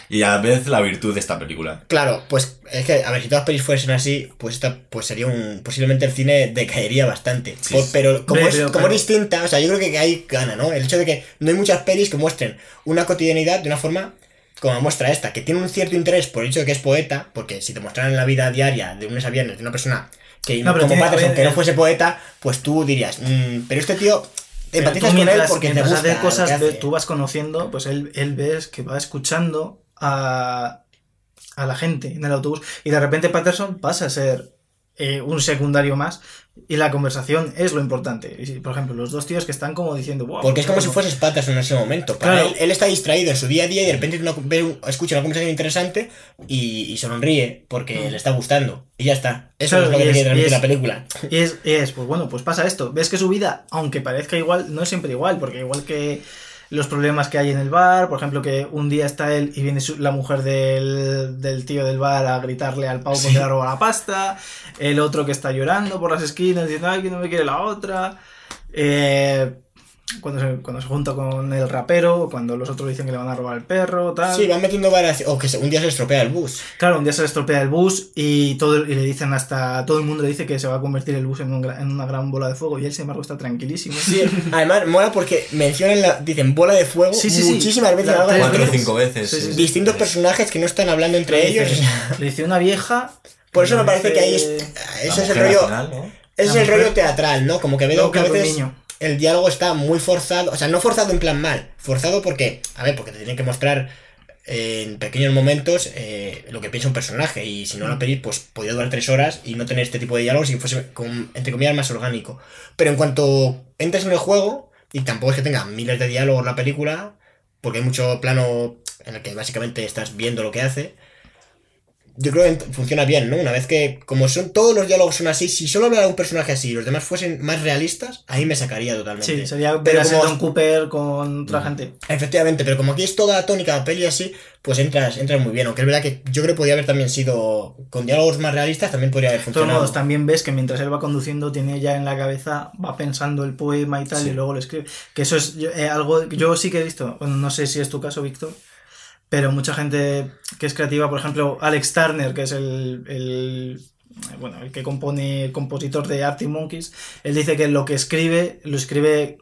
y a la vez la virtud de esta película. Claro, pues es que, a ver, si todas las pelis fuesen así, pues esta pues sería un. Posiblemente el cine decaería bastante. Sí. Por- pero como, es, como claro. es distinta, o sea, yo creo que ahí gana, ¿no? El hecho de que no hay muchas pelis que muestren una cotidianidad de una forma como muestra esta, que tiene un cierto interés por el hecho de que es poeta, porque si te mostraran la vida diaria de lunes a viernes de una persona que No, como tiene- Patterson, a ver, que no el- fuese poeta, pues tú dirías, "Mm, pero este tío empatizas tú con él porque te gusta. hace lo cosas, que ve- hace". tú vas conociendo, pues él, él ves que va escuchando a, a la gente en el autobús y de repente Patterson pasa a ser eh, un secundario más y la conversación es lo importante. Y por ejemplo, los dos tíos que están como diciendo, wow, Porque es como si bueno". fueses Patterson en ese momento. Para Claro. él, él está distraído en su día a día y de repente una- escucha una conversación interesante y, y sonríe porque Mm. le está gustando. Y ya está. Eso Claro, es lo que quiere transmitir la película. Y es, y es, pues bueno, pues pasa esto. Ves que su vida, aunque parezca igual, no es siempre igual, porque igual que los problemas que hay en el bar, por ejemplo, que un día está él y viene su- la mujer del, del tío del bar a gritarle al pavo porque le ha robado la pasta, el otro que está llorando por las esquinas diciendo, ay, que no me quiere la otra. Eh, cuando, se, cuando se junta con el rapero, cuando los otros dicen que le van a robar el perro, tal. Sí, van metiendo varias. O que se- un día se estropea el bus. Claro, un día se le estropea el bus y todo y le dicen hasta todo el mundo le dice que se va a convertir el bus en, un en una gran bola de fuego y él sin embargo está tranquilísimo. Sí, además mola porque mencionan la. Dicen bola de fuego Sí, sí, sí. muchísimas veces. De tres Cuatro o veces. cinco veces. Sí, sí, sí. Distintos personajes que no están hablando entre Le ellos. le dice una vieja. por eso me parece que ahí es. Ese es el rollo. nacional, ¿no? Ese es el rollo teatral, ¿no? Como que veo que a veces niño. El diálogo está muy forzado. O sea, no forzado en plan mal. Forzado porque, a ver, porque te tienen que mostrar eh, en pequeños momentos eh, lo que piensa un personaje. Y si no la peli, pues podría durar tres horas y no tener este tipo de diálogos y fuese, con- entre comillas, más orgánico. Pero en cuanto entres en el juego, y tampoco es que tenga miles de diálogos la película, porque hay mucho plano en el que básicamente estás viendo lo que hace. Yo creo que funciona bien, ¿no? Una vez que, como son todos los diálogos son así, si solo hablara un personaje así y los demás fuesen más realistas, ahí me sacaría totalmente. Sí, sería Pero como- Sheldon Cooper con otra Mm. gente. Efectivamente, pero como aquí es toda tónica de peli así, pues entras, entras muy bien. Aunque es verdad que yo creo que podría haber también sido, con diálogos más realistas, también podría haber De todos funcionado. modos, también ves que mientras él va conduciendo, tiene ya en la cabeza, va pensando el poema y tal, Sí. y luego lo escribe. Que eso es eh, algo que yo sí que he visto. Bueno, no sé si es tu caso, Víctor. Pero mucha gente que es creativa, por ejemplo, Alex Turner, que es el, el- bueno, el que compone, el compositor de Arctic Monkeys, él dice que lo que escribe, lo escribe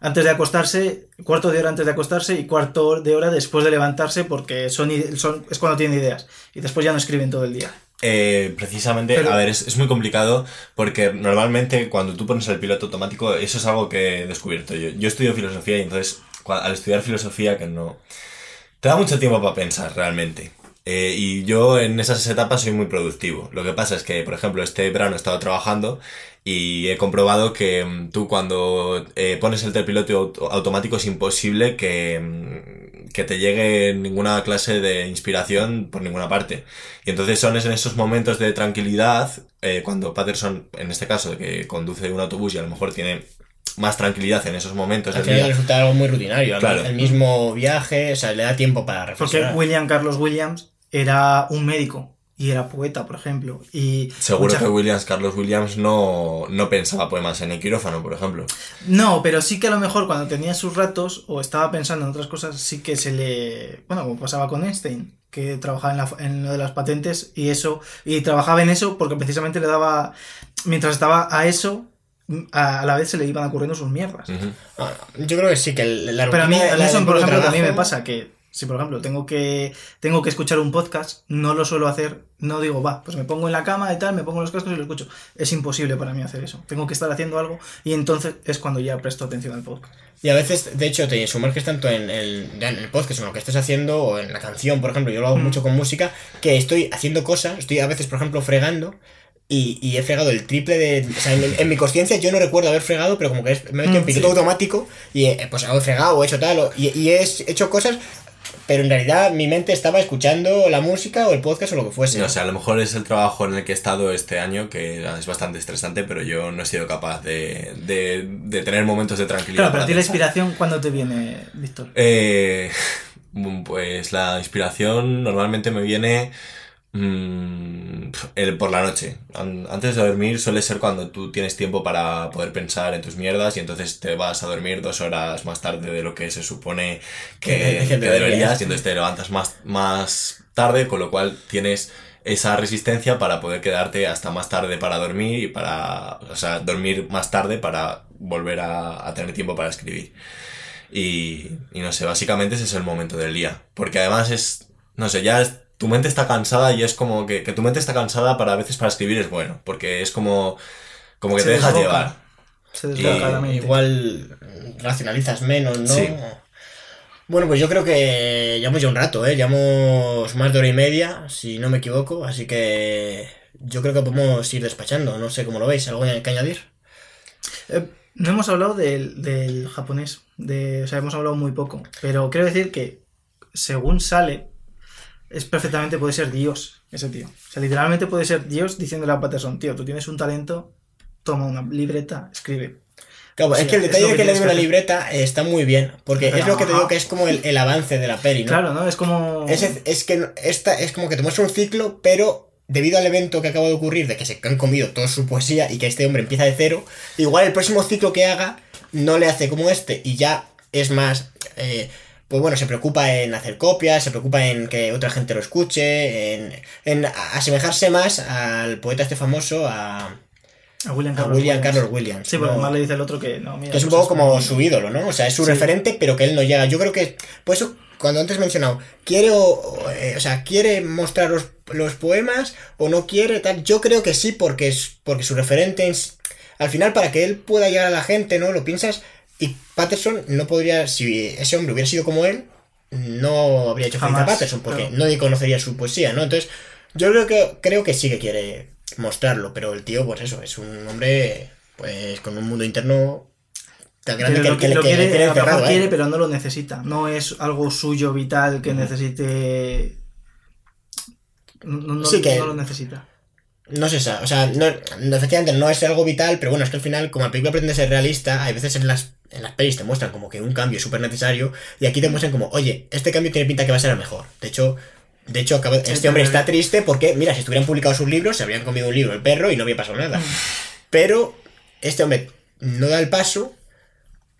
antes de acostarse, cuarto de hora antes de acostarse y cuarto de hora después de levantarse, porque son, son es cuando tiene ideas. Y después ya no escriben todo el día. Eh, precisamente, Pero- a ver, es, es muy complicado porque normalmente cuando tú pones el piloto automático, eso es algo que he descubierto yo. Yo estudio filosofía y entonces al estudiar filosofía que no... Te da mucho tiempo para pensar realmente. Eh, y yo en esas etapas soy muy productivo. Lo que pasa es que, por ejemplo, este verano he estado trabajando y he comprobado que mm, tú cuando eh, pones el piloto auto- automático es imposible que, mm, que te llegue ninguna clase de inspiración por ninguna parte. Y entonces son en esos momentos de tranquilidad, eh, cuando Patterson, en este caso, que conduce un autobús y a lo mejor tiene más tranquilidad en esos momentos Al final día. resulta algo muy rutinario. Claro. El mismo viaje, o sea, le da tiempo para Porque reflexionar. William Carlos Williams era un médico y era poeta, por ejemplo. Y Seguro mucha- que Williams, Carlos Williams, no, no pensaba poemas en el quirófano, por ejemplo. No, pero sí que a lo mejor cuando tenía sus ratos o estaba pensando en otras cosas, sí que se le. Bueno, como pasaba con Einstein, que trabajaba en, la- en lo de las patentes y eso. Y trabajaba en eso porque precisamente le daba. Mientras estaba a eso, a, a la vez se le iban ocurriendo sus mierdas. Ah, Yo creo que sí, que el- la Pero a mí, a mí eso, por ejemplo, me pasa que si, por ejemplo, tengo que, tengo que escuchar un podcast, no lo suelo hacer, no digo, va, pues me pongo en la cama y tal, me pongo los cascos y lo escucho. Es imposible para mí hacer eso. Tengo que estar haciendo algo y entonces es cuando ya presto atención al podcast. Y a veces, de hecho, te sumerges tanto en el, en el podcast o en lo que estés haciendo, o en la canción, por ejemplo, yo lo hago Mm. mucho con música, que estoy haciendo cosas, estoy a veces, por ejemplo, fregando, y, y he fregado el triple de... O sea, en, en mi conciencia yo no recuerdo haber fregado, pero como que es- me he metido en Mm, piloto sí. automático, y eh, pues he fregado o he hecho tal, o- y, y he hecho cosas, pero en realidad mi mente estaba escuchando la música o el podcast o lo que fuese. No sé, a lo mejor es el trabajo en el que he estado este año, que es bastante estresante, pero yo no he sido capaz de, de, de tener momentos de tranquilidad. Claro, pero a ti la inspiración, ¿cuándo te viene, Víctor? Eh, (laughs) pues la inspiración normalmente me viene Mm, el, por la noche. An- Antes de dormir suele ser cuando tú tienes tiempo para poder pensar en tus mierdas y entonces te vas a dormir dos horas más tarde de lo que se supone que, Que- deberías. deberías y entonces te levantas más, más tarde, con lo cual tienes esa resistencia para poder quedarte hasta más tarde para dormir y para, o sea, dormir más tarde para volver a, a tener tiempo para escribir. Y, y no sé, básicamente ese es el momento del día. Porque además es, no sé, ya es- tu mente está cansada y es como que, que tu mente está cansada para a veces para escribir es bueno. Porque es como, como que Se te dejas desboca. llevar. Se desboca Y la mente. Igual racionalizas menos, ¿no? Sí. Bueno, pues yo creo que llevamos ya un rato, ¿eh? Llevamos más de hora y media, si no me equivoco, así que yo creo que podemos ir despachando, no sé cómo lo veis, ¿algo que añadir? Eh, no hemos hablado del, del japonés, de, o sea, hemos hablado muy poco, pero quiero decir que según sale, es perfectamente puede ser Dios, ese tío. O sea, literalmente puede ser Dios diciéndole a Patterson, tío, tú tienes un talento, toma una libreta, escribe. Claro, es que el detalle de que que le que hacer. libreta eh, está muy bien, porque Pero, es lo que te digo que es como el, el avance de la peli, ¿no? Claro, ¿no? Es como... Es, es que esta es como que te muestra un ciclo, pero debido al evento que acaba de ocurrir, de que se han comido toda su poesía y que este hombre empieza de cero, igual el próximo ciclo que haga no le hace como este y ya es más... eh, pues bueno, se preocupa en hacer copias, se preocupa en que otra gente lo escuche, en, en asemejarse más al poeta este famoso, a, A William a Carlos William Williams. Carlos Williams. Sí, porque ¿no? además le dice el otro que no, mira. Que es un pues poco como muy- su ídolo, ¿no? O sea, es su Sí. referente, pero que él no llega. Yo creo que, por eso, cuando antes he mencionado, quiere o, o, eh, o sea, quiere mostrar los, los poemas o no quiere, tal. Yo creo que sí, porque es porque su referente es, al final, para que él pueda llegar a la gente, ¿no? Lo piensas, y Patterson no podría, si ese hombre hubiera sido como él, no habría hecho feliz a Patterson, porque claro. nadie conocería su poesía, ¿no? Entonces, yo creo que, creo que sí que quiere mostrarlo, pero el tío, pues eso, es un hombre, pues, con un mundo interno tan grande Pero que, lo, que, que- que lo le quiere, lo ¿eh? pero no lo necesita. No es algo suyo vital que necesite. No, Sí, que- no lo necesita. No sé, o sea, no, no, efectivamente no es algo vital, pero bueno, es que al final, como la película pretende ser realista, hay veces en las, en las pelis te muestran como que un cambio es súper necesario, y aquí te muestran como, oye, este cambio tiene pinta que va a ser el mejor. De hecho, de hecho este hombre está triste porque, mira, si estuvieran publicado sus libros, se habrían comido un libro el perro y no había pasado nada. Pero este hombre no da el paso,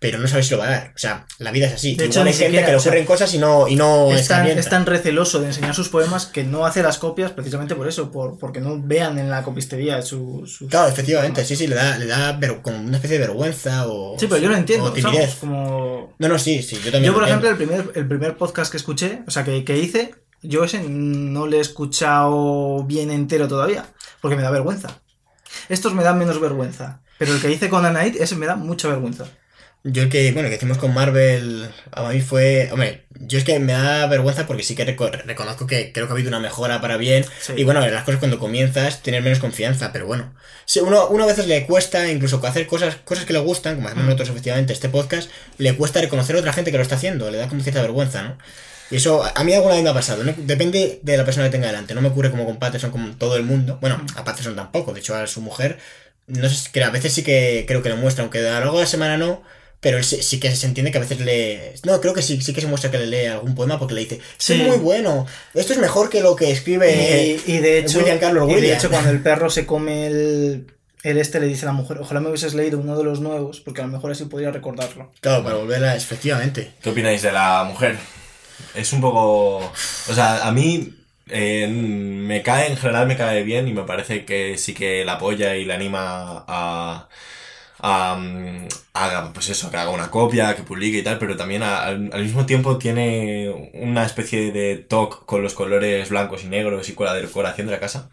pero no sabe si lo va a dar. O sea, la vida es así. De hecho, Igual hay gente siquiera, que le o sea, ocurren cosas y no, y no Es tan, es tan receloso de enseñar sus poemas que no hace las copias precisamente por eso, por, porque no vean en la copistería su- sus. Claro, efectivamente, sí, sí, le da, le da ver- como una especie de vergüenza o. Sí, pero yo lo entiendo. O timidez. ¿sabes? Como... No, no, sí, sí, yo también. Yo, por ejemplo, el primer, el primer podcast que escuché, o sea, que, que hice, yo ese no le he escuchado bien entero todavía, porque me da vergüenza. Estos me dan menos vergüenza, pero el que hice con Anaid, ese me da mucha vergüenza. Yo el que, bueno, que hicimos con Marvel, a mí fue. Hombre, yo es que me da vergüenza porque sí que reco- reconozco que creo que ha habido una mejora para bien. Sí. Y bueno, las cosas cuando comienzas tienes menos confianza, pero bueno. Si uno, uno a veces le cuesta incluso hacer cosas, cosas que le gustan, como hacemos Mm. nosotros efectivamente este podcast, le cuesta reconocer a otra gente que lo está haciendo, le da como cierta vergüenza, ¿no? Y eso a mí alguna vez me ha pasado, ¿no? depende de la persona que tenga delante, no me ocurre como con Patterson, como todo el mundo, bueno, Mm. a Patterson tampoco, de hecho a su mujer, no sé, que a veces sí que creo que lo muestra, aunque a lo largo de la semana no, pero él sí, sí que se entiende que a veces le... No, creo que sí, sí que se muestra que le lee algún poema porque le dice, Sí. es muy bueno, esto es mejor que lo que escribe... y, y de hecho, William Carlos y de hecho, cuando el (laughs) perro se come el, el este, le dice a la mujer, ojalá me hubieses leído uno de los nuevos, porque a lo mejor así podría recordarlo. Claro, para volverla, efectivamente. ¿Qué opináis de la mujer? Es un poco... O sea, a mí eh, me cae, en general me cae bien y me parece que sí que la apoya y la anima a... a, haga, pues eso, que haga una copia, que publique y tal, pero también a- al, al mismo tiempo tiene una especie de toque con los colores blancos y negros y con la decoración de la casa,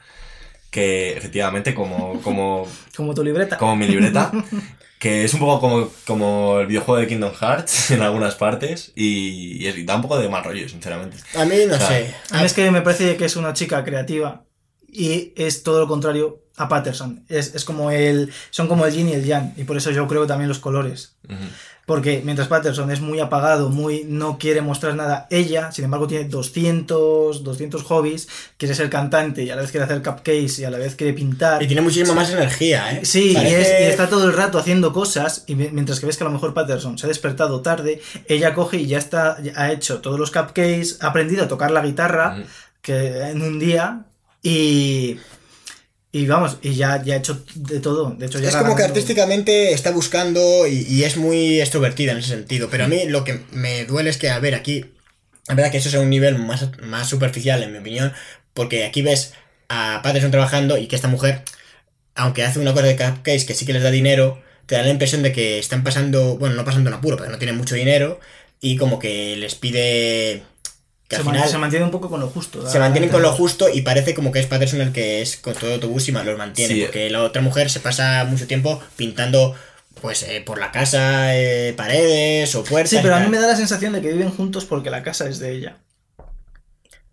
que efectivamente como, como (laughs) Como tu libreta. como mi libreta, (laughs) que es un poco como, como el videojuego de Kingdom Hearts (laughs) en algunas partes y, y da un poco de mal rollo, sinceramente. A mí no O sea, sé. A mí es que me parece que es una chica creativa y es todo lo contrario a Patterson. Es, es como el. Son como el yin y el yang. Y por eso yo creo también los colores. Porque mientras Patterson es muy apagado, muy no quiere mostrar nada, ella, sin embargo, tiene 200, 200 hobbies, quiere ser cantante y a la vez quiere hacer cupcakes y a la vez quiere pintar. Y tiene muchísima más energía, ¿eh? Sí, y, Parece- es- y está todo el rato haciendo cosas y mi- mientras que ves que a lo mejor Patterson se ha despertado tarde, ella coge y ya está, ya ha hecho todos los cupcakes, ha aprendido a tocar la guitarra, que en un día Y. Y vamos, y ya, ya ha hecho de todo. De hecho, ya Es como que artísticamente está buscando y, y es muy extrovertida en ese sentido. Pero a mí lo que me duele es que, a ver, aquí. Es verdad que eso es un nivel más, más superficial, en mi opinión. Porque aquí ves a Patterson trabajando y que esta mujer, aunque hace una cosa de cupcakes que sí que les da dinero, te da la impresión de que están pasando. Bueno, no pasando un apuro, pero no tienen mucho dinero. Y como que les pide. Que Se, al final se mantiene un poco con lo justo. se mantienen con lo justo y parece como que es Patterson el que es con todo autobús y más los mantiene. Sí. Porque la otra mujer se pasa mucho tiempo pintando pues eh, por la casa eh, paredes o puertas. Sí, pero a mí me da la sensación de que viven juntos porque la casa es de ella.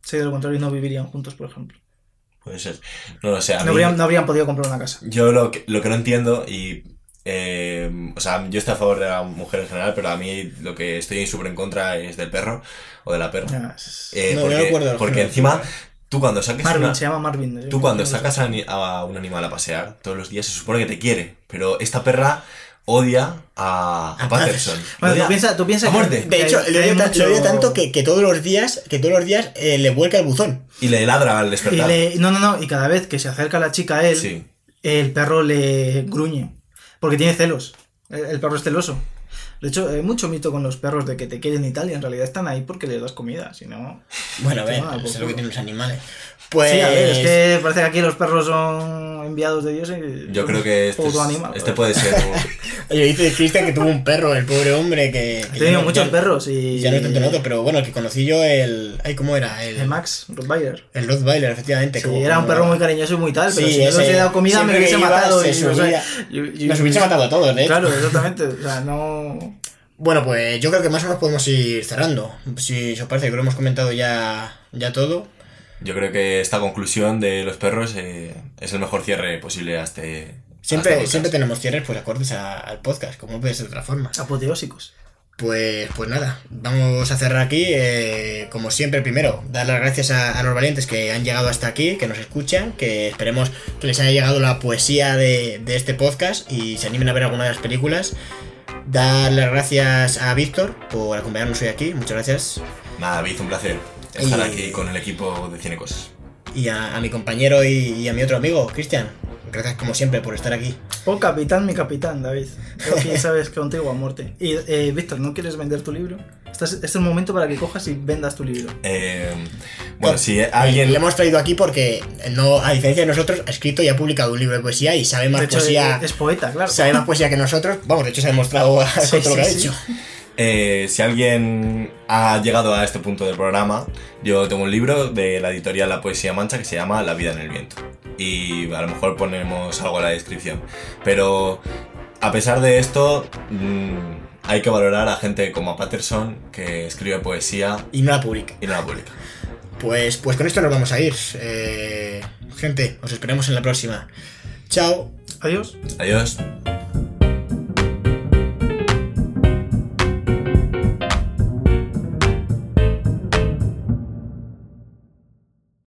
Si de lo contrario no vivirían juntos, por ejemplo. Puede ser. No lo sé. A No mí- habrían, no habrían podido comprar una casa. Yo lo que, lo que no entiendo y... eh, o sea, yo estoy a favor de la mujer en general, pero a mí lo que estoy súper en contra es del perro o de la perra. Es- Eh, No, porque recuerdo el porque encima, tú cuando saques Marvin, una- se llama Marvin. Tú cuando sacas a, a un animal a pasear todos los días se supone que te quiere, pero esta perra odia a, a A (laughs) Patterson. Bueno, Odia tú piensas tú piensa a muerte. De hecho, que le hay odia, mucho- odia tanto que, que todos los días, que todos los días eh, le vuelca el buzón. Y le ladra al Y despertar. le- no, no, no. Y cada vez que se acerca la chica a él, Sí. el perro le gruñe. Porque tiene celos. El, el perro es celoso. De hecho, hay mucho mito con los perros de que te quieren y tal, y en realidad están ahí porque les das comida. Si no. Bueno, a ver, es lo que tienen los animales. Pues. Sí, a ver, es que (laughs) parece que aquí los perros son enviados de Dios. Y Yo creo que este, puto es- animal, este puede ser (laughs) Oye, dice Cristian que tuvo un perro, el pobre hombre que. He tenido no- muchos ya- perros y. Ya no tanto noto, pero bueno, el que conocí yo, el. Ay, ¿cómo era? El, El Max Rottweiler. el Rottweiler, efectivamente. Sí, como- era un perro muy cariñoso y muy tal, pero Sí, si no ese- les he dado comida me hubiese matado. se y, o sea, subía. yo- yo- Nos hubiese matado a todos, ¿eh? Claro, (laughs) exactamente. O sea, no. Bueno, pues yo creo que más o menos podemos ir cerrando. Si os parece, creo que hemos comentado ya, ya todo. Yo creo que esta conclusión de los perros eh, es el mejor cierre posible a este. a este Siempre, podcast. siempre tenemos cierres pues acordes a- al podcast, como no puede ser de otra forma. Apoteósicos. Pues, pues nada, vamos a cerrar aquí. eh, como siempre, primero, dar las gracias a, a los valientes que han llegado hasta aquí, que nos escuchan, que esperemos que les haya llegado la poesía de, de este podcast y se animen a ver alguna de las películas. Dar las gracias a Víctor por acompañarnos hoy aquí, muchas gracias. Nada, David, un placer estar Y- aquí con el equipo de Cinecos. Y a, a mi compañero y, y a mi otro amigo, Cristian. Gracias como siempre por estar aquí. Oh, capitán, mi capitán, David. Tú aquí sabes que contigo a muerte. Y, eh, Víctor, ¿no quieres vender tu libro? Este es, este es el momento para que cojas y vendas tu libro. Eh, bueno, Con- si alguien. Le hemos traído aquí porque, no, a diferencia de nosotros, ha escrito y ha publicado un libro de poesía y sabe más De hecho, poesía. es, es poeta, claro. Sabe más poesía que nosotros. Vamos, de hecho se ha demostrado Sí, todo lo que sí, ha sí. Eh, si alguien ha llegado a este punto del programa, yo tengo un libro de la editorial La Poesía Mancha que se llama La vida en el viento. Y a lo mejor ponemos algo en la descripción. Pero a pesar de esto, mm, hay que valorar a gente como a Patterson que escribe poesía Y no la publica. y no la publica. Pues, pues con esto nos vamos a ir. Eh, gente, os esperamos en la próxima. Chao. Adiós. Adiós.